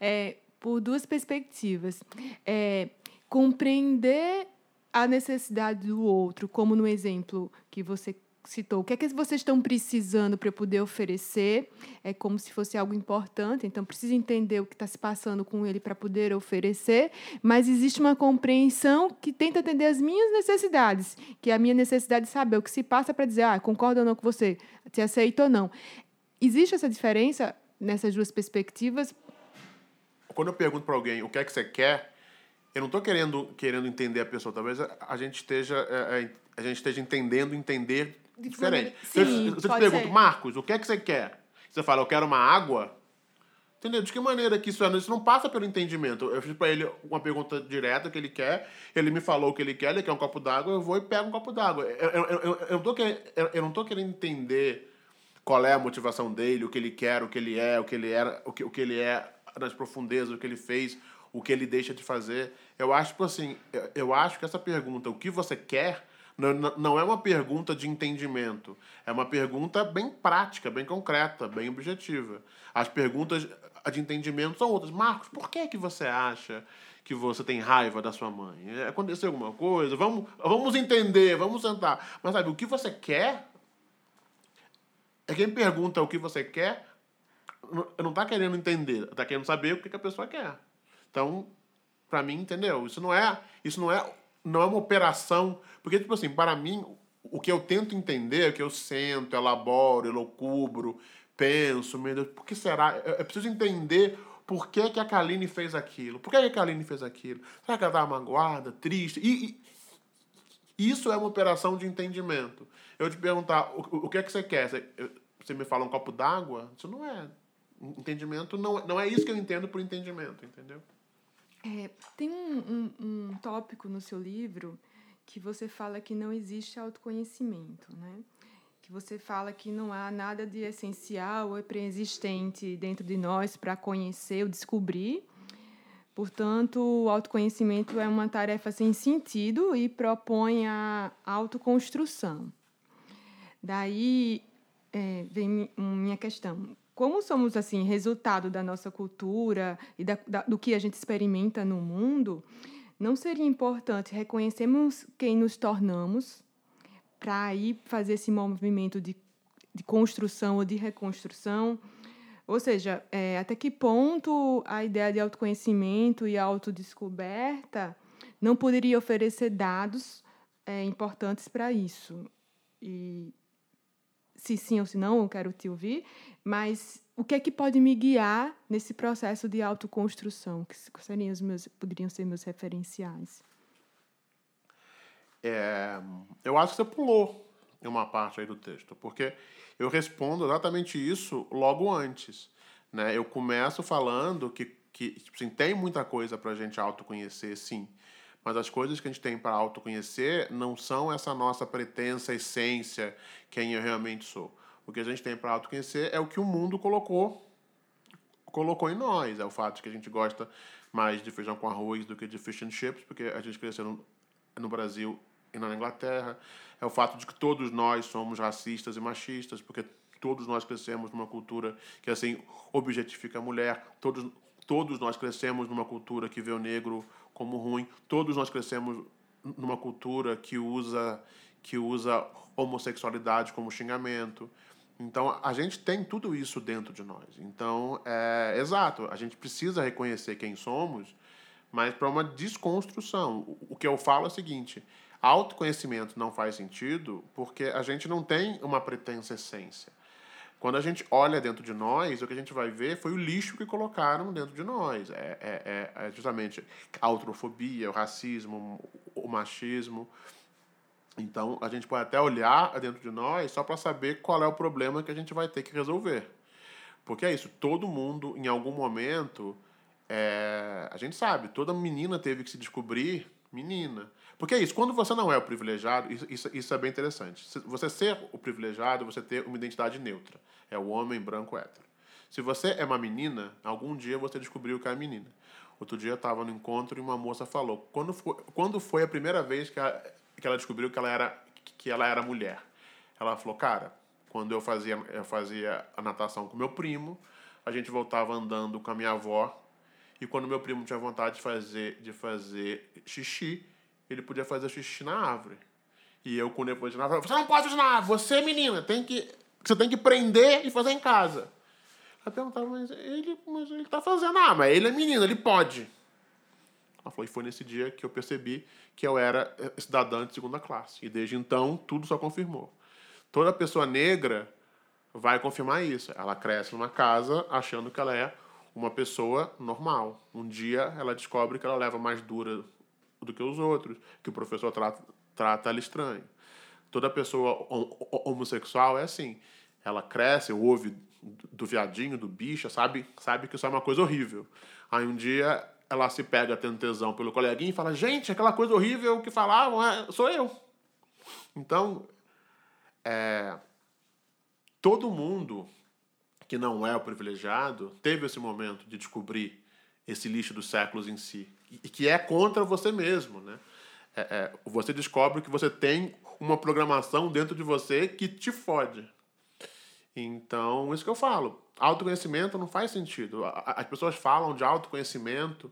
Speaker 4: é, por duas perspectivas. É, compreender a necessidade do outro, como no exemplo que você citou, o que é que vocês estão precisando para eu poder oferecer? É como se fosse algo importante, então precisa entender o que está se passando com ele para poder oferecer, mas existe uma compreensão que tenta atender as minhas necessidades, que é a minha necessidade de saber o que se passa para dizer, ah, concordo ou não com você, se aceita ou não. Existe essa diferença nessas duas perspectivas?
Speaker 1: Quando eu pergunto para alguém o que é que você quer, eu não estou querendo, querendo entender a pessoa, talvez a gente esteja, é, é, a gente esteja entendendo entender diferente.
Speaker 4: Sim,
Speaker 1: eu, eu te pergunto, ser. Marcos, o que é que você quer? Você fala, eu quero uma água. Entendeu? De que maneira que isso é? Isso não passa pelo entendimento. Eu fiz para ele uma pergunta direta que ele quer, ele me falou o que ele quer, ele quer um copo d'água, eu vou e pego um copo d'água. Eu, eu, eu, eu, não tô querendo, eu não tô querendo entender qual é a motivação dele, o que ele quer, o que ele é, o que ele era, o que, o que ele é nas profundezas, o que ele fez, o que ele deixa de fazer. Eu acho, tipo assim, eu acho que essa pergunta, o que você quer, não, não é uma pergunta de entendimento. É uma pergunta bem prática, bem concreta, bem objetiva. As perguntas de entendimento são outras. Marcos, por que, que você acha que você tem raiva da sua mãe? Aconteceu alguma coisa? Vamos, vamos entender, vamos sentar. Mas sabe, o que você quer é quem pergunta o que você quer, não está querendo entender, está querendo saber o que, que a pessoa quer. Então, para mim, entendeu? Isso não é, isso não é, não é uma operação, porque tipo assim, para mim, o que eu tento entender, é que eu sento, elaboro, elocubro, penso, meu Deus, por que será? Eu preciso entender por que, que a Kaline fez aquilo. Por que, que a Kaline fez aquilo? Será que ela estava magoada, triste? E, e, isso é uma operação de entendimento. Eu te perguntar, o, o que é que você quer? Você, você me fala um copo d'água? Isso não é. Entendimento não, não é isso que eu entendo por entendimento, entendeu?
Speaker 4: É, tem um, um, um tópico no seu livro que você fala que não existe autoconhecimento, né? que você fala que não há nada de essencial ou pré-existente dentro de nós para conhecer ou descobrir. Portanto, o autoconhecimento é uma tarefa sem sentido e propõe a autoconstrução. Daí é, vem minha questão. Como somos assim resultado da nossa cultura e da, da, do que a gente experimenta no mundo, não seria importante reconhecermos quem nos tornamos para aí fazer esse movimento de, de construção ou de reconstrução. Ou seja, é, até que ponto a ideia de autoconhecimento e autodescoberta não poderia oferecer dados é, importantes para isso? E se sim ou se não, eu quero te ouvir, mas o que é que pode me guiar nesse processo de autoconstrução? Que seriam os meus, poderiam ser meus referenciais?
Speaker 1: É, eu acho que você pulou uma parte aí do texto, porque eu respondo exatamente isso logo antes. Né? Eu começo falando que, que tipo assim, tem muita coisa para a gente autoconhecer, sim. Mas as coisas que a gente tem para autoconhecer não são essa nossa pretensa essência, quem eu realmente sou. O que a gente tem para autoconhecer é o que o mundo colocou colocou em nós. É o fato de que a gente gosta mais de feijão com arroz do que de fish and chips, porque a gente cresceu no, no Brasil e na Inglaterra, é o fato de que todos nós somos racistas e machistas, porque todos nós crescemos numa cultura que assim objetifica a mulher, todos todos nós crescemos numa cultura que vê o negro como ruim, todos nós crescemos numa cultura que usa que usa homossexualidade como xingamento. Então, a gente tem tudo isso dentro de nós. Então, é exato, a gente precisa reconhecer quem somos, mas para uma desconstrução. O que eu falo é o seguinte: Autoconhecimento não faz sentido porque a gente não tem uma pretensa essência. Quando a gente olha dentro de nós, o que a gente vai ver foi o lixo que colocaram dentro de nós. É, é, é, é justamente a autrofobia, o racismo, o machismo. Então, a gente pode até olhar dentro de nós só para saber qual é o problema que a gente vai ter que resolver. Porque é isso, todo mundo, em algum momento, é, a gente sabe, toda menina teve que se descobrir menina. Porque é isso, quando você não é o privilegiado, isso, isso, isso é bem interessante. Você ser o privilegiado, você ter uma identidade neutra. É o homem branco hétero. Se você é uma menina, algum dia você descobriu que é menina. Outro dia eu estava no encontro e uma moça falou: quando foi, quando foi a primeira vez que ela, que ela descobriu que ela, era, que ela era mulher? Ela falou: cara, quando eu fazia, eu fazia a natação com meu primo, a gente voltava andando com a minha avó. E quando meu primo tinha vontade de fazer, de fazer xixi, ele podia fazer xixi na árvore. E eu, com depois de na árvore, você não pode fazer na árvore, você, menina, tem que, você tem que prender e fazer em casa. Ela perguntava, mas ele, mas ele tá fazendo, ah, mas ele é menino, ele pode. Ela falou, e foi nesse dia que eu percebi que eu era cidadã de segunda classe. E desde então, tudo só confirmou. Toda pessoa negra vai confirmar isso. Ela cresce numa casa achando que ela é uma pessoa normal. Um dia ela descobre que ela leva mais dura do que os outros, que o professor trata, trata ela estranho. Toda pessoa homossexual é assim. Ela cresce, ouve do viadinho, do bicha, sabe, sabe que isso é uma coisa horrível. Aí um dia ela se pega tendo tesão pelo coleguinha e fala: Gente, aquela coisa horrível que falavam é, sou eu. Então, é, todo mundo que não é o privilegiado teve esse momento de descobrir esse lixo dos séculos em si e que é contra você mesmo, né? É, é, você descobre que você tem uma programação dentro de você que te fode. Então, isso que eu falo. Autoconhecimento não faz sentido. As pessoas falam de autoconhecimento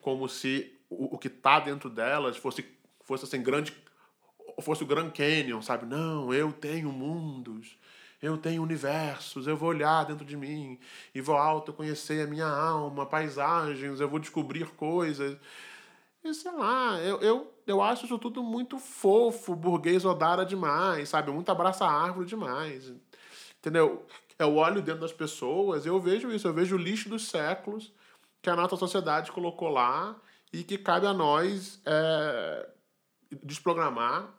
Speaker 1: como se o, o que está dentro delas fosse, fosse assim, grande. fosse o Grand Canyon, sabe? Não, eu tenho mundos, eu tenho universos, eu vou olhar dentro de mim e vou autoconhecer a minha alma, paisagens, eu vou descobrir coisas. E sei lá, eu, eu, eu acho isso tudo muito fofo, burguês odara demais, sabe? Muito abraça árvore demais. Entendeu? Eu olho dentro das pessoas eu vejo isso, eu vejo o lixo dos séculos que a nossa sociedade colocou lá e que cabe a nós é, desprogramar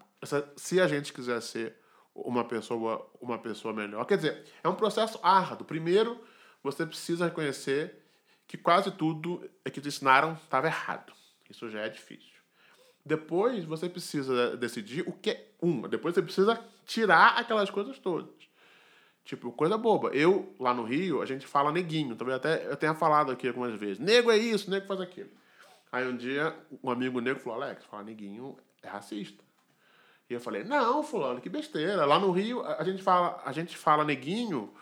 Speaker 1: se a gente quiser ser uma pessoa, uma pessoa melhor. Quer dizer, é um processo árduo. Primeiro, você precisa reconhecer que quase tudo que te ensinaram estava errado. Isso já é difícil. Depois, você precisa decidir o que é uma. Depois, você precisa tirar aquelas coisas todas. Tipo, coisa boba. Eu, lá no Rio, a gente fala neguinho. Talvez até eu tenha falado aqui algumas vezes. Nego é isso, nego faz aquilo. Aí um dia, um amigo negro falou, Alex, falar neguinho é racista. E eu falei, não, fulano, que besteira. Lá no Rio, a gente fala, a gente fala neguinho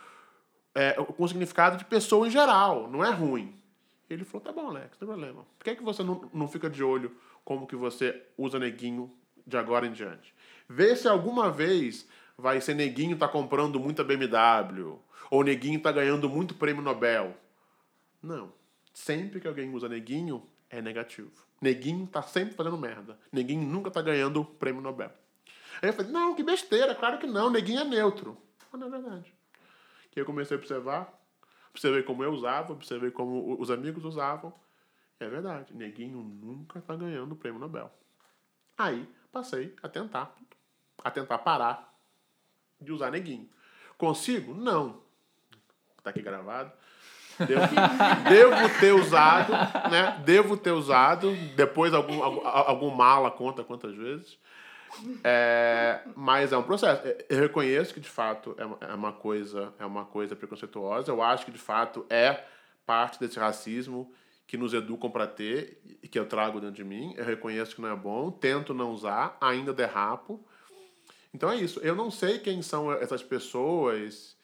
Speaker 1: é, com o significado de pessoa em geral, não é ruim. Ele falou, tá bom, Alex, não tem problema. Por que, que você não, não fica de olho como que você usa neguinho de agora em diante? Vê se alguma vez vai ser neguinho tá comprando muita BMW, ou neguinho tá ganhando muito prêmio Nobel. Não. Sempre que alguém usa neguinho, é negativo. Neguinho tá sempre fazendo merda. Neguinho nunca tá ganhando prêmio Nobel. Aí eu falei, não, que besteira, claro que não, neguinho é neutro. Mas não é verdade. Que eu comecei a observar, observei como eu usava, observei como os amigos usavam. É verdade, neguinho nunca tá ganhando prêmio Nobel. Aí passei a tentar, a tentar parar de usar neguinho. Consigo? Não. Tá aqui gravado. Devo, devo ter usado, né? Devo ter usado. Depois algum, algum, algum mala conta quantas vezes. É, mas é um processo. Eu reconheço que de fato é, é uma coisa é uma coisa preconceituosa. Eu acho que de fato é parte desse racismo que nos educam para ter e que eu trago dentro de mim. Eu reconheço que não é bom, tento não usar, ainda derrapo, então é isso. Eu não sei quem são essas pessoas.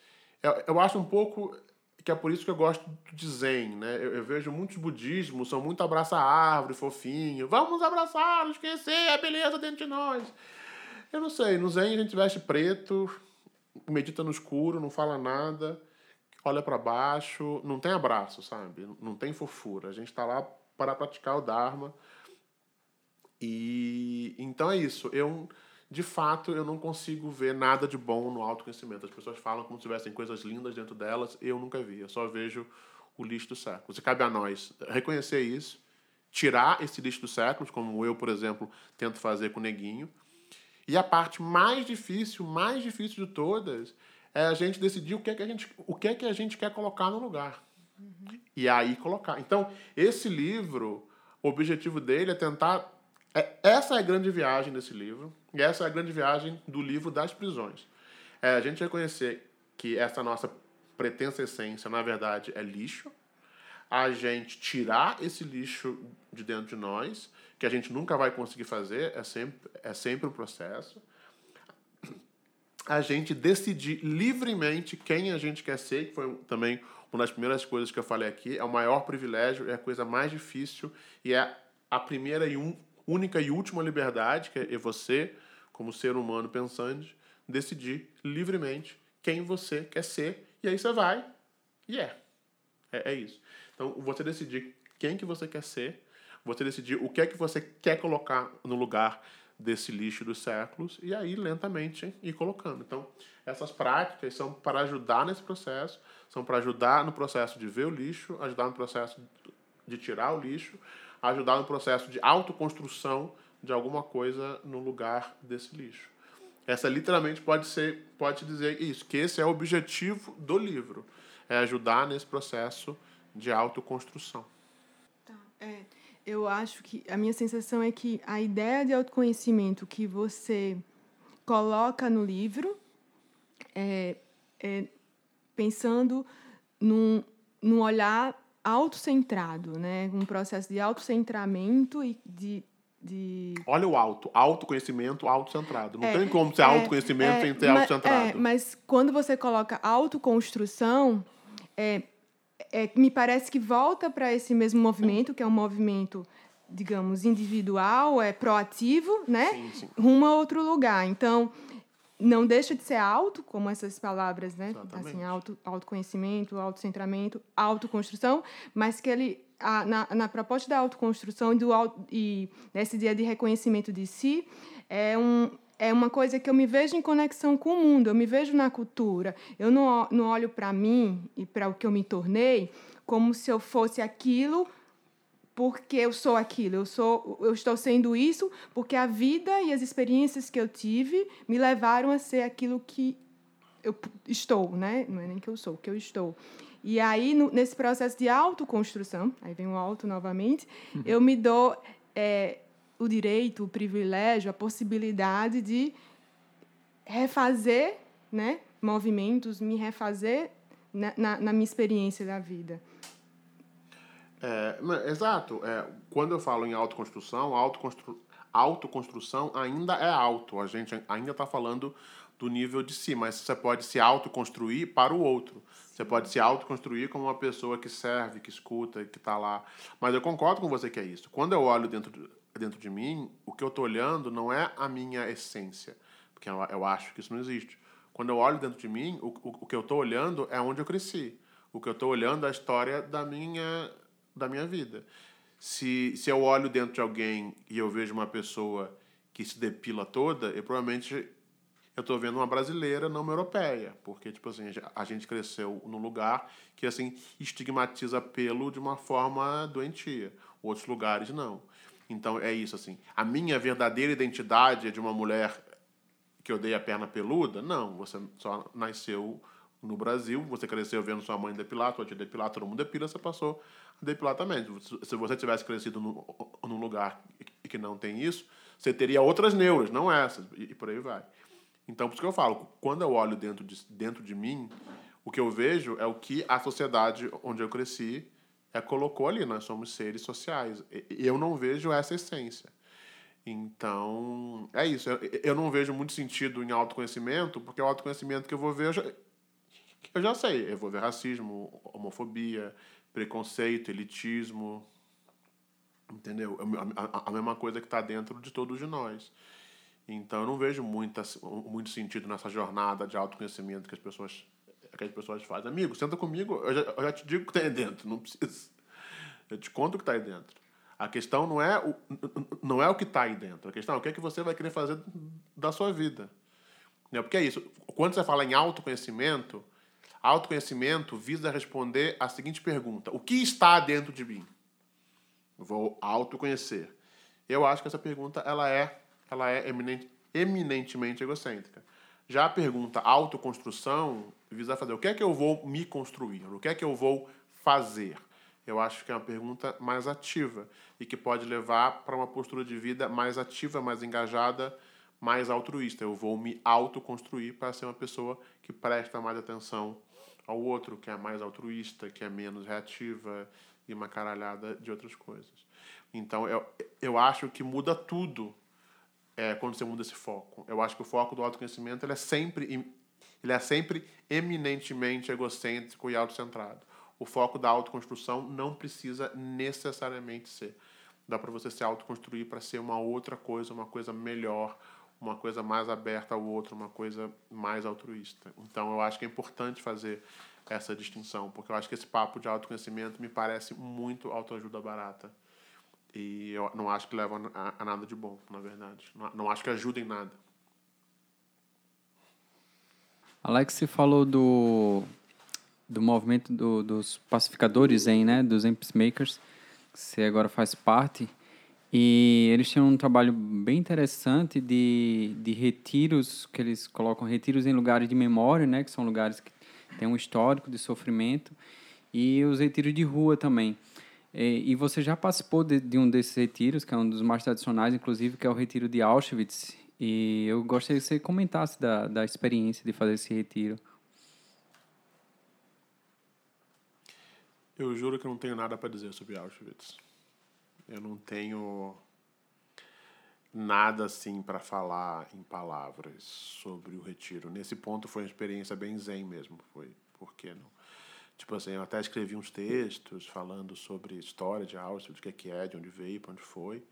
Speaker 1: Eu, eu acho um pouco que é por isso que eu gosto de Zen, né? Eu, eu vejo muitos budismos, são muito abraça árvore, fofinho. Vamos abraçar, esquecer a beleza dentro de nós. Eu não sei, no Zen a gente veste preto, medita no escuro, não fala nada, olha para baixo, não tem abraço, sabe? Não tem fofura. A gente está lá para praticar o Dharma. E então é isso. Eu de fato, eu não consigo ver nada de bom no autoconhecimento. As pessoas falam como se tivessem coisas lindas dentro delas, eu nunca vi. Eu só vejo o lixo do século. Se cabe a nós reconhecer isso, tirar esse lixo dos séculos, como eu, por exemplo, tento fazer com o Neguinho. E a parte mais difícil, mais difícil de todas, é a gente decidir o que é que a gente, o que é que a gente quer colocar no lugar. Uhum. E aí colocar. Então, esse livro, o objetivo dele é tentar essa é a grande viagem desse livro, e essa é a grande viagem do livro das prisões. É a gente reconhecer que essa nossa pretensa essência, na verdade, é lixo, a gente tirar esse lixo de dentro de nós, que a gente nunca vai conseguir fazer, é sempre, é sempre um processo. A gente decidir livremente quem a gente quer ser, que foi também uma das primeiras coisas que eu falei aqui, é o maior privilégio, é a coisa mais difícil e é a primeira e um, única e última liberdade, que é você, como ser humano pensante, decidir livremente quem você quer ser, e aí você vai e é. É, é isso. Então, você decidir quem que você quer ser, você decidir o que é que você quer colocar no lugar desse lixo dos séculos, e aí lentamente ir colocando. Então, essas práticas são para ajudar nesse processo, são para ajudar no processo de ver o lixo, ajudar no processo de tirar o lixo, ajudar no processo de autoconstrução de alguma coisa no lugar desse lixo. Essa literalmente pode ser, pode dizer isso, que esse é o objetivo do livro, é ajudar nesse processo de autoconstrução.
Speaker 4: Tá. É, eu acho que a minha sensação é que a ideia de autoconhecimento que você coloca no livro é, é pensando num, num olhar autocentrado, né? um processo de autocentramento e de, de...
Speaker 1: Olha o auto, autoconhecimento autocentrado. Não é, tem como ser é, autoconhecimento é, sem ser autocentrado.
Speaker 4: É, mas quando você coloca autoconstrução, é, é, me parece que volta para esse mesmo movimento, que é um movimento, digamos, individual, é proativo, né? Sim, sim. Rumo a outro lugar. Então, não deixa de ser alto, como essas palavras, né? Exatamente. Assim, auto, autoconhecimento, autocentramento, autoconstrução, mas que ele, a, na, na proposta da autoconstrução e, do, e nesse dia de reconhecimento de si, é, um, é uma coisa que eu me vejo em conexão com o mundo, eu me vejo na cultura. Eu não, não olho para mim e para o que eu me tornei como se eu fosse aquilo porque eu sou aquilo, eu sou, eu estou sendo isso porque a vida e as experiências que eu tive me levaram a ser aquilo que eu estou, né? Não é nem que eu sou, que eu estou. E aí no, nesse processo de autoconstrução, aí vem o auto novamente, uhum. eu me dou é, o direito, o privilégio, a possibilidade de refazer, né? Movimentos, me refazer na, na, na minha experiência da vida.
Speaker 1: É, exato. É, quando eu falo em autoconstrução, autoconstru, autoconstrução ainda é alto. A gente ainda está falando do nível de si, mas você pode se autoconstruir para o outro. Você pode se autoconstruir como uma pessoa que serve, que escuta, que está lá. Mas eu concordo com você que é isso. Quando eu olho dentro de, dentro de mim, o que eu estou olhando não é a minha essência, porque eu, eu acho que isso não existe. Quando eu olho dentro de mim, o, o, o que eu estou olhando é onde eu cresci. O que eu estou olhando é a história da minha da minha vida. Se, se eu olho dentro de alguém e eu vejo uma pessoa que se depila toda, eu provavelmente eu estou vendo uma brasileira, não uma europeia, porque tipo assim a gente cresceu num lugar que assim estigmatiza pelo de uma forma doentia, outros lugares não. Então é isso assim. A minha verdadeira identidade é de uma mulher que odeia a perna peluda? Não, você só nasceu no Brasil, você cresceu vendo sua mãe depilar, sua tia depilar, todo mundo depila, você passou a depilar também. Se você tivesse crescido num, lugar que não tem isso, você teria outras neuras, não essas, e, por aí vai. Então, por isso que eu falo, quando eu olho dentro de, dentro de mim, o que eu vejo é o que a sociedade onde eu cresci é, colocou ali. Nós somos seres sociais. E eu não vejo essa essência. Então, é isso. Eu não vejo muito sentido em autoconhecimento, porque o autoconhecimento que eu vou ver, eu já, eu já sei, ver racismo, homofobia, preconceito, elitismo, entendeu? A, a, mesma coisa que está dentro de todos de nós. Então eu não vejo muita, muito sentido nessa jornada de autoconhecimento que as pessoas que as pessoas fazem. Amigo, senta comigo, eu já, eu já te digo o que tem aí dentro, não precisa. Eu te conto o que está aí dentro. A questão não é o, não é o que está aí dentro. A questão é o que, é que você vai querer fazer da sua vida. Porque é isso. Quando você fala em autoconhecimento, Autoconhecimento visa responder a seguinte pergunta: O que está dentro de mim? vou autoconhecer. Eu acho que essa pergunta ela é, ela é eminente, eminentemente egocêntrica. Já a pergunta autoconstrução visa fazer o que é que eu vou me construir, o que é que eu vou fazer. Eu acho que é uma pergunta mais ativa e que pode levar para uma postura de vida mais ativa, mais engajada, mais altruísta. Eu vou me autoconstruir para ser uma pessoa que presta mais atenção ao outro, que é mais altruísta, que é menos reativa e uma caralhada de outras coisas. Então, eu, eu acho que muda tudo é, quando você muda esse foco. Eu acho que o foco do autoconhecimento ele é sempre ele é sempre eminentemente egocêntrico e autocentrado. O foco da autoconstrução não precisa necessariamente ser. Dá para você se autoconstruir para ser uma outra coisa, uma coisa melhor, uma coisa mais aberta ao outro, uma coisa mais altruísta. Então eu acho que é importante fazer essa distinção, porque eu acho que esse papo de autoconhecimento me parece muito autoajuda barata. E eu não acho que leva a, nada de bom, na verdade. Não, não acho que ajuda em nada.
Speaker 6: Alex, você falou do, do movimento do, dos pacificadores, hein, né? dos peacemakers, que você agora faz parte. E eles têm um trabalho bem interessante de, de retiros, que eles colocam retiros em lugares de memória, né? Que são lugares que têm um histórico de sofrimento. E os retiros de rua também. E, e você já participou de, de um desses retiros, que é um dos mais tradicionais, inclusive, que é o retiro de Auschwitz. E eu gostaria que você comentasse da, da experiência de fazer esse retiro.
Speaker 1: Eu juro que não tenho nada para dizer sobre Auschwitz. Eu não tenho nada assim para falar em palavras sobre o retiro. Nesse ponto foi uma experiência bem zen mesmo, foi por que não? Tipo assim, eu até escrevi uns textos falando sobre história de Auschwitz, o que é que é, de onde veio, para onde foi.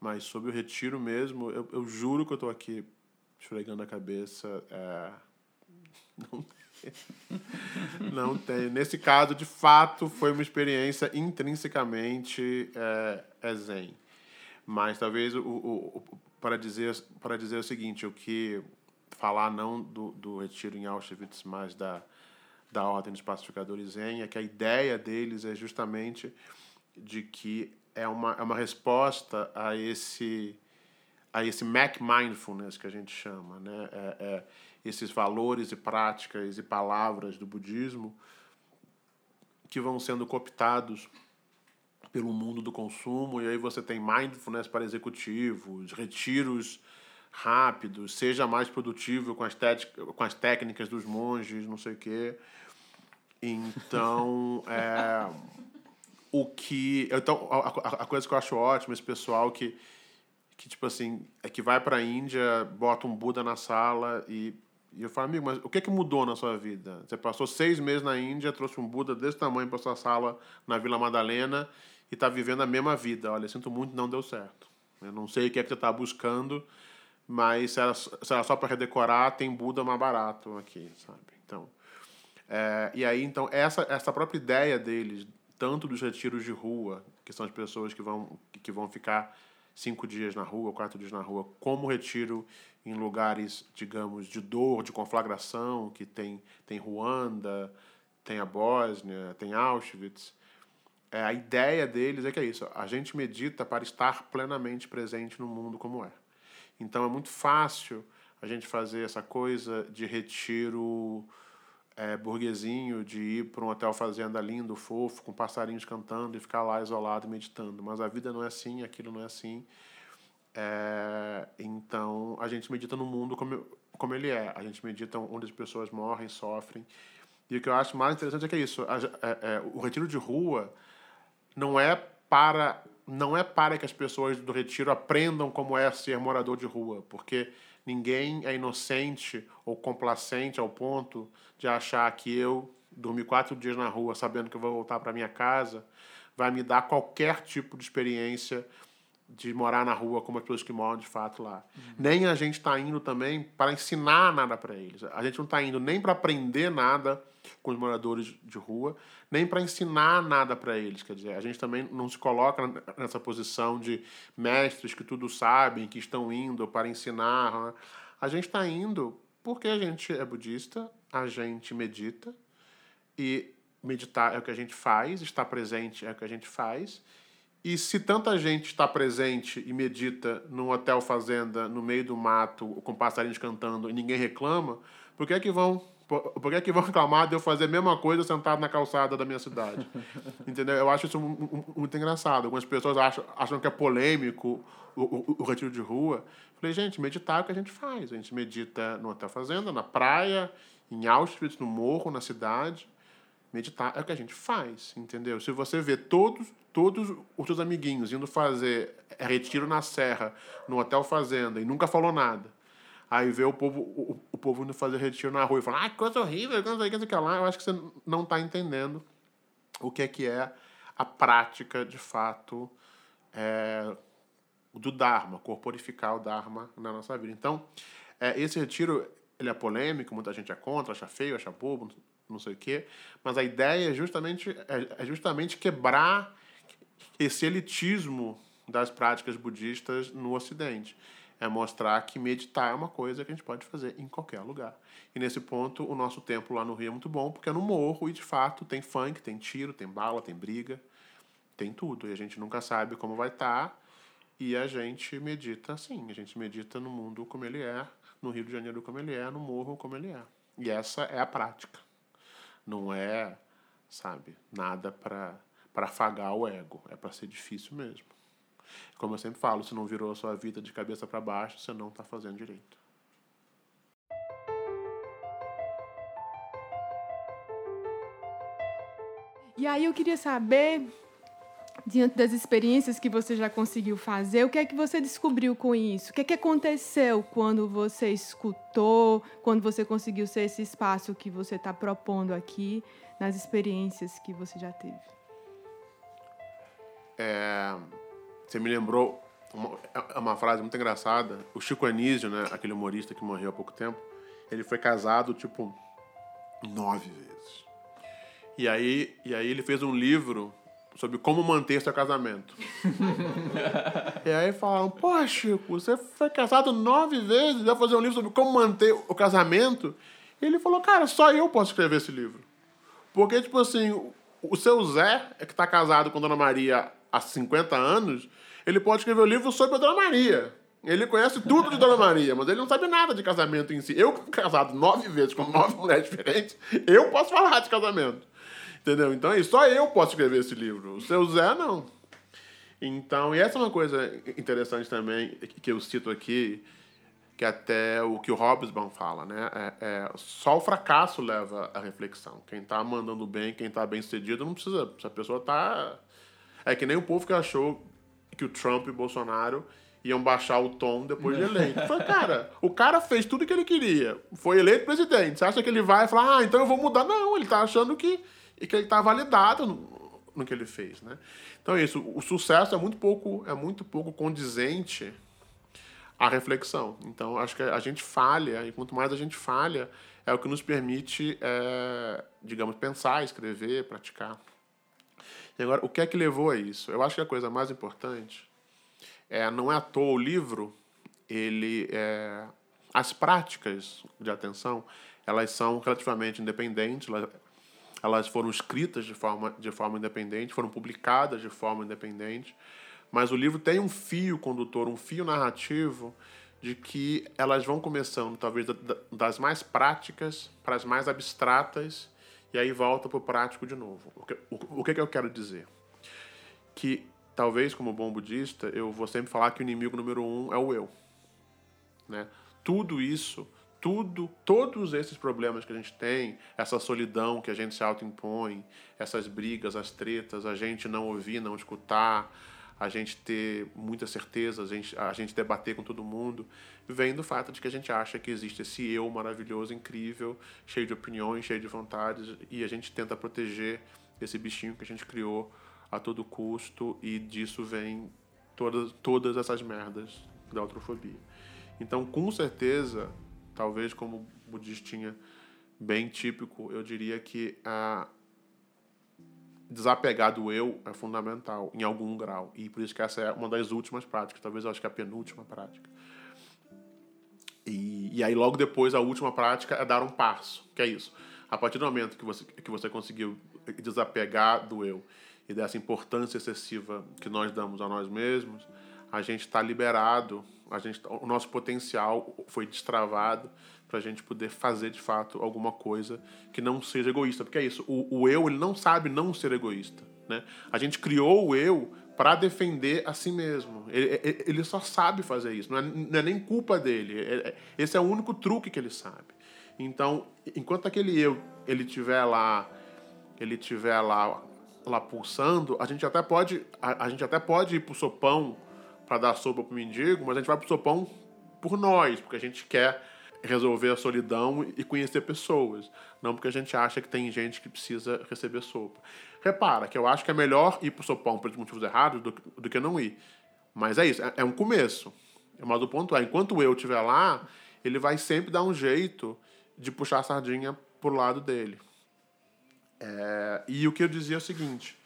Speaker 1: Mas sobre o retiro mesmo, eu, eu juro que eu estou aqui esfregando a cabeça. É, não não tem. Nesse caso, de fato, foi uma experiência intrinsecamente é, é zen. Mas talvez o, o, o, para, dizer, para dizer o seguinte, o que falar não do, do retiro em Auschwitz, mas da, da Ordem dos Pacificadores Zen, é que a ideia deles é justamente de que é uma, é uma resposta a esse a esse Mac Mindfulness que a gente chama, né? É, é, esses valores e práticas e palavras do budismo que vão sendo cooptados pelo mundo do consumo e aí você tem mindfulness para executivos, retiros rápidos, seja mais produtivo com as, com as técnicas dos monges, não sei o quê. Então, é, o que... Então, a, a coisa que eu acho ótima, esse pessoal que, que tipo assim, é que vai para a Índia, bota um Buda na sala e e eu falo, amigo, mas o que, que mudou na sua vida? Você passou seis meses na Índia, trouxe um Buda desse tamanho para sua sala na Vila Madalena e está vivendo a mesma vida. Olha, sinto muito, não deu certo. Eu não sei o que é que você está buscando, mas se era, só para redecorar, tem Buda mais barato aqui, sabe? Então, é, e aí, então, essa, essa própria ideia deles, tanto dos retiros de rua, que são as pessoas que vão, que vão ficar cinco dias na rua, quatro dias na rua, como retiro em lugares, digamos, de dor, de conflagração, que tem, tem Ruanda, tem a Bósnia, tem Auschwitz. É, a ideia deles é que é isso, a gente medita para estar plenamente presente no mundo como é. Então é muito fácil a gente fazer essa coisa de retiro é, burguesinho, de ir para um hotel fazenda lindo, fofo, com passarinhos cantando e ficar lá isolado meditando. Mas a vida não é assim, aquilo não é assim. É, então, a gente medita no mundo como, como ele é. A gente medita onde as pessoas morrem, sofrem. E o que eu acho mais interessante é que é isso. A, é, é, o retiro de rua não é para não é para que as pessoas do retiro aprendam como é ser morador de rua, porque ninguém é inocente ou complacente ao ponto de achar que eu dormir quatro dias na rua sabendo que eu vou voltar para minha casa vai me dar qualquer tipo de experiência de morar na rua como as pessoas que moram de fato lá. Uhum. Nem a gente está indo também para ensinar nada para eles. A gente não está indo nem para aprender nada com os moradores de rua, nem para ensinar nada para eles. Quer dizer, a gente também não se coloca nessa posição de mestres que tudo sabem, que estão indo para ensinar. Né? A gente está indo porque a gente é budista, a gente medita e meditar é o que a gente faz, estar presente é o que a gente faz e se tanta gente está presente e medita num hotel fazenda no meio do mato com passarinhos cantando e ninguém reclama, por que é que vão por que, é que vão reclamar de eu fazer a mesma coisa sentado na calçada da minha cidade? Entendeu? Eu acho isso muito engraçado. Algumas pessoas acham, acham que é polêmico o, o, o retiro de rua. Falei, gente, meditar é o que a gente faz. A gente medita no hotel fazenda, na praia, em Auschwitz, no morro, na cidade. Meditar é o que a gente faz, entendeu? Se você vê todos, todos os seus amiguinhos indo fazer retiro na serra, no hotel fazenda, e nunca falou nada, aí vê o povo, o, o povo indo fazer retiro na rua e fala, ah, coisa horrível, o que, que lá, eu acho que você não está entendendo o que é que é a prática, de fato, é, do Dharma, corporificar o Dharma na nossa vida. Então, é, esse retiro ele é polêmico, muita gente é contra, acha feio, acha bobo, não sei o quê, mas a ideia é justamente, é, é justamente quebrar esse elitismo das práticas budistas no Ocidente. É mostrar que meditar é uma coisa que a gente pode fazer em qualquer lugar. E nesse ponto, o nosso templo lá no Rio é muito bom, porque é no morro e de fato tem funk, tem tiro, tem bala, tem briga, tem tudo. E a gente nunca sabe como vai estar. Tá, E a gente medita assim, a gente medita no mundo como ele é, no Rio de Janeiro como ele é, no morro como ele é. E essa é a prática. Não é, sabe, nada para para afagar o ego, é para ser difícil mesmo. Como eu sempre falo, se não virou a sua vida de cabeça para baixo, você não está fazendo direito.
Speaker 4: E aí eu queria saber diante das experiências que você já conseguiu fazer, o que é que você descobriu com isso? O que é que aconteceu quando você escutou, quando você conseguiu ser esse espaço que você está propondo aqui, nas experiências que você já teve?
Speaker 1: É, você me lembrou uma, é uma frase muito engraçada. O Chico Anísio, né, aquele humorista que morreu há pouco tempo, ele foi casado, tipo, nove vezes. E aí, e aí ele fez um livro sobre como manter seu casamento. e aí falaram, pô, Chico, você foi casado nove vezes, vai fazer um livro sobre como manter o casamento? E ele falou, cara, só eu posso escrever esse livro. Porque, tipo assim, o seu Zé, é que está casado com Dona Maria há 50 anos, ele pode escrever um livro sobre a Dona Maria. Ele conhece tudo de Dona Maria, mas ele não sabe nada de casamento em si. Eu, casado nove vezes com nove mulheres diferentes, eu posso falar de casamento. Entendeu? Então, é só eu posso escrever esse livro. O seu Zé, não. Então, e essa é uma coisa interessante também, que eu cito aqui, que até o que o Hobsbawm fala, né? É, é, só o fracasso leva à reflexão. Quem está mandando bem, quem está bem sucedido, não precisa. Se a pessoa está. É que nem o povo que achou que o Trump e o Bolsonaro iam baixar o tom depois de eleito. Falei, cara, o cara fez tudo o que ele queria. Foi eleito presidente. Você acha que ele vai falar, ah, então eu vou mudar? Não, ele está achando que e que ele está validado no, no, que ele fez, né? Então é isso. O sucesso é muito pouco é muito pouco condizente à reflexão. Então acho que a gente falha e quanto mais a gente falha é o que nos permite, é, digamos, pensar, escrever, praticar. E agora, o que é que levou a isso? Eu acho que a coisa mais importante é não é à toa o livro, ele é, as práticas de atenção elas são relativamente independentes, elas, foram escritas de forma, de forma independente, foram publicadas de forma independente, mas o livro tem um fio condutor, um fio narrativo de que elas vão começando, talvez, das mais práticas para as mais abstratas, e aí volta para o prático de novo. O que, o, o que, que eu quero dizer? Que, talvez, como bom budista, eu vou sempre falar que o inimigo número um é o eu. Né? Tudo isso tudo, todos esses problemas que a gente tem, essa solidão que a gente se autoimpõe, essas brigas, as tretas, a gente não ouvir, não escutar, a gente ter muita certeza, a gente, a gente debater com todo mundo, vem do fato de que a gente acha que existe esse eu maravilhoso, incrível, cheio de opiniões, cheio de vontades, e a gente tenta proteger esse bichinho que a gente criou a todo custo, e disso vem todas, todas essas merdas da autrofobia. Então, com certeza, talvez como budistinha bem típico, eu diria que a desapegar do eu é fundamental em algum grau. E por isso que essa é uma das últimas práticas, talvez eu acho que é a penúltima prática. E, e aí logo depois a última prática é dar um passo, que é isso. A partir do momento que você, que você conseguiu desapegar do eu e dessa importância excessiva que nós damos a nós mesmos, a gente está liberado a gente, o nosso potencial foi destravado para a gente poder fazer de fato alguma coisa que não seja egoísta. Porque é isso, o, o eu ele não sabe não ser egoísta. Né? A gente criou o eu para defender a si mesmo. Ele, ele só sabe fazer isso, não é, não é nem culpa dele. É, é, esse é o único truque que ele sabe. Então, enquanto aquele eu ele tiver lá, ele tiver lá, lá pulsando, a gente até pode, a, a gente até pode ir pro sopão para dar sopa pro mendigo, mas a gente vai pro sopão por nós, porque a gente quer resolver a solidão e conhecer pessoas, não porque a gente acha que tem gente que precisa receber sopa. Repara que eu acho que é melhor ir pro sopão pelos motivos errados do, do que não ir. Mas é isso, é, é um começo. Mas o ponto é, enquanto eu estiver lá, ele vai sempre dar um jeito de puxar a sardinha pro lado dele. É, e o que eu dizia é o seguinte: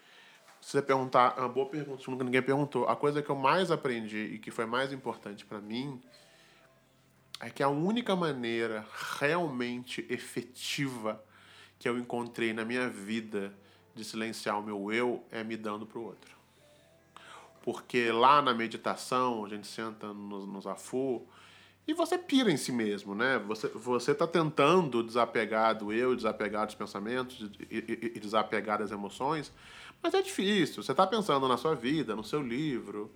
Speaker 1: se você perguntar, é uma boa pergunta, nunca ninguém perguntou. A coisa que eu mais aprendi e que foi mais importante para mim é que a única maneira realmente efetiva que eu encontrei na minha vida de silenciar o meu eu é me dando para o outro. Porque lá na meditação, a gente senta no, no Zafu e você pira em si mesmo, né? Você, você tá tentando desapegar do eu, desapegar dos pensamentos e, e, e desapegar das emoções, mas é difícil. Você está pensando na sua vida, no seu livro,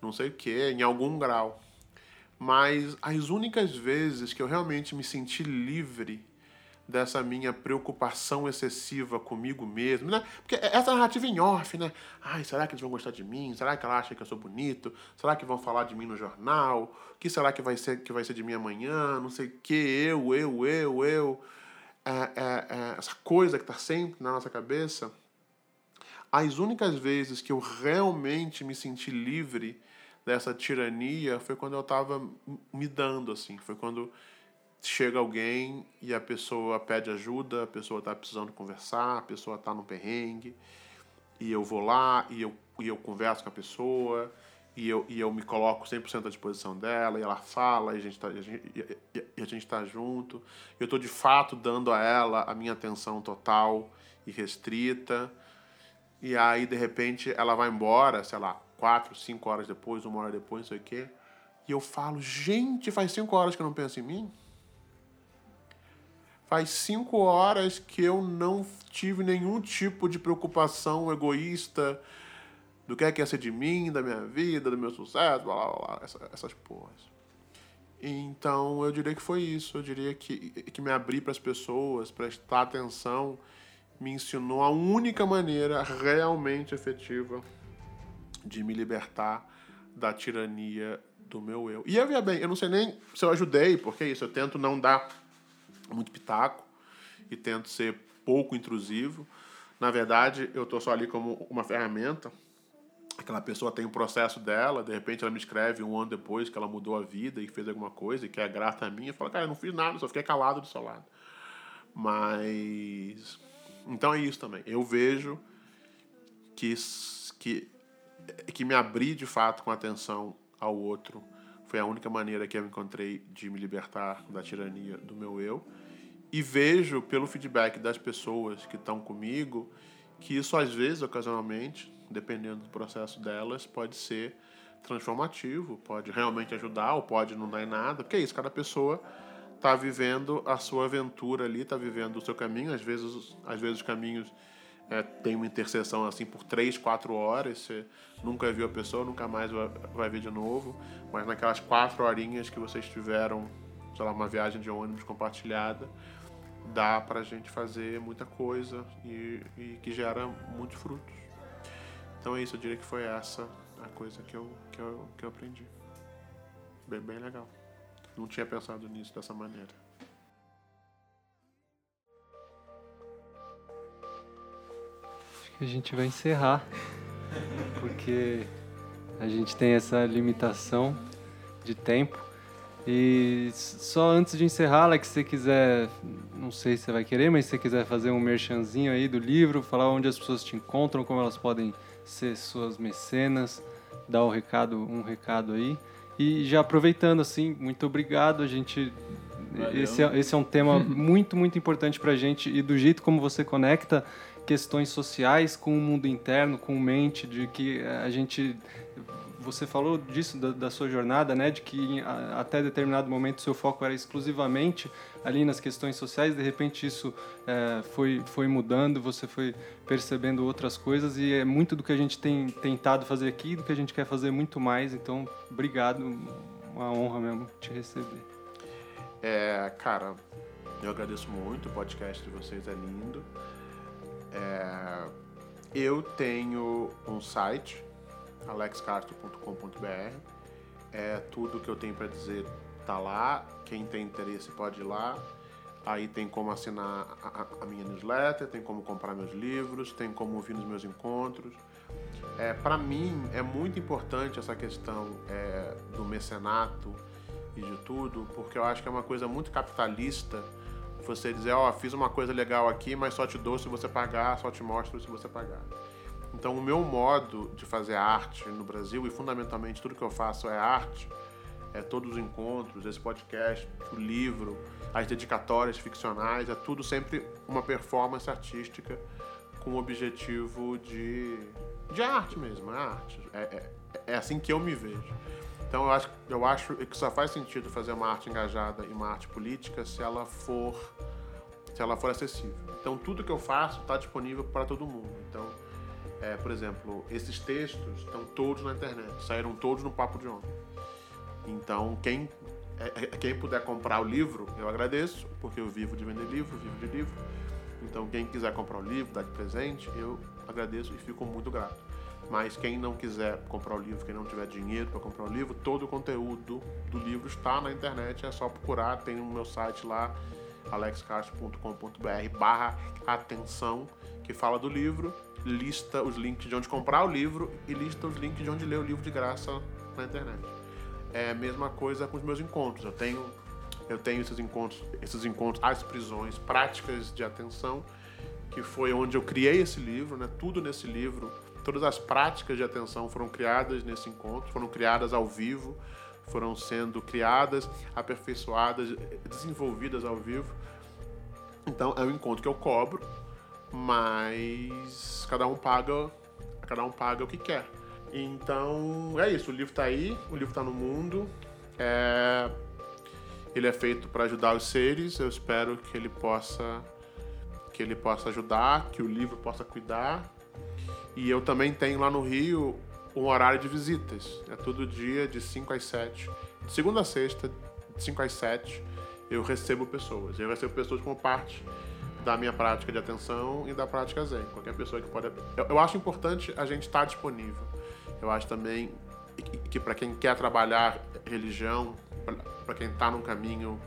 Speaker 1: não sei o quê, em algum grau. Mas as únicas vezes que eu realmente me senti livre dessa minha preocupação excessiva comigo mesmo, né? Porque essa narrativa em off, né? Ai, será que eles vão gostar de mim? Será que ela acha que eu sou bonito? Será que vão falar de mim no jornal? O que será que vai ser que vai ser de mim amanhã? Não sei o que, eu, eu, eu, eu. É, é, é, essa coisa que está sempre na nossa cabeça. As únicas vezes que eu realmente me senti livre dessa tirania foi quando eu estava me dando, assim. Foi quando chega alguém e a pessoa pede ajuda, a pessoa está precisando conversar, a pessoa está no perrengue, e eu vou lá e eu, e eu converso com a pessoa, e eu, e eu me coloco 100% à disposição dela, e ela fala, e a gente está e, e a gente tá junto. Eu estou de fato dando a ela a minha atenção total e restrita. E aí, de repente, ela vai embora, sei lá, quatro, cinco horas depois, uma hora depois, não sei o quê. E eu falo, gente, faz cinco horas que eu não penso em mim? Faz cinco horas que eu não tive nenhum tipo de preocupação egoísta do que é que ia ser de mim, da minha vida, do meu sucesso, blá blá blá, essa, essas porras. Então eu diria que foi isso. Eu diria que, que me abrir para as pessoas, prestar atenção, me ensinou a única maneira realmente efetiva de me libertar da tirania do meu eu. E eu via bem, eu não sei nem se eu ajudei, porque é isso, eu tento não dar muito pitaco e tento ser pouco intrusivo. Na verdade, eu estou só ali como uma ferramenta. Aquela pessoa tem um processo dela, de repente ela me escreve um ano depois que ela mudou a vida e fez alguma coisa e que é grata a mim. Eu falo, cara, eu não fiz nada, só fiquei calado do seu lado. Mas. Então é isso também. Eu vejo que, que, que me abrir de fato com atenção ao outro foi a única maneira que eu encontrei de me libertar da tirania do meu eu. E vejo pelo feedback das pessoas que estão comigo que isso às vezes, ocasionalmente, dependendo do processo delas, pode ser transformativo, pode realmente ajudar ou pode não dar em nada, porque é isso, cada pessoa está vivendo a sua aventura ali, está vivendo o seu caminho, às vezes, às vezes os caminhos é, tem uma interseção assim por três, quatro horas, você nunca viu a pessoa, nunca mais vai, vai ver de novo, mas naquelas quatro horinhas que vocês tiveram, sei lá, uma viagem de ônibus compartilhada, dá pra gente fazer muita coisa e, e que gera muitos frutos. Então é isso, eu diria que foi essa a coisa que eu, que eu, que eu aprendi. Bem, bem legal. Não tinha pensado nisso dessa maneira.
Speaker 2: a gente vai encerrar, porque a gente tem essa limitação de tempo. E só antes de encerrar, Alex, se você quiser, não sei se você vai querer, mas se você quiser fazer um merchanzinho aí do livro, falar onde as pessoas te encontram, como elas podem ser suas mecenas, dar um recado, um recado aí. E já aproveitando assim, muito obrigado, a gente esse é, esse é um tema muito, muito importante para a gente. E do jeito como você conecta questões sociais com o mundo interno, com mente, de que a gente você falou disso da, da, sua jornada, né, de que a, até determinado momento seu foco era exclusivamente ali nas questões sociais, de repente isso é, foi foi mudando, você foi percebendo outras coisas e é muito do que a gente tem tentado fazer aqui, do que a gente quer fazer muito mais. Então, obrigado, uma honra mesmo te receber.
Speaker 1: É, cara, eu agradeço muito, o podcast de vocês é lindo. É, eu tenho um site, alexcastro.com.br. É, tudo que eu tenho para dizer tá lá. Quem tem interesse pode ir lá. Aí tem como assinar a, a, minha newsletter, tem como comprar meus livros, tem como ouvir nos meus encontros. É, para mim é muito importante essa questão é, do mecenato e de tudo, porque eu acho que é uma coisa muito capitalista você dizer, ó, oh, fiz uma coisa legal aqui, mas só te dou se você pagar, só te mostro se você pagar. Então, o meu modo de fazer arte no Brasil, e fundamentalmente tudo que eu faço é arte, é todos os encontros, esse podcast, o livro, as dedicatórias ficcionais, é tudo sempre uma performance artística com o objetivo de de arte mesmo, é arte. É, é, é assim que eu me vejo. Então eu acho, eu acho que só faz sentido fazer uma arte engajada e uma arte política se ela for se ela for acessível. Então tudo que eu faço está disponível para todo mundo. Então, é, por exemplo, esses textos estão todos na internet, saíram todos no Papo de Ontem. Então quem é, é, quem puder comprar o livro, eu agradeço, porque eu vivo de vender livro, vivo de livro. Então quem quiser comprar o livro, dar de presente, eu agradeço e fico muito grato. Mas quem não quiser comprar o livro, quem não tiver dinheiro para comprar o livro, todo o conteúdo do livro está na internet, é só procurar, tem no meu site lá, alexcastro.com.br barra atenção, que fala do livro, lista os links de onde comprar o livro e lista os links de onde ler o livro de graça na internet. É a mesma coisa com os meus encontros. Eu tenho, eu tenho esses encontros, esses encontros às prisões, práticas de atenção, que foi onde eu criei esse livro, né? Tudo nesse livro Todas as práticas de atenção foram criadas nesse encontro, foram criadas ao vivo, foram sendo criadas, aperfeiçoadas, desenvolvidas ao vivo. Então é um encontro que eu cobro, mas cada um paga, cada um paga o que quer. Então é isso, o livro está aí, o livro está no mundo. É... Ele é feito para ajudar os seres. Eu espero que ele possa que ele possa ajudar, que o livro possa cuidar e eu também tenho lá no Rio um horário de visitas. É todo dia de 5 às 7. De segunda a sexta, de 5 às 7, eu recebo pessoas. Eu recebo pessoas como parte da minha prática de atenção e da prática Zen. Qualquer pessoa que pode. Eu, eu acho importante a gente estar disponível. Eu acho também que, que para quem quer trabalhar religião, para quem está no caminho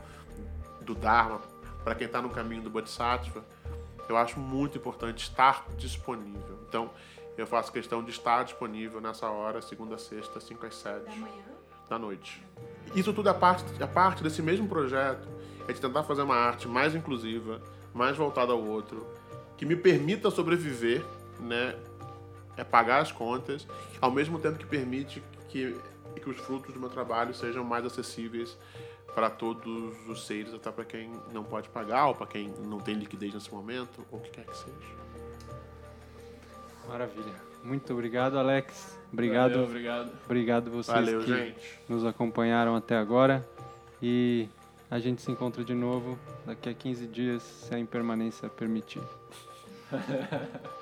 Speaker 1: do Dharma, para quem está no caminho do Bodhisattva, eu acho muito importante estar disponível. Então, eu faço questão de estar disponível nessa hora, segunda a sexta, 5 às 7
Speaker 5: Da manhã?
Speaker 1: da noite. Isso tudo é parte, é parte desse mesmo projeto, é de tentar fazer uma arte mais inclusiva, mais voltada ao outro, que me permita sobreviver, né? É pagar as contas, ao mesmo tempo que permite que, que os frutos do meu trabalho sejam mais acessíveis para todos os seres, até para quem não pode pagar, ou para quem não tem liquidez nesse momento, ou o que quer que seja.
Speaker 2: Maravilha. Muito obrigado, Alex. Obrigado.
Speaker 3: Valeu, obrigado.
Speaker 2: Obrigado vocês
Speaker 1: Valeu,
Speaker 2: que
Speaker 1: gente.
Speaker 2: nos acompanharam até agora. E a gente se encontra de novo daqui a 15 dias, se a impermanência permitir.